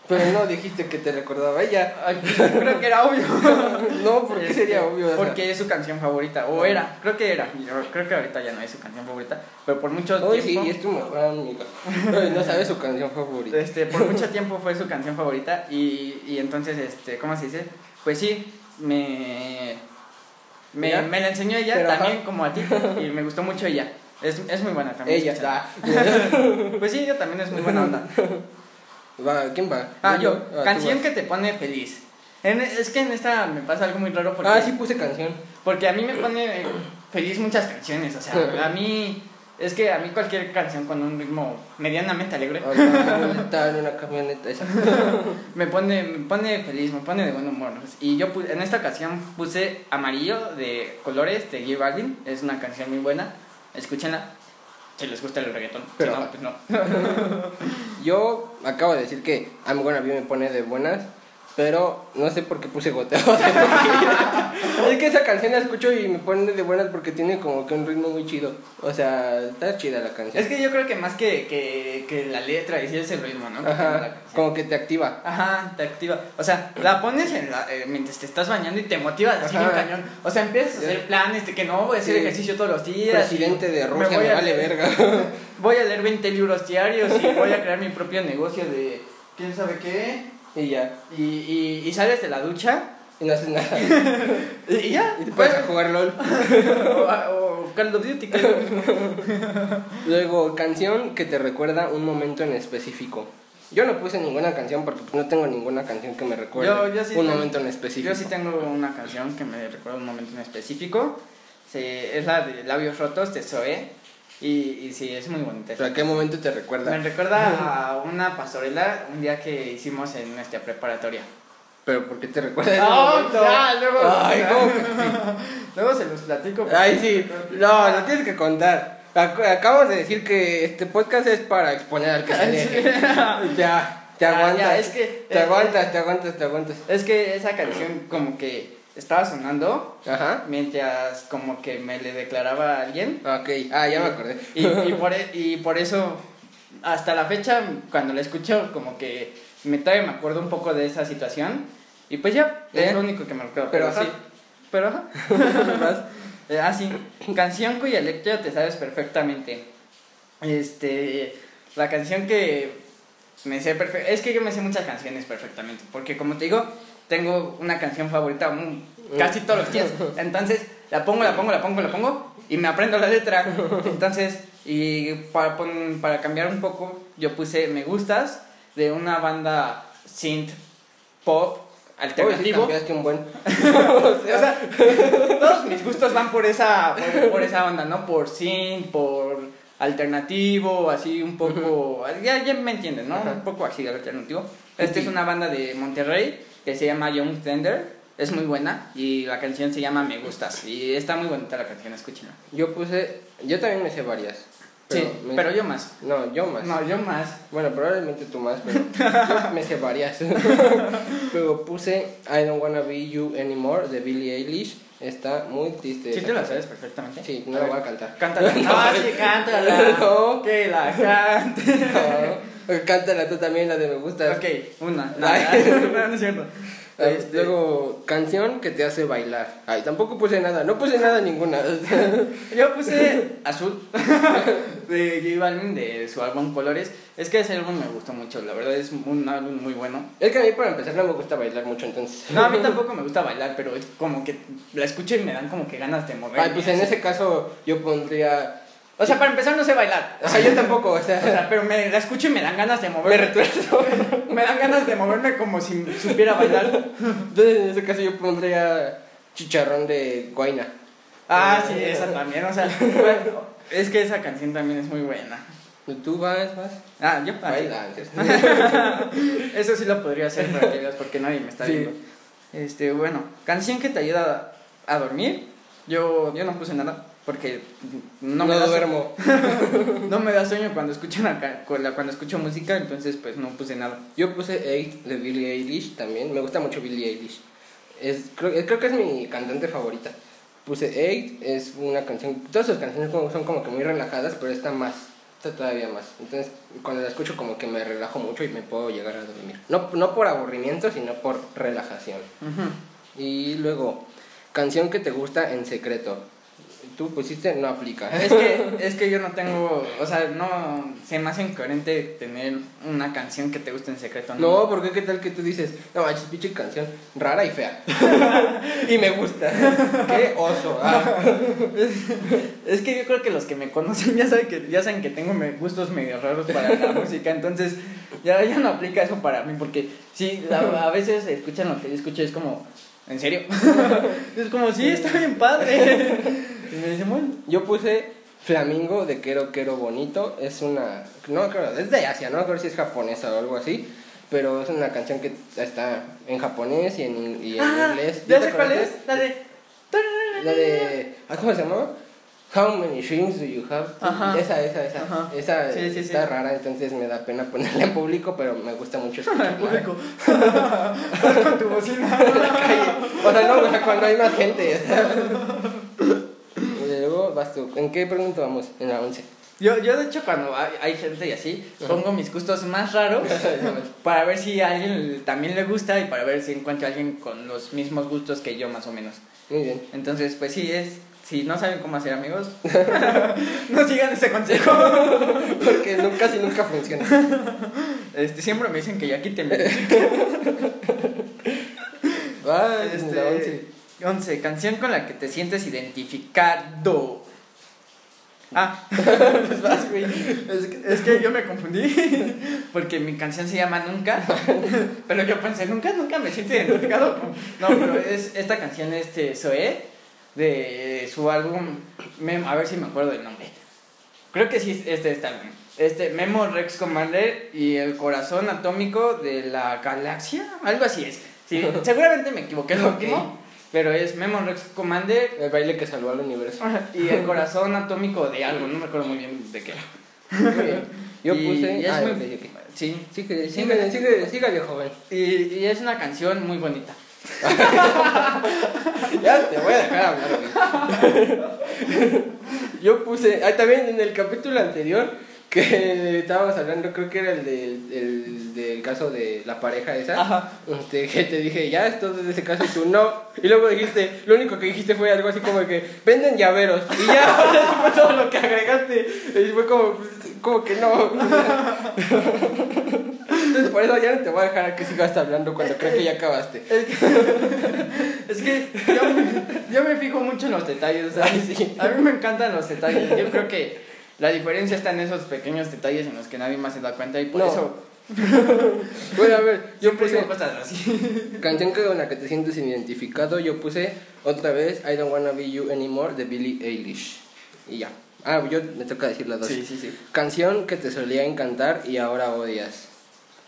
Pero no dijiste que te recordaba a ella. Ay, pues, creo que era obvio. [laughs] No, ¿por qué Este, sería obvio? O sea, Porque es su canción favorita, o era, creo que era, yo creo que ahorita ya no es su canción favorita, pero por mucho sí, tiempo, es tu mejor amiga. No sabes su canción favorita. este, por [laughs] mucho tiempo fue su canción favorita y, y entonces, este, ¿cómo se dice? Pues sí, me, me, me la enseñó ella Pero, también ajá. como a ti y me gustó mucho ella, es, es muy buena también. Ella está. [laughs] Pues sí, ella también es muy buena onda. [laughs] Va, ¿quién va? Ah, yo, Ah, canción que te pone feliz. En- es que en esta me pasa algo muy raro porque... Ah, sí puse canción. Porque a mí me pone feliz muchas canciones, o sea, [laughs] a mí es que a mí cualquier canción con un ritmo medianamente alegre Está en una camioneta esa. [laughs] me pone me pone feliz, me pone de buen humor. Y yo en esta ocasión puse Amarillo de Colores de J Balvin, es una canción muy buena, escúchenla. Si les gusta el reggaetón, Pero- si no, pues no. [laughs] Yo acabo de decir que I'm Gonna Be me pone de buenas, pero no sé por qué puse goteo. [laughs] es que esa canción la escucho y me pone de buenas porque tiene como que un ritmo muy chido. O sea, está chida la canción. Es que yo creo que más que, que, que la letra y sí es el ritmo, ¿no? Ajá, como que te activa. Ajá, te activa. O sea, la pones en la, eh, mientras te estás bañando y te motivas así un cañón. O sea, empiezas a hacer planes de que no voy a hacer Sí. ejercicio todos los días. Presidente de Rusia, me, voy vale leer- verga. [laughs] Voy a leer 20 libros diarios y voy a crear mi propio negocio de quién sabe qué. Y ya, Y, y, y sales de la ducha y no haces nada. [laughs] y, ya. Y te puedes a jugar LOL. [laughs] o, o Call of Duty. [laughs] Luego, canción que te recuerda un momento en específico. Yo no puse ninguna canción porque pues, no tengo ninguna canción que me recuerde Yo- yo sí un tengo- momento en específico. Yo sí tengo una canción que me recuerda un momento en específico. Se- es la de Labios Rotos de Zoe. Y, y sí, es muy bonita. ¿Pero a qué momento te Me recuerda? recuerda a una pastorela un día que hicimos en nuestra preparatoria. ¿Pero por qué te recuerda No, ya, luego, Ay, ¿cómo que [laughs] luego se los platico. Ay, sí. No, lo tienes que contar. Ac- Acabamos de decir que este podcast es para exponer al que se [laughs] deje. Ya, te Ah, aguantas. ya, es que- Te eh, aguantas, te aguantas, te aguantas. Es que esa canción como que estaba sonando Ajá. mientras como que me le declaraba a alguien. Ok, ah, ya me acordé. Y, y, [laughs] por, e- y por eso, hasta la fecha, cuando la escucho, como que me todavía me acuerdo un poco de esa situación. Y pues ya, ¿Eh? es lo único que me recuerdo. Pero Pero, sí. Pero ajá. [laughs] Eh, ah, sí. Canción cuya letra te sabes perfectamente. Este. La canción que me sé perfecto. Es que yo me sé muchas canciones perfectamente. Porque como te digo, tengo una canción favorita mm, casi todos los días. [laughs] Entonces, la pongo, la pongo, la pongo, la pongo. Y me aprendo la letra. Entonces, y para, para cambiar un poco, yo puse Me Gustas de una banda synth pop Uy, sí, alternativo. cambiaste un buen. [laughs] O sea, todos mis gustos van por esa, por, por esa onda, ¿no? Por synth, por alternativo, así un poco, ya, ya me entienden, ¿no? Ajá. Un poco así alternativo. Esta Sí. es una banda de Monterrey que se llama Young Thunder, es muy buena y la canción se llama Me Gustas y está muy bonita la canción, escúchenla. Yo puse. Yo también me sé varias. sí, me- pero yo más. No, yo más. No, yo más. Bueno, probablemente tú más, pero yo me sé varias. [laughs] Luego puse I Don't Wanna Be You Anymore de Billie Eilish. Está muy triste. ¿Sí te la sabes perfectamente? Sí, no la voy a cantar. Cántala. [laughs] Ah, sí, cántala. No. Que la cante. No, cántala tú también, la de me gusta. Ok, una. [laughs] No, no es cierto. Este, Luego, canción que te hace bailar. Ay, tampoco puse nada, no puse nada ninguna. [laughs] Yo puse Azul [laughs] de J Balvin de su álbum Colores. Es que ese álbum me gustó mucho, la verdad es un álbum muy bueno. es que a mí para empezar no me gusta bailar mucho, entonces. No, a mí tampoco me gusta bailar, pero es como que la escucho y me dan como que ganas de mover. Ay, pues en ese caso yo pondría... O sea, para empezar no sé bailar. O sea, yo tampoco, o sea... O sea, pero me la escucho y me dan ganas de me moverme. retuerzo. [laughs] Me dan ganas de moverme como si supiera bailar. Entonces en ese caso yo pondría chicharrón de guaina. Ah, sí, esa también, o sea, [laughs] bueno, es que esa canción también es muy buena. ¿Tú vas, vas? Ah, yo. Baila. [laughs] Eso sí lo podría hacer para que veas porque nadie me está Sí. viendo. Este, bueno, canción que te ayuda a dormir. Yo, yo no puse nada porque no, No, me da duermo. sueño, [laughs] no me da sueño cuando escucho una cuando escucho música, entonces pues no puse nada. Yo puse Eight de Billie Eilish también. Me gusta mucho Billie Eilish. Es, creo, creo que es mi cantante favorita. puse Eight, es una canción, todas sus canciones como- son como que muy relajadas, pero esta más, esta todavía más. Entonces, cuando la escucho como que me relajo mucho y me puedo llegar a dormir. No, no por aburrimiento, sino por relajación. Y luego, canción que te gusta en secreto. Tú pusiste no aplica. Es que, es que yo no tengo, o sea, no, se me hace incoherente tener una canción que te guste en secreto. No, porque qué tal que tú dices, no manches, pinche canción rara y fea. [laughs] y me gusta. qué oso. Ah. [laughs] Es que yo creo que los que me conocen ya saben que, ya saben que tengo gustos medio raros para la [laughs] música, entonces ya, ya no aplica eso para mí, porque sí, la- a veces escuchan lo que yo escucho y es como, ¿en serio? es como, sí, está bien padre. Y me bueno, Yo puse Flamingo de Quero Quero Bonito. Es una. No creo, es de Asia, no creo si es japonesa o algo así. Pero es una canción que está en japonés y en, y en ah, inglés. ya sé cuál es, la de... La de. ah, ¿Cómo se llama? How many shrimps do you have? Ajá. Esa, esa, esa. Ajá. Esa Sí, sí, sí. está rara, entonces me da pena ponerla en público, pero me gusta mucho [laughs] escucharla. público. [laughs] Con tu bocina. [laughs] en la calle. O sea, no, o sea, cuando hay más gente. Vas tú. ¿En qué pregunta vamos? En la 11. Yo, yo de hecho cuando hay, hay gente y así, pongo mis gustos más raros [laughs] para ver si a alguien también le gusta y para ver si encuentro a alguien con los mismos gustos que yo más o menos. Muy bien. Entonces, pues sí, es, si no saben cómo hacer amigos, [laughs] no sigan ese consejo. [laughs] Porque nunca, casi nunca funciona. Este, siempre me dicen que ya quítenme. Ah, Este, la 11. 11, canción con la que te sientes identificado. Ah, [laughs] Pues vas, güey. es que, es que yo me confundí porque mi canción se llama Nunca, pero yo pensé, nunca, nunca me siento identificado. con-". No, pero es esta canción este Zoé de su álbum, Mem- a ver si me acuerdo del nombre. Creo que sí es este, este álbum. Este Memo Rex Commander y el corazón atómico de la galaxia, algo así es. Sí, seguramente me equivoqué en lo Ok. último, pero es Memo Rex Commander El baile que salvó al universo. [laughs] y el corazón atómico de algo, no me acuerdo muy bien de qué era. Yo Y- puse. y es ah, muy- ok, ok. Sí, Síguele, Sí, síguele, me- síguele, síguele, joven. y, y es una canción muy bonita. [laughs] Ya te voy a dejar hablar. [laughs] Yo puse. Ah, también en el capítulo anterior que estábamos hablando, creo que era el del, el del caso de la pareja esa. Ajá. Este, que te dije, ya es todo de ese caso y tú no. Y luego dijiste, lo único que dijiste fue algo así como que venden llaveros. Y ya, [laughs] eso fue todo lo que agregaste. Y fue como, como que no. Entonces por eso ya no te voy a dejar a que sigas hablando cuando creo que ya acabaste. Es que, es que yo, me- yo me fijo mucho en los detalles. o sea, [laughs] Ay, sí. A mí me encantan los detalles. Yo creo que la diferencia está en esos pequeños detalles en los que nadie más se da cuenta y por No. eso [laughs] Bueno, a ver, yo siempre puse digo cosas así. [laughs] canción que con la que te sientes identificado. Yo puse otra vez I Don't Wanna Be You Anymore de Billie Eilish. Y ya. Ah, yo me toca decir las dos. Sí, sí, sí. Canción que te solía encantar y ahora odias.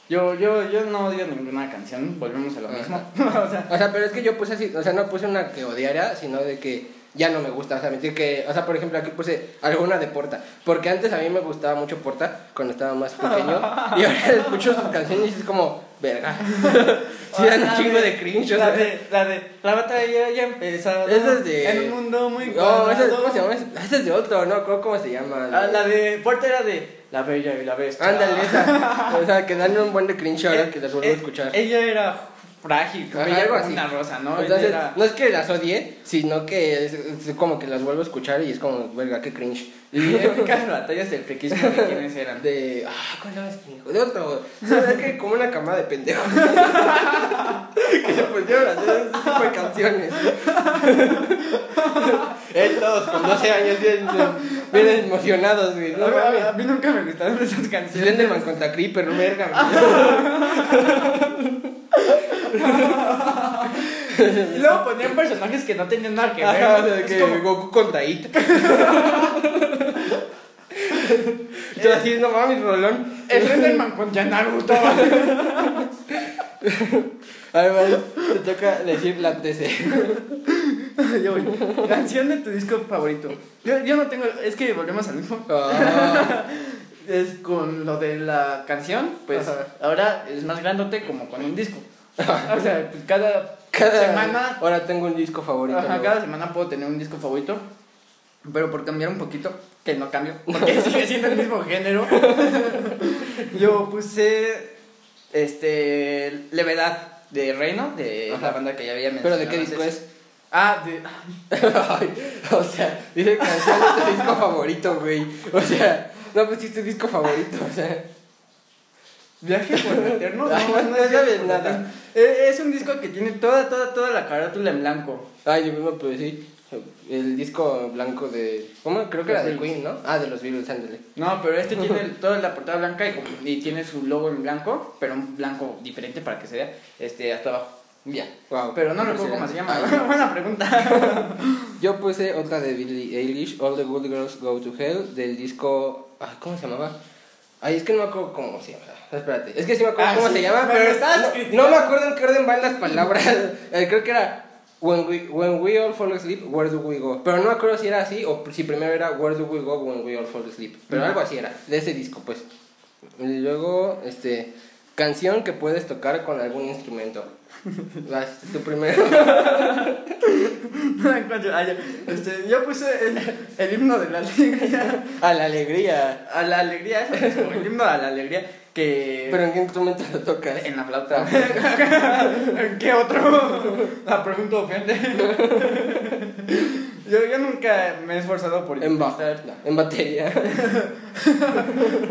Yo, yo, yo no odio ninguna canción, volvemos a lo Ajá. mismo. [laughs] o sea, O sea, pero es que yo puse así, o sea, no puse una que odiara, sino de que ya no me gusta, o sea, mentir que, o sea, por ejemplo, aquí puse alguna de Porta, porque antes a mí me gustaba mucho Porta cuando estaba más pequeño y ahora [laughs] escucho sus canciones y es como, verga. [laughs] sí, dan un chingo de cringe, o La sea. de, la de, la batalla ya empezó. Esa es de- En un mundo muy No, esa, cuadrado. ¿cómo se llama? Esa es de otro, no, ¿cómo, cómo se llama? Ah, la de Porta era de La Bella y la Bestia. Ándale, esa. [laughs] O sea, que dan un buen de cringe ahora Eh, que las vuelvo a eh, escuchar. Ella era frágil, Ajá, bella algo como así. una rosa, ¿no? Entonces, era- no es que las odie, sino que es, es como que las vuelvo a escuchar y es como, verga, qué cringe. [laughs] Y épicas batallas del friquismo de quiénes eran. De. Ah, ¿cuál era este hijo? De otro. ¿Sabes que Como una camada de pendejos. [laughs] que se pusieron a hacer ese tipo de canciones. [laughs] eh, todos con 12 años bien, bien emocionados, güey. No, a, mí- a mí nunca me gustaron esas canciones. Slenderman contra Creeper, verga. [laughs] Y luego ponían personajes que no tenían nada que ver. Ajá, ¿no? o sea, Es que como- Goku contra It. [laughs] Yo así, no mames, Rolón. El Renderman contra Naruto. [laughs] Además, te toca decir la TC. Yo voy. Canción de tu disco favorito. Yo, yo no tengo. Es que volvemos al mismo. Ah, Es con lo de la canción, pues Ajá. ahora es más grandote como con un disco. [laughs] O sea, pues cada, Cada semana. Ahora tengo un disco favorito. Ajá, cada semana puedo tener un disco favorito. Pero por cambiar un poquito, que no cambio, porque [laughs] sigue siendo el mismo género. [laughs] Yo puse este Levedad de Reino, de Ajá. la banda que ya había ¿Pero mencionado. de qué disco antes. es? Ah, de. O sea, dice canción de tu disco favorito, güey. O sea, no pusiste disco favorito, o sea. Viaje por el eterno. [laughs] Ay, no es sabes nada. Eh, Es un disco que tiene toda, toda, toda la carátula en blanco. Ay, yo mismo pues sí. El disco blanco de. ¿Cómo? Creo que era de. Queen, ¿no? Ah, de los Beatles, ándale. No, pero este tiene toda la portada blanca y, y tiene su logo en blanco, pero un blanco diferente para que se vea este, hasta abajo. Ya. Wow. Pero no recuerdo cómo se llama. Ay, [laughs] Buena pregunta. [laughs] Yo puse otra de Billie Eilish, All the Good Girls Go to Hell, del disco. Ay, ¿Cómo se llamaba? Ay, es que no me acuerdo cómo se llama. Espérate, es que sí me acuerdo Ah, cómo sí, se llama, pero estabas no, me acuerdo en qué orden van las palabras. [laughs] Eh, Creo que era when we, when we all fall asleep, where do we go? Pero no me acuerdo si era así o si primero era Where do we go when we all fall asleep. Pero algo así era, de ese disco, pues. Y luego, este. Canción que puedes tocar con algún instrumento. [laughs] Vas, tú primero. [laughs] Ah. Este, yo puse el, el himno de la alegría. A la alegría. A la alegría, eso es como el himno a la alegría. Que. Pero en qué instrumento lo tocas. En la flauta. [laughs] ¿Qué otro? La pregunta ofende. Yo, yo nunca me he esforzado por En intentar, no, en batería.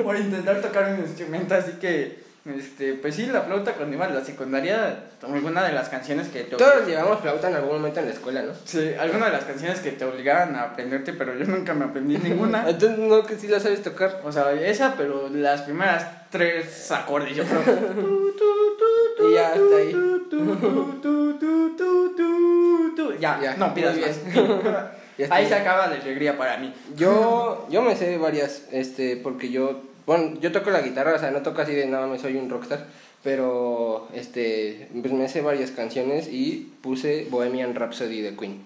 por intentar tocar un instrumento, así que, este, pues sí, la flauta cuando iba a la secundaria, alguna de las canciones que te Todos llevamos flauta en algún momento en la escuela, ¿no? Sí, alguna de las canciones que te obligaban a aprenderte, pero yo nunca me aprendí ninguna. [laughs] Entonces, no, que sí la sabes tocar. O sea, esa, pero las primeras tres acordes, yo creo. [laughs] Y ya, hasta ahí. Ya, Ya, no pidas más. [laughs] Está Ahí se acaba la alegría para mí. Yo, yo me sé varias, este, porque yo, bueno, yo toco la guitarra, o sea, no toco así de nada, me soy un rockstar, pero, este, pues me sé varias canciones y puse Bohemian Rhapsody de Queen.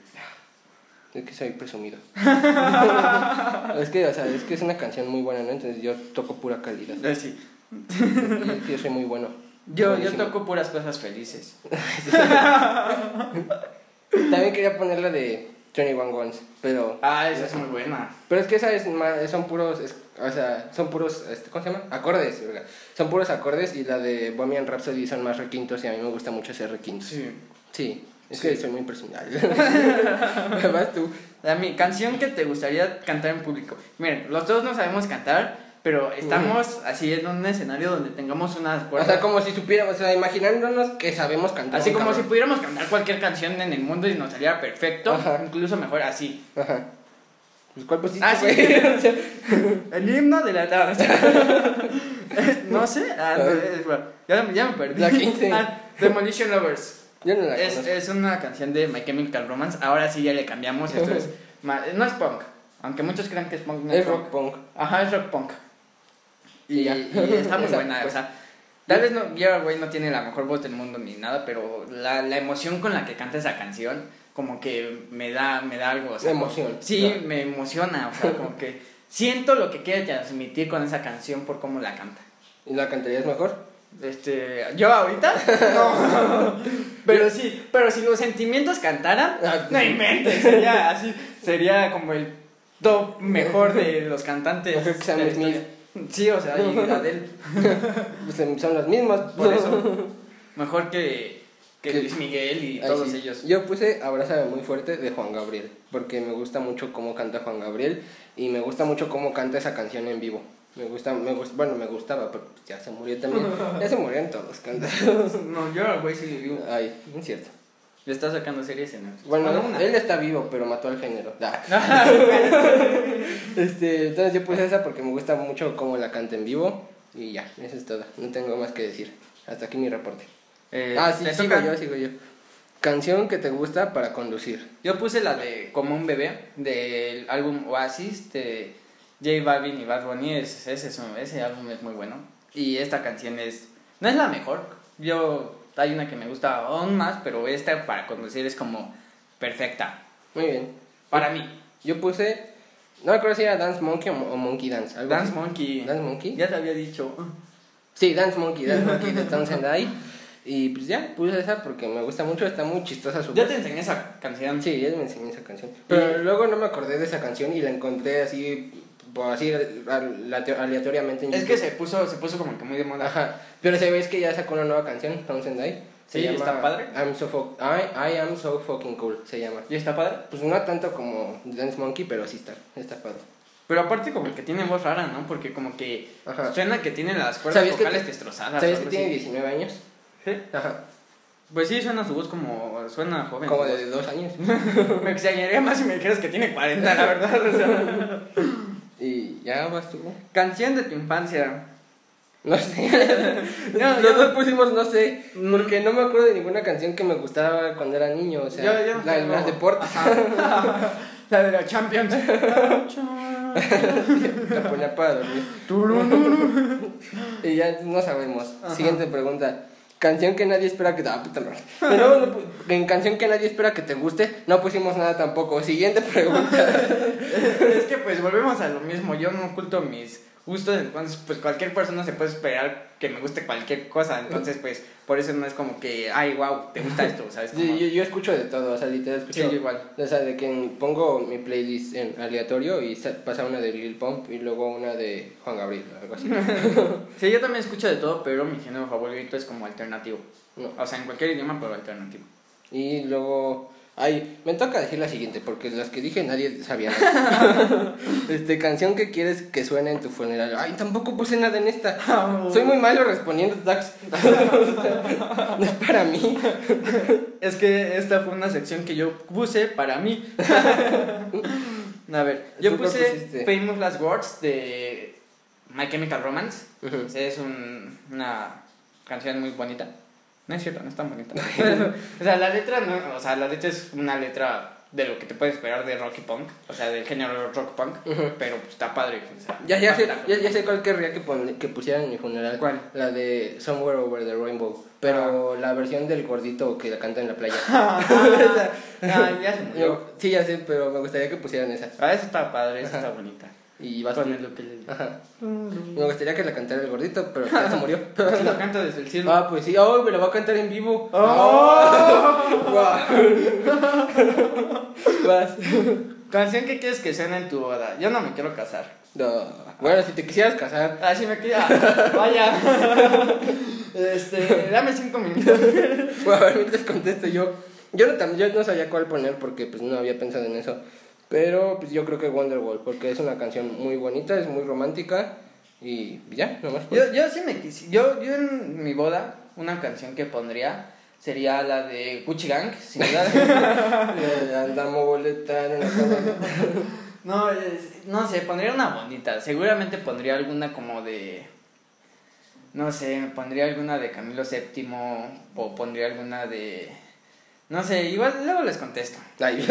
Es que soy presumido. [laughs] es que, o sea, es que es una canción muy buena, ¿no? Entonces yo toco pura calidad. Eh, Sí. Y es que yo soy muy bueno. Yo, yo toco puras cosas felices. [laughs] También quería poner la de 21 Guns, pero Ah, esa es muy buena. pero es que esa es más, son puros, es- o sea, son puros, este, ¿cómo se llama? Acordes, verga. Son puros acordes y la de Bohemian Rhapsody son más requintos y a mí me gusta mucho hacer requintos. Sí. Sí, es Sí. que soy muy personal. [laughs] [laughs] Vas tú. La mi canción que te gustaría cantar en público. Miren, los dos no sabemos cantar, pero estamos así en un escenario donde tengamos unas O cuerdas. sea, como si supiéramos, o sea, imaginándonos que sabemos cantar. así como si pudiéramos cantar cualquier canción en el mundo y nos saliera perfecto, Ajá. incluso mejor así. Ajá. Pues, ¿Cuál pusiste, Ah, sí. [laughs] O El himno de la... No, [laughs] no sé, ah, es- ya, ya me perdí. La 15. [laughs] Ah, Demolition Lovers. Yo no la Es, es una canción de My Chemical Romance. Ahora sí ya le cambiamos. Esto es. No es punk. Aunque muchos crean que es punk. no Es punk. rock punk. Ajá, es rock punk. Y, Y ya. y está muy [laughs] buena. O pues. sea, tal vez no, Get Away no tiene la mejor voz del mundo ni nada, pero la, la emoción con la que canta esa canción, como que me da, me da algo. O sea, Emoción. Sí, No. me emociona. O sea, como que siento lo que quiere transmitir con esa canción por cómo la canta. ¿Y la cantarías mejor? Este, yo ahorita no. [laughs] pero sí, pero si los sentimientos cantaran, Ah, no inventes, sería así, sería como el top mejor de los cantantes. Mejor que Sam de la Smith. Sí, o sea, y Adele, [laughs] Pues, son las mismas. por eso. [laughs] Mejor que, que Que- Luis Miguel y todos sí. ellos. Yo puse Abrázame muy fuerte de Juan Gabriel, porque me gusta mucho cómo canta Juan Gabriel y me gusta mucho cómo canta esa canción en vivo. Me gusta, me gusta, bueno, me gustaba, pero ya se murió también. Ya se murieron todos cantando. [laughs] No, yo al güey sí digo. Ay, es cierto. Le está sacando series en Bueno, una. él está vivo, pero mató al género. [laughs] Ah. este, entonces yo puse esa porque me gusta mucho cómo la canta en vivo y ya, eso es todo. No tengo más que decir. Hasta aquí mi reporte. Eh, ah, sí, ¿te sigo toca? yo, sigo yo. Canción que te gusta para conducir. Yo puse la de Como un bebé del álbum Oasis de J Balvin y Bad Bunny. Es, ese, es un- ese álbum es muy bueno. Y esta canción es. No es la mejor. Yo. Hay una que me gusta aún más, pero esta para conducir es como perfecta. Muy bien. Para mí. Yo puse, no me acuerdo si era Dance Monkey o, o Monkey Dance. algo Dance así. Monkey. Dance Monkey. Ya te había dicho. Sí, Dance Monkey, Dance Monkey de Eye. Y pues ya, puse esa porque me gusta mucho, está muy chistosa su Ya te enseñé esa canción. Sí, ya me enseñó esa canción. Pero luego no me acordé de esa canción y la encontré así, por así aleatoriamente en Es que se puso, se puso como que muy de moda. Ajá. Pero se ves que ya sacó una nueva canción, Thousand Die. Se Sí, llama está padre. I'm so I, I am so fucking cool, se llama. ¿Y está padre? Pues no tanto como Dance Monkey, pero sí está, está padre. Pero aparte como que tiene voz rara, ¿no? Porque como que Ajá. suena que tiene las cuerdas ¿Sabías que vocales destrozadas. ¿Sabes que tiene así. 19 años? ¿Sí? Ajá. Pues sí, suena su voz como... Suena joven. Como de dos años. [laughs] Me extrañaría más si me dijeras que tiene 40, la verdad. o sea. [laughs] y ya vas tú. Canción de tu infancia. No sé. [laughs] No, Los dos pusimos no sé, porque no me acuerdo de ninguna canción que me gustaba cuando era niño, o sea, Yo- yo la- tengo- las deportes. Ajá. [laughs] la de la Champions. la ponía para dormir. [laughs] y ya no sabemos. Ajá. Siguiente pregunta. Canción que nadie espera que te... Ah, puta madre. No, [laughs] en canción que nadie espera que te guste, no pusimos nada tampoco. Siguiente pregunta. [laughs] es que pues volvemos a lo mismo. Yo no oculto mis gustos, entonces pues cualquier persona se puede esperar que me guste cualquier cosa. Entonces pues por eso no es como que, ay, wow, te gusta esto, ¿sabes? Como- Sí, yo, yo escucho de todo, o sea, literal Sí, escucho... yo igual. O sea, de que pongo mi playlist en aleatorio y sa- pasa una de Lil Pump y luego una de Juan Gabriel, algo así. [laughs] Sí, yo también escucho de todo, pero mi género favorito es como alternativo. No. O sea, en cualquier idioma, pero alternativo. Y luego... Ay, me toca decir la siguiente, porque las que dije nadie sabía [laughs] este, canción que quieres que suene en tu funeral. Ay, tampoco puse nada en esta. Soy muy malo respondiendo tags. [laughs] no es para mí. Es que esta fue una sección que yo puse para mí. A ver, yo ¿Tú cuál puse? Famous Last Words de My Chemical Romance. Es un- una canción muy bonita. No es cierto, no es tan bonita. [laughs] o sea, la letra no, o sea, la letra es una letra de lo que te puedes esperar de rock y punk, o sea, del género rock punk, pero pues, está padre. o sea, Ya, ya, sé, ya, ya sé cuál querría que, pon- que pusieran en mi funeral. ¿Cuál? La de Somewhere Over the Rainbow. Pero la versión del gordito que la canta en la playa. [laughs] Ah, [laughs] ya se murió. Yo- sí, ya sé, pero me gustaría que pusieran esa. Ah, esa está padre, esa está bonita. Y vas Con tú. el ukelele. Ajá. Me gustaría que la cantara el gordito, pero ya se murió. [laughs] Sí, lo canta desde el cielo. ah, pues sí. Oh, me la va a cantar en vivo. Oh. [laughs] [laughs] Vas. Canción que quieres que suene en tu boda. Yo no me quiero casar. No. Bueno, si te quisieras casar. Ah, sí me quiero. Vaya. Este, dame cinco minutos. Bueno, a ver, mientras contesto yo. Yo no, tam- yo no sabía cuál poner porque pues no había pensado en eso. Pero pues yo creo que Wonderwall, porque es una canción muy bonita, es muy romántica. Y ya, nomás. pues. Yo, yo sí me quisi- Yo, yo en mi boda, una canción que pondría sería la de Gucci Gang, sin duda. [laughs] Eh, Andamos boleta en cama. [laughs] no, es- no sé, pondría una bonita. Seguramente pondría alguna como de. No sé, pondría alguna de Camilo VII o pondría alguna de. No sé, igual luego les contesto. Ay,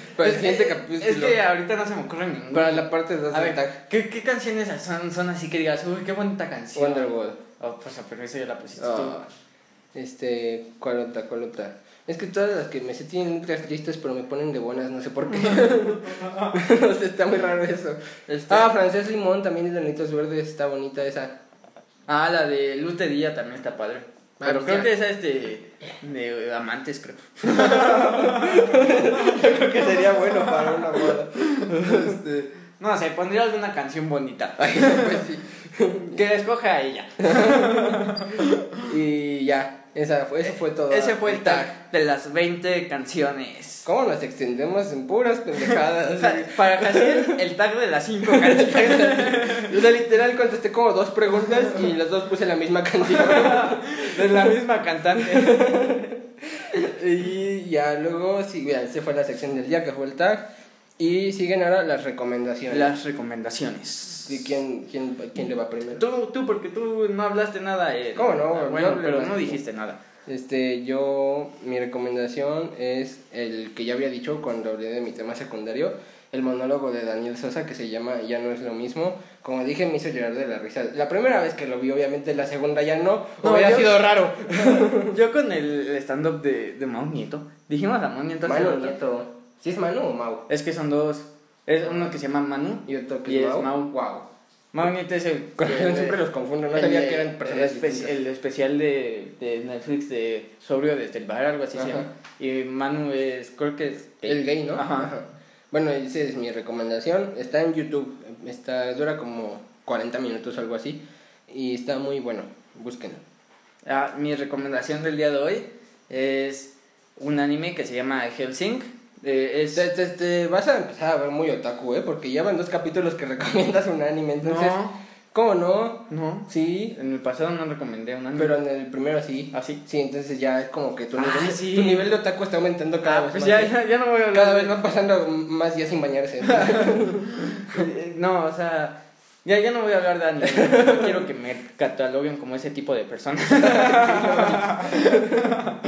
[laughs] para el siguiente es- capítulo. Es que ahorita no se me ocurre ninguna. Para la parte 2 A ver, tag. ¿qué, ¿qué canciones son, son así que digas, uy, qué bonita canción? Wonderwall. Oh, pues, pero eso ya la pusiste Ah, este, ¿cuál otra, cuál otra? Es que todas las que me sé tienen letras tristes, pero me ponen de buenas, no sé por qué. [laughs] o sea, está muy raro eso. tú. Este- Ah, Francés Limón también es de Nanitos Verdes, está bonita esa. Ah, la de Luz de Día también está padre. Pero creo que esa es de, de amantes, creo. [laughs] [laughs] Creo que sería bueno para una boda. Este, no sé, pondría alguna canción bonita. [laughs] Pues sí. Que la escoja a ella. Y ya, esa fue, eso fue todo. Ese fue el tag de las 20 canciones. ¿Cómo nos extendemos en puras pendejadas? [laughs] Para Jaciel, el tag de las 5 canciones. [laughs] o sea, literal contesté como dos preguntas y las dos puse la misma canción. [laughs] De la misma cantante. Y ya luego, sí, vean, se fue la sección del día que fue el tag. Y siguen ahora las recomendaciones. Las recomendaciones. ¿Y quién, quién, quién le va primero? Tú, tú, porque tú no hablaste nada. eh. ¿Cómo no? Ah, bueno, pero no dijiste nada. Este, yo, mi recomendación es el que ya había dicho cuando hablé de mi tema secundario, el monólogo de Daniel Sosa que se llama Ya no es lo mismo. Como dije, me hizo llorar de la risa. La primera vez que lo vi, obviamente, la segunda ya no. No, hubiera yo- sido raro. [laughs] Yo con el stand-up de, de Mau Nieto. Dijimos a Mau Nieto. Manu. Nieto. ¿Sí es Manu o Mau? Es que son dos. Es uno que se llama Manu Y otro que y es Mau. Mau. Wow. Magnet es el. Siempre los confundo, no el sabía que eran personas el, espe- el especial de, de Netflix de Sobrio desde el bar, algo así se Ajá. llama. Y Manu es, creo que es. El gay, ¿no? Ajá. Bueno, esa es mi recomendación. Está en YouTube. Está, dura como 40 minutos algo así. Y está muy bueno. Búsquenlo. Ah, mi recomendación del día de hoy es un anime que se llama Helsing. Eh, es, Te, te- te vas a empezar a ver muy otaku, ¿eh? Porque ya van dos capítulos que [laughs] recomiendas un anime. Entonces, no, ¿cómo no? no. Sí, En el pasado no recomendé un anime. pero en el primero sí. ¿Ah, sí? Sí, entonces ya es como que tu Ah, nivel, sí. tu nivel de otaku está aumentando cada Ah, vez pues más. ya, ¿eh? ya, ya no voy a hablar. Cada vez van pasando más días sin bañarse. [laughs] Eh, No, o sea, ya, ya no voy a hablar de anime. No quiero que me cataloguen como ese tipo de persona. [laughs]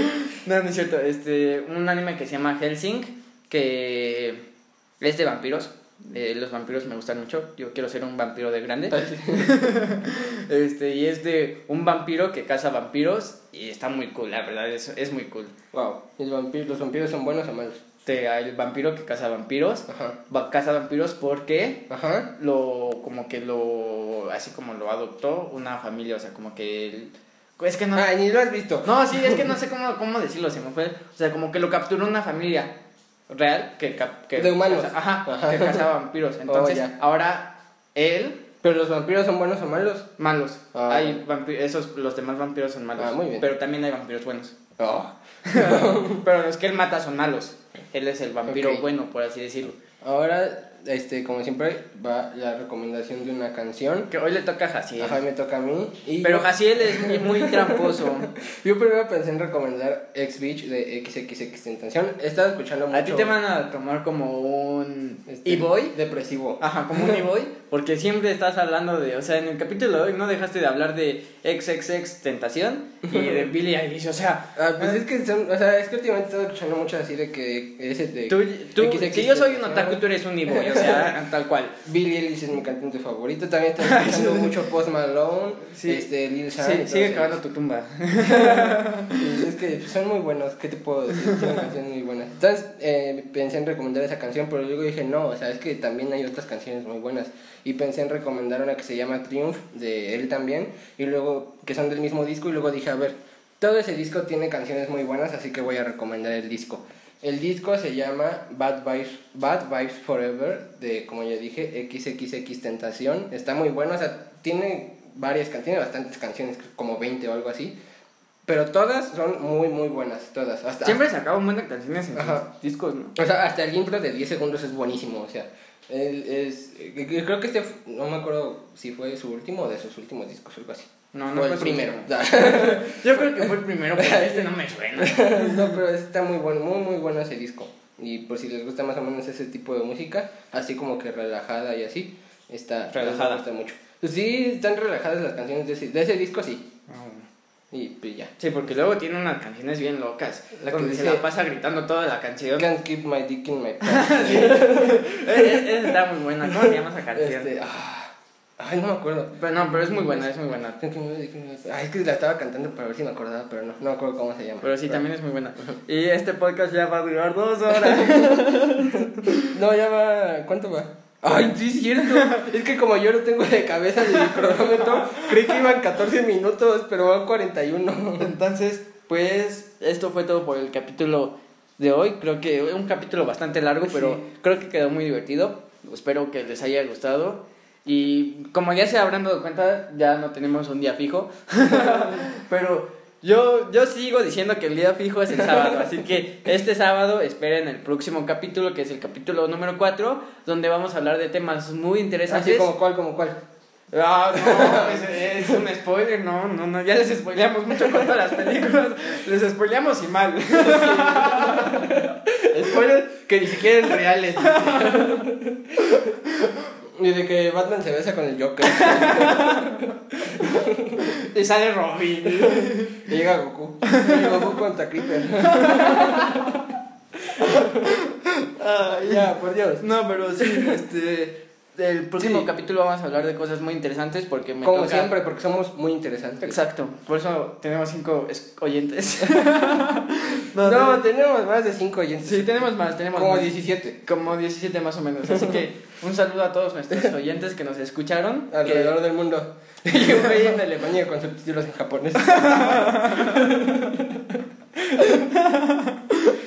no, no es cierto. Este, un anime que se llama Helsing, que es de vampiros. Eh, los vampiros me gustan mucho. Yo quiero ser un vampiro de grande. [laughs] Este, y es de un vampiro que caza vampiros y está muy cool, la verdad, es, es muy cool. wow. ¿Y vampiros, los vampiros son buenos o malos? Este, el vampiro que caza vampiros, Ajá. va, caza vampiros porque Ajá. lo como que lo así como lo adoptó una familia o sea como que el- es que no Ah, ni lo has visto. no sí es que no sé cómo, cómo decirlo se me fue o sea como que lo capturó una familia real que, que De humanos. caza- ajá, Ajá. que cazaba vampiros [laughs] entonces ya. ahora él ¿Pero los vampiros son buenos o malos? malos Ah. hay vampiros esos los demás vampiros son malos Ah, muy bien. pero también hay vampiros buenos Oh. [laughs] pero los que él mata son malos él es el vampiro bueno por así decirlo. Ahora, este, como siempre, va la recomendación de una canción. que hoy le toca a Jaciel Ajá, me toca a mí. Y pero yo, Jaciel es muy, muy [laughs] tramposo yo primero pensé en recomendar X Beach de XXX Tentación. He estado escuchando mucho. A ti te van a tomar como un este, e-boy. Depresivo. Ajá, como un e-boy. Porque siempre estás hablando de. O sea, en el capítulo de hoy no dejaste de hablar de XXX Tentación y de [laughs] Billie Eilish. O sea, Ah, pues es que son, o sea, es que últimamente he estado escuchando mucho así de que ese de tú, tú- si yo soy un otaku, tú eres un e-boy. O sea, tal cual. Billie Eilish es mi cantante favorito. También estoy [laughs] escuchando mucho Post Malone, Sí. este Lil Jon. Sí, y sigue cavando tu tumba. [laughs] Es que son muy buenos, ¿qué te puedo decir? Son canciones muy buenas. Entonces eh, pensé en recomendar esa canción, pero luego dije, no, o sea, es que también hay otras canciones muy buenas. Y pensé en recomendar una que se llama Triumph, de él también, y luego, que son del mismo disco, y luego dije, a ver, todo ese disco tiene canciones muy buenas, así que voy a recomendar el disco. El disco se llama Bad Vibes, Bad Vibes Forever, de, como ya dije, XXX Tentación. Está muy bueno, o sea, tiene varias canciones, tiene bastantes canciones, como 20 o algo así. Pero todas son muy, muy buenas, todas. Hasta, Siempre sacaba un montón de canciones en Ajá. sus discos, ¿no? o sea, hasta el intro de 10 segundos es buenísimo, o sea, él es, eh, creo que este, no me acuerdo si fue su último o de sus últimos discos o algo así. No, no fue el primero. [laughs] Yo creo que fue el primero, pero [laughs] este no me suena. [laughs] no, pero está muy bueno, muy, muy bueno ese disco. Y por si les gusta más o menos ese tipo de música, así como que relajada y así, está, Relajada. gusta mucho. Pues sí, están relajadas las canciones de ese, de ese disco, sí. Y pues ya. Sí, porque luego tiene unas canciones bien locas. La que se la pasa gritando toda la canción. Can't keep my dick in my pants. Eh, Esa está muy buena. ¿Cómo se llama esa canción? este, ah, ay, no me acuerdo. Pero no, pero es muy buena, es muy buena. Ay, es que la estaba cantando para ver si me acordaba, pero no, no me acuerdo cómo se llama. Pero sí, también es muy buena. Y este podcast ya va a durar dos horas. [laughs] No, ya va. ¿Cuánto va? Ay, sí, es cierto. [laughs] es que como yo lo tengo de cabeza de cronómetro, creí que iban 14 minutos, pero van 41. Entonces, pues, esto fue todo por el capítulo de hoy. Creo que un capítulo bastante largo, Sí. pero creo que quedó muy divertido. Espero que les haya gustado. Y como ya se habrán dado cuenta, ya no tenemos un día fijo. [laughs] pero yo, yo sigo diciendo que el día fijo es el sábado. Así que este sábado esperen el próximo capítulo, que es el capítulo número 4, donde vamos a hablar de temas muy interesantes. Así como cuál, como cuál. Ah, no, es, es un spoiler, no, no, no, ya les spoileamos mucho con todas las películas, les spoileamos y mal. [laughs] Spoilers que ni siquiera eran reales. [laughs] Y de que Batman se besa con el Joker. [laughs] Y sale Robin. Y llega Goku. Y Goku contra Creeper. Ya, por Dios. No, pero sí, este, el próximo Sí. capítulo vamos a hablar de cosas muy interesantes porque me Como toca- siempre, porque somos muy interesantes. Exacto, por eso tenemos cinco es- oyentes. [laughs] No, no, tenemos más de 5 oyentes. sí, tenemos más, tenemos Como más. 17. Como 17 más o menos, así que Un saludo a todos nuestros [laughs] oyentes que nos escucharon. Alrededor del mundo. Y un güey en Alemania con subtítulos en japonés. [laughs]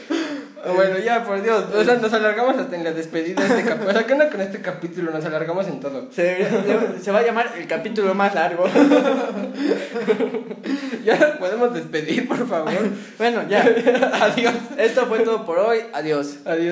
bueno, ya, por Dios. O sea, nos alargamos hasta en la despedida de este capítulo. O sea, ¿qué onda con este capítulo? Nos alargamos en todo. Se, se va a llamar el capítulo más largo. [laughs] ya podemos despedir, por favor. bueno, ya. [laughs] Adiós. Esto fue todo por hoy. Adiós. Adiós.